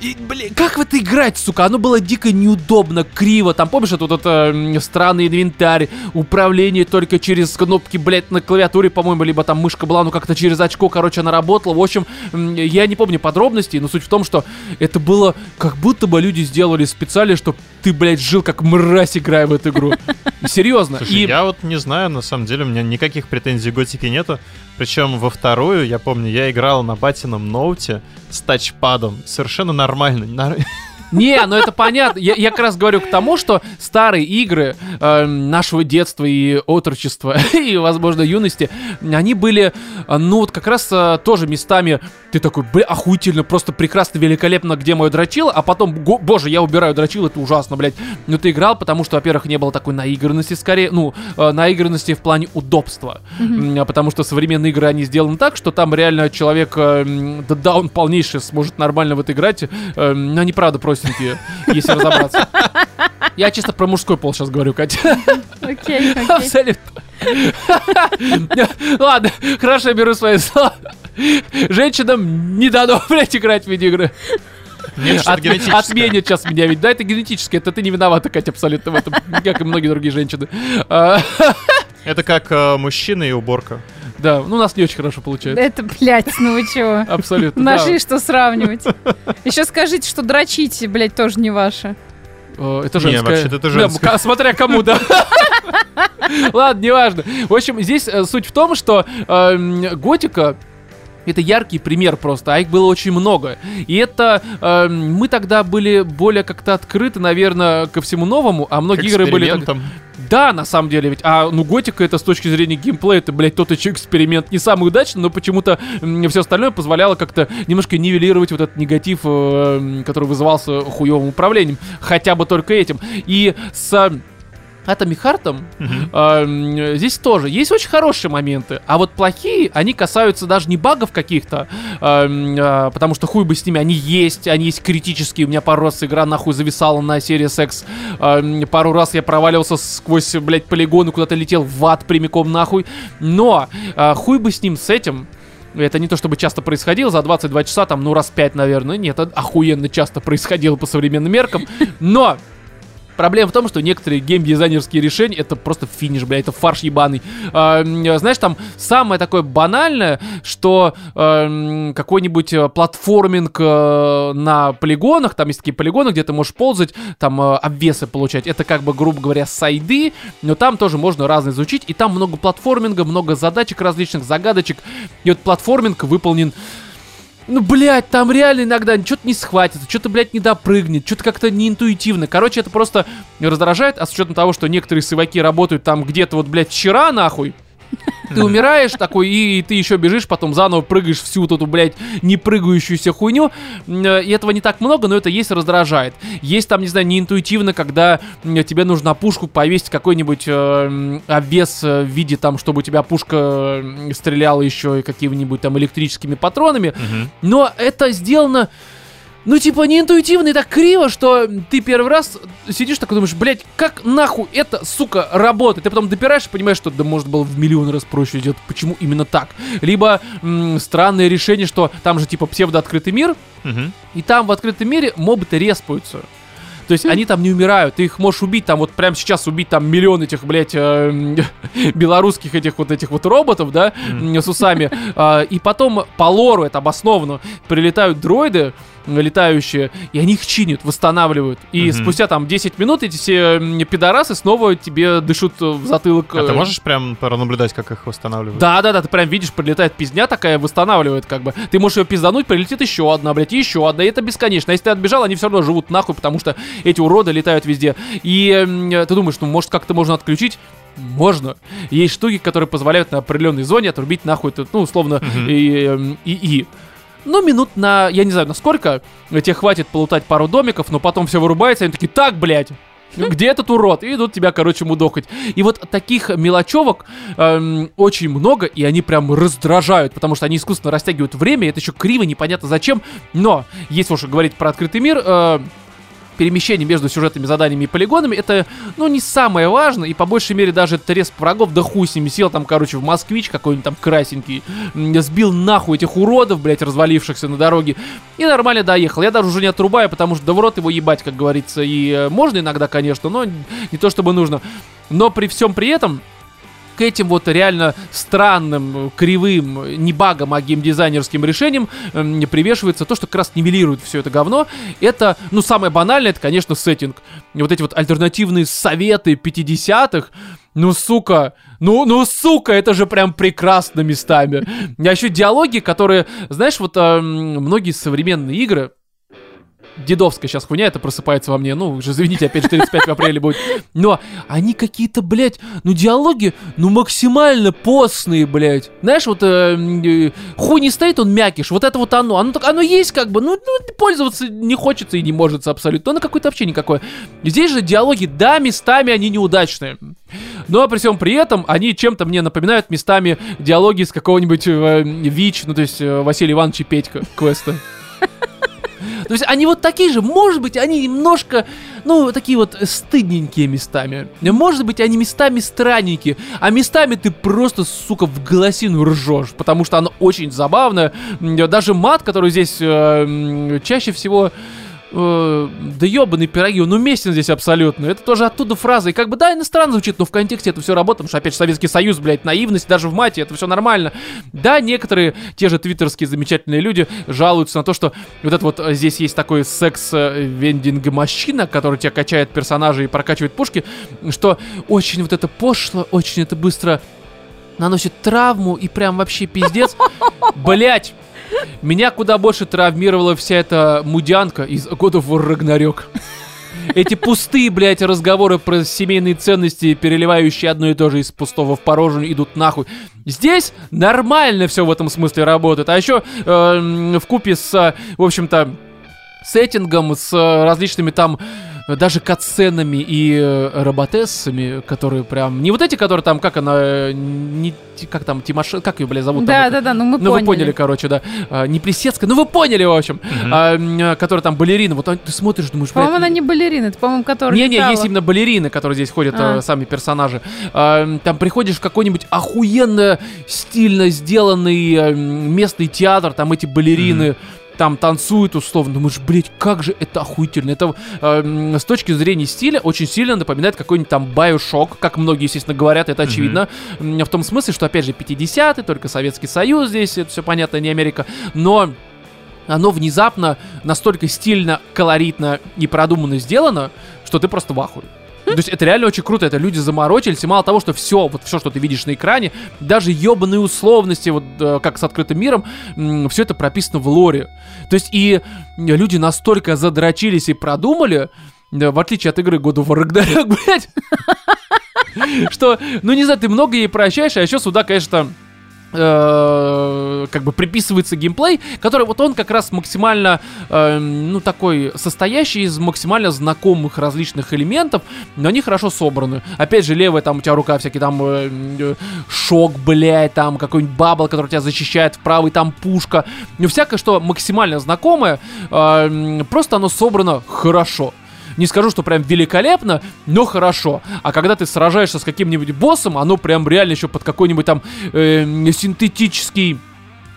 Speaker 1: И, блин, как в это играть, сука? Оно было дико неудобно, криво. Там, помнишь, это вот это м, странный инвентарь, управление только через кнопки, блядь, на клавиатуре, по-моему, либо там мышка была, ну как-то через очко, короче, она работала. В общем, я не помню подробностей, но суть в том, что это было как будто бы люди сделали специально, чтобы ты, блядь, жил как мразь, играя в эту игру. Серьезно.
Speaker 2: Слушай,
Speaker 1: И
Speaker 2: я вот не знаю, на самом деле, у меня никаких претензий к готике нету. Причем во вторую, я помню, я играл на батином ноуте с тачпадом. Совершенно нормально.
Speaker 1: Не, ну это понятно. Я, я как раз говорю к тому, что старые игры э, нашего детства и отрочества, и, возможно, юности, они были, э, ну, вот как раз э, тоже местами, ты такой, бля, охуительно, просто прекрасно, великолепно, где мое дрочило, а потом, го- боже, я убираю дрочило, это ужасно, блядь. Но ты играл, потому что, во-первых, не было такой наигранности, скорее, ну, э, наигранности в плане удобства. А Потому что современные игры, они сделаны так, что там реально человек, э, да, да, он полнейший, сможет нормально в это играть, э, но они, правда, простенькие, если разобраться. Я чисто про мужской пол сейчас говорю, Катя.
Speaker 3: Окей, окей.
Speaker 1: Ладно, хорошо, я беру свои слова. Женщинам не дано, блядь, играть в видеоигры. От-. Отменят сейчас меня ведь. Да, это генетически, это ты не виновата, Катя, абсолютно в этом, как и многие другие женщины. А,
Speaker 2: Это как э, мужчина и уборка.
Speaker 1: Да, ну у нас не очень хорошо получается.
Speaker 3: Это, блядь, ну вы чего?
Speaker 1: Абсолютно. да.
Speaker 3: Нашли что сравнивать. Еще скажите, что дрочите, блядь, тоже не ваше.
Speaker 1: Э, Это
Speaker 2: Не,
Speaker 1: женское.
Speaker 2: вообще-то это женское.
Speaker 1: смотря кому, да. Ладно, неважно. В общем, здесь э, суть в том, что эм, готика это яркий пример просто, а их было очень много. И это эм, мы тогда были более как-то открыты, наверное, ко всему новому, а многие игры были так-. Да, на самом деле, ведь. А ну готика это с точки зрения геймплея, это, блядь, тот еще эксперимент не самый удачный, но почему-то все остальное позволяло как-то немножко нивелировать вот этот негатив, э, который вызывался хуевым управлением. Хотя бы только этим. И с
Speaker 2: Мгм.
Speaker 1: Эм, здесь тоже есть очень хорошие моменты, а вот плохие, они касаются даже не багов каких-то, э, потому что хуй бы с ними, они есть, они есть критические. У меня пару раз игра нахуй зависала на серии секс, пару раз я проваливался сквозь, блядь, полигоны, куда-то летел в ад прямиком нахуй, но э, хуй бы с ним, с этим. Это не то чтобы часто происходило, за 22 часа там, ну, раз 5, наверное. Нет, охуенно часто происходило по современным меркам. Но Проблема в том, что некоторые геймдизайнерские решения это просто финиш, бля, это фарш ебаный. М, знаешь, там самое такое банальное, что эм, какой-нибудь э, платформинг э, на полигонах, там есть такие полигоны, где ты можешь ползать, там э, обвесы получать. Это как бы, грубо говоря, сайды, но там тоже можно разное изучить. И там много платформинга, много задачек различных, загадочек. И вот платформинг выполнен ну, блядь, там реально иногда что-то не схватится, что-то, блядь, не допрыгнет, что-то как-то неинтуитивно. Короче, это просто раздражает, а с учетом того, что некоторые сываки работают там где-то вот, блядь, вчера, нахуй, ты умираешь такой, и ты еще бежишь, потом заново прыгаешь всю вот эту, блядь, не прыгающуюся хуйню. Э, И этого не так много, но это есть раздражает. Есть там, не знаю, неинтуитивно, когда тебе нужно на пушку повесить какой-нибудь э, обвес э, в виде там, чтобы у тебя пушка стреляла еще и какими-нибудь там электрическими патронами.
Speaker 2: Мгм.
Speaker 1: Но это сделано, ну, типа, неинтуитивно и так криво, что ты первый раз сидишь такой думаешь, блядь, как нахуй это, сука, работает? Ты потом допираешь и понимаешь, что да может было в миллион раз проще сделать. Почему именно так? Либо м, странное решение, что там же типа псевдооткрытый мир,
Speaker 2: Мгм.
Speaker 1: и там в открытом мире мобы-то респаются. То есть они там не умирают, ты их можешь убить, там вот прямо сейчас убить там миллион этих, блядь, э, белорусских этих вот этих вот роботов, да, м, с усами. А, И потом по лору это обосновано. Прилетают дроиды, летающие, и они их чинят, восстанавливают. И
Speaker 2: Мгм.
Speaker 1: спустя там 10 минут эти все пидорасы снова тебе дышут в затылок.
Speaker 2: А ты
Speaker 1: э,
Speaker 2: можешь прям пронаблюдать, как их восстанавливают?
Speaker 1: да, да, да, ты прям видишь, прилетает пизня такая, восстанавливает как бы. Ты можешь ее пиздануть, прилетит еще одна, блядь, и еще одна. И это бесконечно. А если ты отбежал, они все равно живут нахуй, потому что эти уроды летают везде. И ты думаешь, ну, может, как-то можно отключить? можно. Есть штуки, которые позволяют на определенной зоне отрубить нахуй этот, ну, условно,
Speaker 2: Мгм.
Speaker 1: и, и, и. Ну, минут на, я не знаю, на сколько, тебе хватит полутать пару домиков, но потом все вырубается, и они такие, так, блядь, где этот урод? И идут тебя, короче, мудохать. И вот таких мелочевок эм, очень много, и они прям раздражают, потому что они искусственно растягивают время, это еще криво, непонятно зачем. Но, если уж говорить про открытый мир, э, перемещение между сюжетными заданиями и полигонами, это, ну, не самое важное, и по большей мере даже треск врагов, да хуй с ними, сел там, короче, в москвич какой-нибудь там красенький, сбил нахуй этих уродов, блядь, развалившихся на дороге, и нормально доехал. Я даже уже не отрубаю, потому что да в рот его ебать, как говорится, и э, можно иногда, конечно, но не то чтобы нужно. Но при всем при этом, этим вот реально странным, э, кривым, э, не багом, а геймдизайнерским решениям эм, привешивается то, что как раз нивелирует все это говно. Это, ну, самое банальное, это, конечно, сеттинг. И вот эти вот альтернативные советы 50-х, ну, сука, ну, ну, сука, это же прям прекрасно местами. А еще диалоги, которые, знаешь, вот эм, многие современные игры, дедовская сейчас хуйня, это просыпается во мне. Ну, уже извините, опять же 35 в апреле будет. Но они какие-то, блядь, ну диалоги, ну максимально постные, блядь. Знаешь, вот э, э, хуй не стоит, он мякиш. Вот это вот оно. Оно, так, оно есть как бы, ну, ну, пользоваться не хочется и не может абсолютно. Оно какое-то вообще никакое. Здесь же диалоги, да, местами они неудачные. Но при всем при этом они чем-то мне напоминают местами диалоги с какого-нибудь э, ВИЧ, ну то есть э, Иванович и Петька квеста. То есть они вот такие же, может быть, они немножко, ну, такие вот стыдненькие местами. Может быть, они местами странненькие, а местами ты просто, сука, в голосину ржешь, потому что оно очень забавное. М, Даже мат, который здесь э, чаще всего... э, да ебаные пироги, он уместен здесь абсолютно. Это тоже оттуда фраза. И как бы, да, иностранно звучит, но в контексте это все работает, потому что, опять же, Советский Союз, блядь, наивность даже в мате, это все нормально. Да, некоторые, те же твиттерские замечательные люди жалуются на то, что вот это вот э, здесь есть такой секс-вендинг-машина, который тебя качает персонажей и прокачивает пушки, что очень вот это пошло, очень это быстро наносит травму и прям вообще пиздец. Блять! Меня куда больше травмировала вся эта мудянка из God of War Ragnarok. Эти пустые, блядь, разговоры про семейные ценности, переливающие одно и то же из пустого в порожню, идут нахуй. Здесь нормально все в этом смысле работает. А еще в купе с, э, в общем-то, сеттингом, с э, различными там э, даже катсценами и э, роботессами, которые прям... Не вот эти, которые там, как она... э, Не, как там, Тимош... Как ее, бля, зовут? там
Speaker 3: Да, да, да, ну мы
Speaker 1: ну,
Speaker 3: поняли.
Speaker 1: вы поняли, короче, да. А, не Плесецкая, ну вы поняли, в общем. М, а, которая там балерина. Вот ты смотришь, думаешь, блядь,
Speaker 3: По-моему, она не балерина, это, по-моему, которая
Speaker 1: не-не,
Speaker 3: летала.
Speaker 1: есть именно балерины, которые здесь ходят,
Speaker 3: А.
Speaker 1: э, сами персонажи. А, там приходишь в какой-нибудь охуенно стильно сделанный э, местный театр, там эти балерины там танцуют условно, думаешь, блять, как же это охуительно. Это э, с точки зрения стиля очень сильно напоминает какой-нибудь там Bioshock, как многие, естественно, говорят, это очевидно. М, В том смысле, что, опять же, 50-е, только Советский Союз здесь, это все понятно, не Америка. Но оно внезапно настолько стильно, колоритно и продуманно сделано, что ты просто в ахуе. То есть это реально очень круто, это люди заморочились, и мало того, что все, вот все, что ты видишь на экране, даже ебаные условности, вот э, как с открытым миром, все это прописано в лоре. То есть и люди настолько задрочились и продумали, в отличие от игры War Ragnarok, блядь, что, ну не знаю, ты много ей прощаешь, а еще сюда, конечно, э, как бы приписывается геймплей, который вот он как раз максимально, э, ну такой, состоящий из максимально знакомых различных элементов, но они хорошо собраны. Опять же, левая там у тебя рука всякий там э, шок, блядь, там какой-нибудь бабл, который тебя защищает, в правый там пушка. Ну всякое, что максимально знакомое, э, м, просто оно собрано хорошо. Не скажу, что прям великолепно, но хорошо. А когда ты сражаешься с каким-нибудь боссом, оно прям реально еще под какой-нибудь там э, синтетический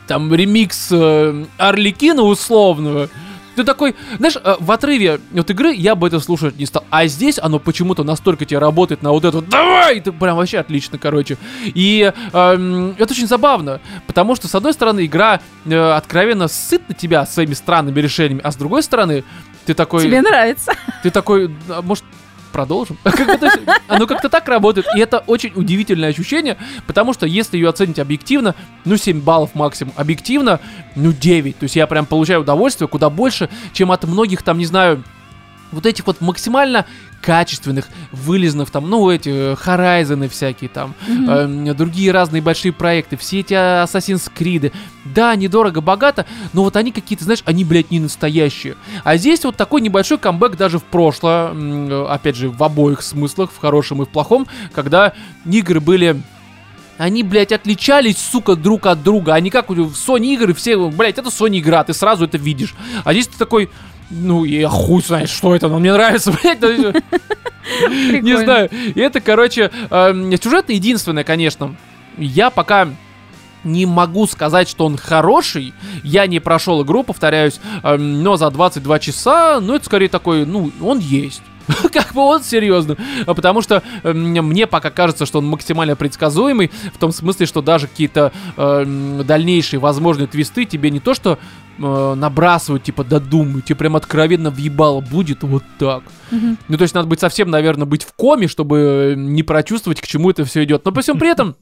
Speaker 1: там ремикс э, Орликина условного. Ты такой, знаешь, э, в отрыве от игры я бы это слушать не стал. А здесь оно почему-то настолько тебе работает на вот вот «давай!» Ты прям вообще отлично, короче. И эм, это очень забавно, потому что, с одной стороны, игра э, откровенно сыт на тебя своими странными решениями, а с другой стороны, ты такой...
Speaker 3: Тебе нравится.
Speaker 1: Ты такой, а может, продолжим? Оно как-то так работает, и это очень удивительное ощущение, потому что если ее оценить объективно, ну 7 баллов максимум, объективно, ну 9. То есть я прям получаю удовольствие куда больше, чем от многих там, не знаю, вот этих вот максимально качественных, вылезанных там, ну, эти э, Horizon всякие там,
Speaker 3: Мгм.
Speaker 1: э, другие разные большие проекты, все эти Assassin's Creed. Да, недорого, богато, но вот они какие-то, знаешь, они, блядь, не настоящие. А здесь вот такой небольшой камбэк даже в прошлое, э, опять же, в обоих смыслах, в хорошем и в плохом, когда игры были... Они, блядь, отличались, сука, друг от друга. Они как в Sony игры все, блядь, это Sony игра, ты сразу это видишь. А здесь ты такой, ну, я хуй знает, что это, но мне нравится, блядь. Не знаю. И это, короче, эм, сюжет единственное, конечно. Я пока не могу сказать, что он хороший. Я не прошел игру, повторяюсь, эм, но за 22 часа, ну, это скорее такой, ну, он есть. Как бы он серьезно. А Потому что эм, мне пока кажется, что он максимально предсказуемый, в том смысле, что даже какие-то эм, дальнейшие возможные твисты тебе не то что э, набрасывают, типа, додумай, тебе прям откровенно въебало будет вот так.
Speaker 3: Мгм.
Speaker 1: Ну, то есть надо быть совсем, наверное, быть в коме, чтобы не прочувствовать, к чему это все идет. Но при всем при этом,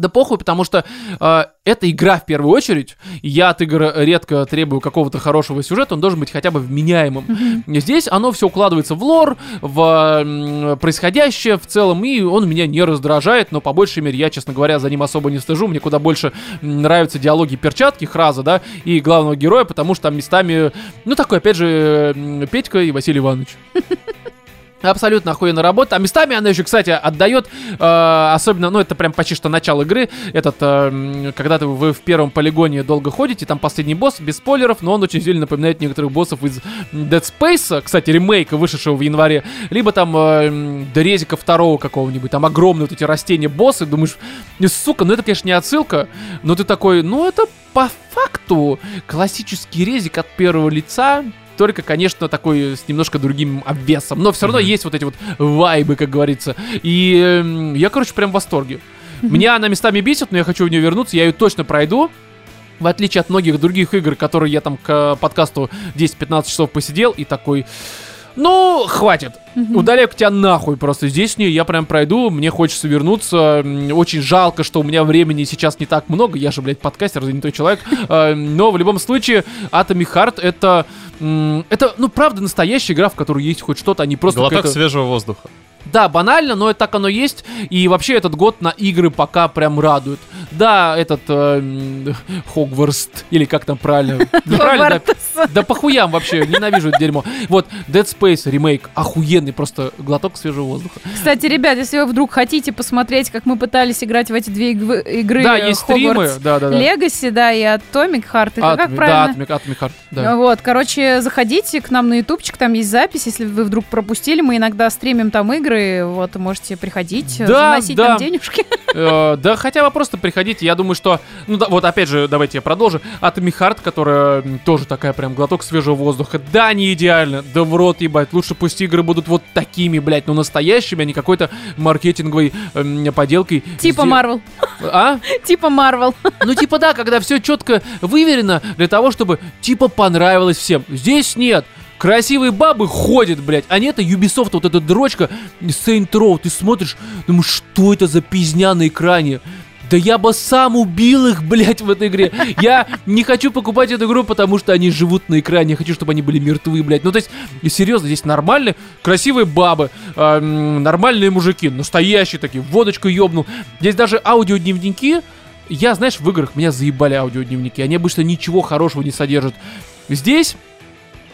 Speaker 1: да похуй, потому что э, это игра в первую очередь. Я от игр редко требую какого-то хорошего сюжета, он должен быть хотя бы вменяемым. Здесь оно все укладывается в лор, в м, происходящее в целом, и он меня не раздражает, но по большей мере я, честно говоря, за ним особо не стыжу. Мне куда больше нравятся диалоги перчатки, Храза, да, и главного героя, потому что там местами, ну такой, опять же, Петька и Василий Иванович. Абсолютно охуенно работает. А местами она еще, кстати, отдает, э, особенно, ну, это прям почти что начало игры. Этот, э, когда ты, вы в первом полигоне долго ходите, там последний босс, без спойлеров, но он очень сильно напоминает некоторых боссов из Dead Space, кстати, ремейка, вышедшего в январе. Либо там э, Дорезика второго какого-нибудь, там огромные вот эти растения боссы, думаешь, «Ну, сука, ну это, конечно, не отсылка, но ты такой, ну это по факту классический резик от первого лица, только, конечно, такой с немножко другим обвесом. Но все равно
Speaker 2: Мгм.
Speaker 1: есть вот эти вот вайбы, как говорится. И эм, я, короче, прям в восторге. Меня она местами бесит, но я хочу в нее вернуться, я ее точно пройду. В отличие от многих других игр, которые я там к подкасту 10-15 часов посидел и такой... Ну, хватит.
Speaker 3: Мгм.
Speaker 1: Удаляю к тебя нахуй просто. Здесь не, я прям пройду, мне хочется вернуться. Очень жалко, что у меня времени сейчас не так много. Я же, блядь, подкастер, занятой человек. Э, Но в любом случае, Atomic Heart это... Это, ну, правда, настоящая игра, в которой есть хоть что-то, а не просто
Speaker 2: Глоток свежего воздуха.
Speaker 1: Да, банально, но так оно есть. И вообще этот год на игры пока прям радует. Да, этот э, Хогвартс, или как там правильно? Да, правильно, да. Похуям вообще, ненавижу это дерьмо. Вот, Dead Space ремейк, охуенный просто глоток свежего воздуха.
Speaker 3: Кстати, ребят, если вы вдруг хотите посмотреть, как мы пытались играть в эти две игры
Speaker 1: Да, есть стримы, да, да, да.
Speaker 3: Legacy, да, и Atomic Heart, это как
Speaker 1: Atomic-
Speaker 3: правильно?
Speaker 1: Да, Atomic, Atomic Heart, да.
Speaker 3: Вот, короче, заходите к нам на ютубчик, там есть запись, если вы вдруг пропустили, мы иногда стримим там игры, вот, можете приходить,
Speaker 1: Да,
Speaker 3: заносить
Speaker 1: да.
Speaker 3: нам денежки.
Speaker 1: Э, Да хотя вы просто приходите, я думаю, что... Ну да, вот опять же, давайте я продолжу. Atomic Heart, которая тоже такая прям глоток свежего воздуха. Да, не идеально, да в рот ебать. Лучше пусть игры будут вот такими, блядь, ну настоящими, а не какой-то маркетинговой поделкой.
Speaker 3: Типа Марвел,
Speaker 1: А?
Speaker 3: типа Марвел.
Speaker 1: Ну типа да, когда все четко выверено для того, чтобы типа понравилось всем. Здесь нет. Красивые бабы ходят, блядь. А нет, Ubisoft, вот эта дрочка, Saint Row, ты смотришь, думаешь, что это за пизня на экране? Да я бы сам убил их, блядь, в этой игре. Я не хочу покупать эту игру, потому что они живут на экране. Я хочу, чтобы они были мертвы, блядь. Ну, то есть, серьезно, здесь нормальные, красивые бабы, а, м, нормальные мужики, настоящие такие, водочку ёбнул. Здесь даже аудиодневники, я, знаешь, в играх меня заебали аудиодневники. Они обычно ничего хорошего не содержат. Здесь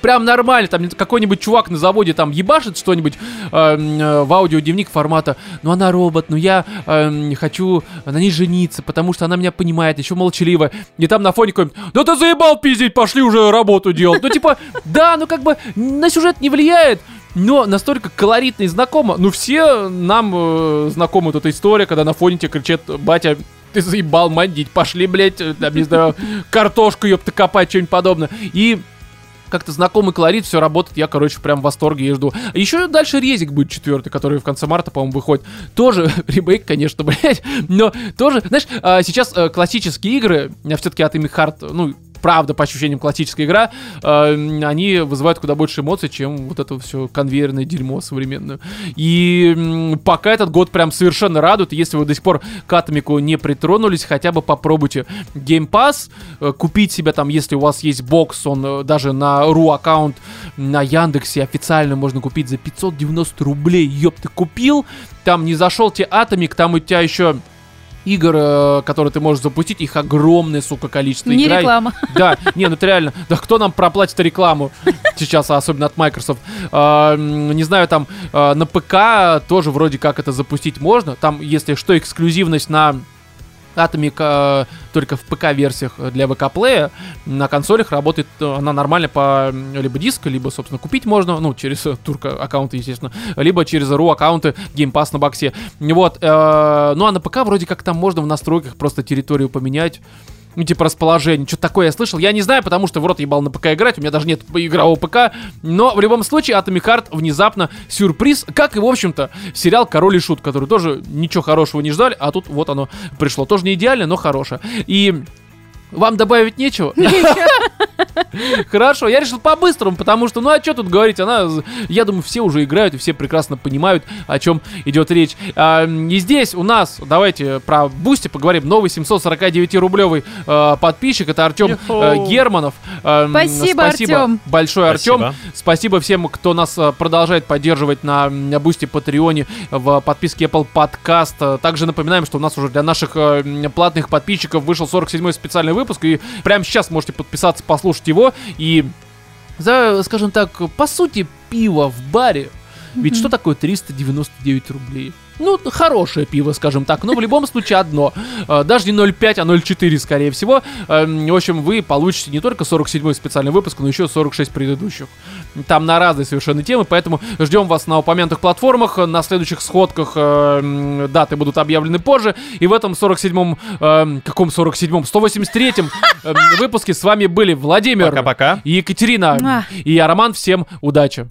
Speaker 1: прям нормально, там какой-нибудь чувак на заводе там ебашит что-нибудь э, э, в аудиодневник формата, ну она робот, ну я э, хочу на ней жениться, потому что она меня понимает, еще молчаливая. И там на фоне какой-нибудь, да ты заебал пиздить, пошли уже работу делать. Ну типа, да, ну как бы на сюжет не влияет, но настолько колоритно и знакомо. Ну все нам э, знакома вот эта история, когда на фоне тебе кричат, батя, ты заебал мандить, пошли, блядь, э, там, не знаю, картошку, ёпта, копать, что-нибудь подобное. И как-то знакомый колорит, все работает, я, короче, прям в восторге и жду. Еще дальше резик будет четвертый, который в конце марта, по-моему, выходит. Тоже ремейк, конечно, блядь, но тоже, знаешь, а, сейчас а, классические игры, все-таки от Heart, ну, правда, по ощущениям, классическая игра, э, они вызывают куда больше эмоций, чем вот это все конвейерное дерьмо современное. И пока этот год прям совершенно радует. Если вы до сих пор к Атомику не притронулись, хотя бы попробуйте Game Pass, э, купить себе там, если у вас есть бокс, он э, даже на RU аккаунт на Яндексе официально можно купить за 590 рублей. Ёп, ты купил, там не зашел тебе Атомик, там у тебя еще игр, э, которые ты можешь запустить, их огромное, сука, количество.
Speaker 3: Не
Speaker 1: Играй-
Speaker 3: реклама.
Speaker 1: да, не, ну это реально. Да кто нам проплатит рекламу сейчас, особенно от Microsoft? А, не знаю, там а, на ПК тоже вроде как это запустить можно. Там, если что, эксклюзивность на Atomic э, только в ПК-версиях для ВК-плея. На консолях работает э, она нормально по либо диску, либо, собственно, купить можно, ну, через э, турка аккаунты, естественно, либо через RU аккаунты Game Pass на боксе. Вот. ну, а на ПК вроде как там можно в настройках просто территорию поменять. Ну, типа расположение. Что-то такое я слышал. Я не знаю, потому что в рот ебал на ПК играть. У меня даже нет игрового ПК. Но в любом случае, Atomic Heart внезапно сюрприз. Как и, в общем-то, сериал Король и Шут, который тоже ничего хорошего не ждали. А тут вот оно пришло. Тоже не идеально, но хорошее. И вам добавить нечего? Хорошо, я решил по-быстрому, потому что, ну а что тут говорить, она, я думаю, все уже играют и все прекрасно понимают, о чем идет речь. А, и здесь у нас, давайте про Бусти поговорим, новый 749-рублевый э, подписчик, это Артем
Speaker 2: Юху.
Speaker 1: Германов. Э,
Speaker 3: Спасибо, Артём.
Speaker 1: большое, Артем.
Speaker 2: Спасибо.
Speaker 1: Спасибо всем, кто нас э, продолжает поддерживать на Бусти Patreon е в подписке Apple Podcasts. Э, Также напоминаем, что у нас уже для наших э, платных подписчиков вышел 47-й специальный выпуск, и прямо сейчас можете подписаться, послушать его. И за, скажем так, по сути, пиво в баре. Ведь что такое 399 рублей? Ну, хорошее пиво, скажем так, но в любом случае одно. Э, Даже не 0,5, а 0,4, скорее всего. Эм, В общем, вы получите не только 47-й специальный выпуск, но еще 46 предыдущих. Там на разные совершенно темы, поэтому ждем вас на упомянутых платформах. На следующих сходках э, даты будут объявлены позже. И в этом 47-м, эм, каком 47-м, 183-м эм, выпуске с вами были Владимир
Speaker 2: Пока-пока.
Speaker 1: и Екатерина. И я, Роман. Всем удачи.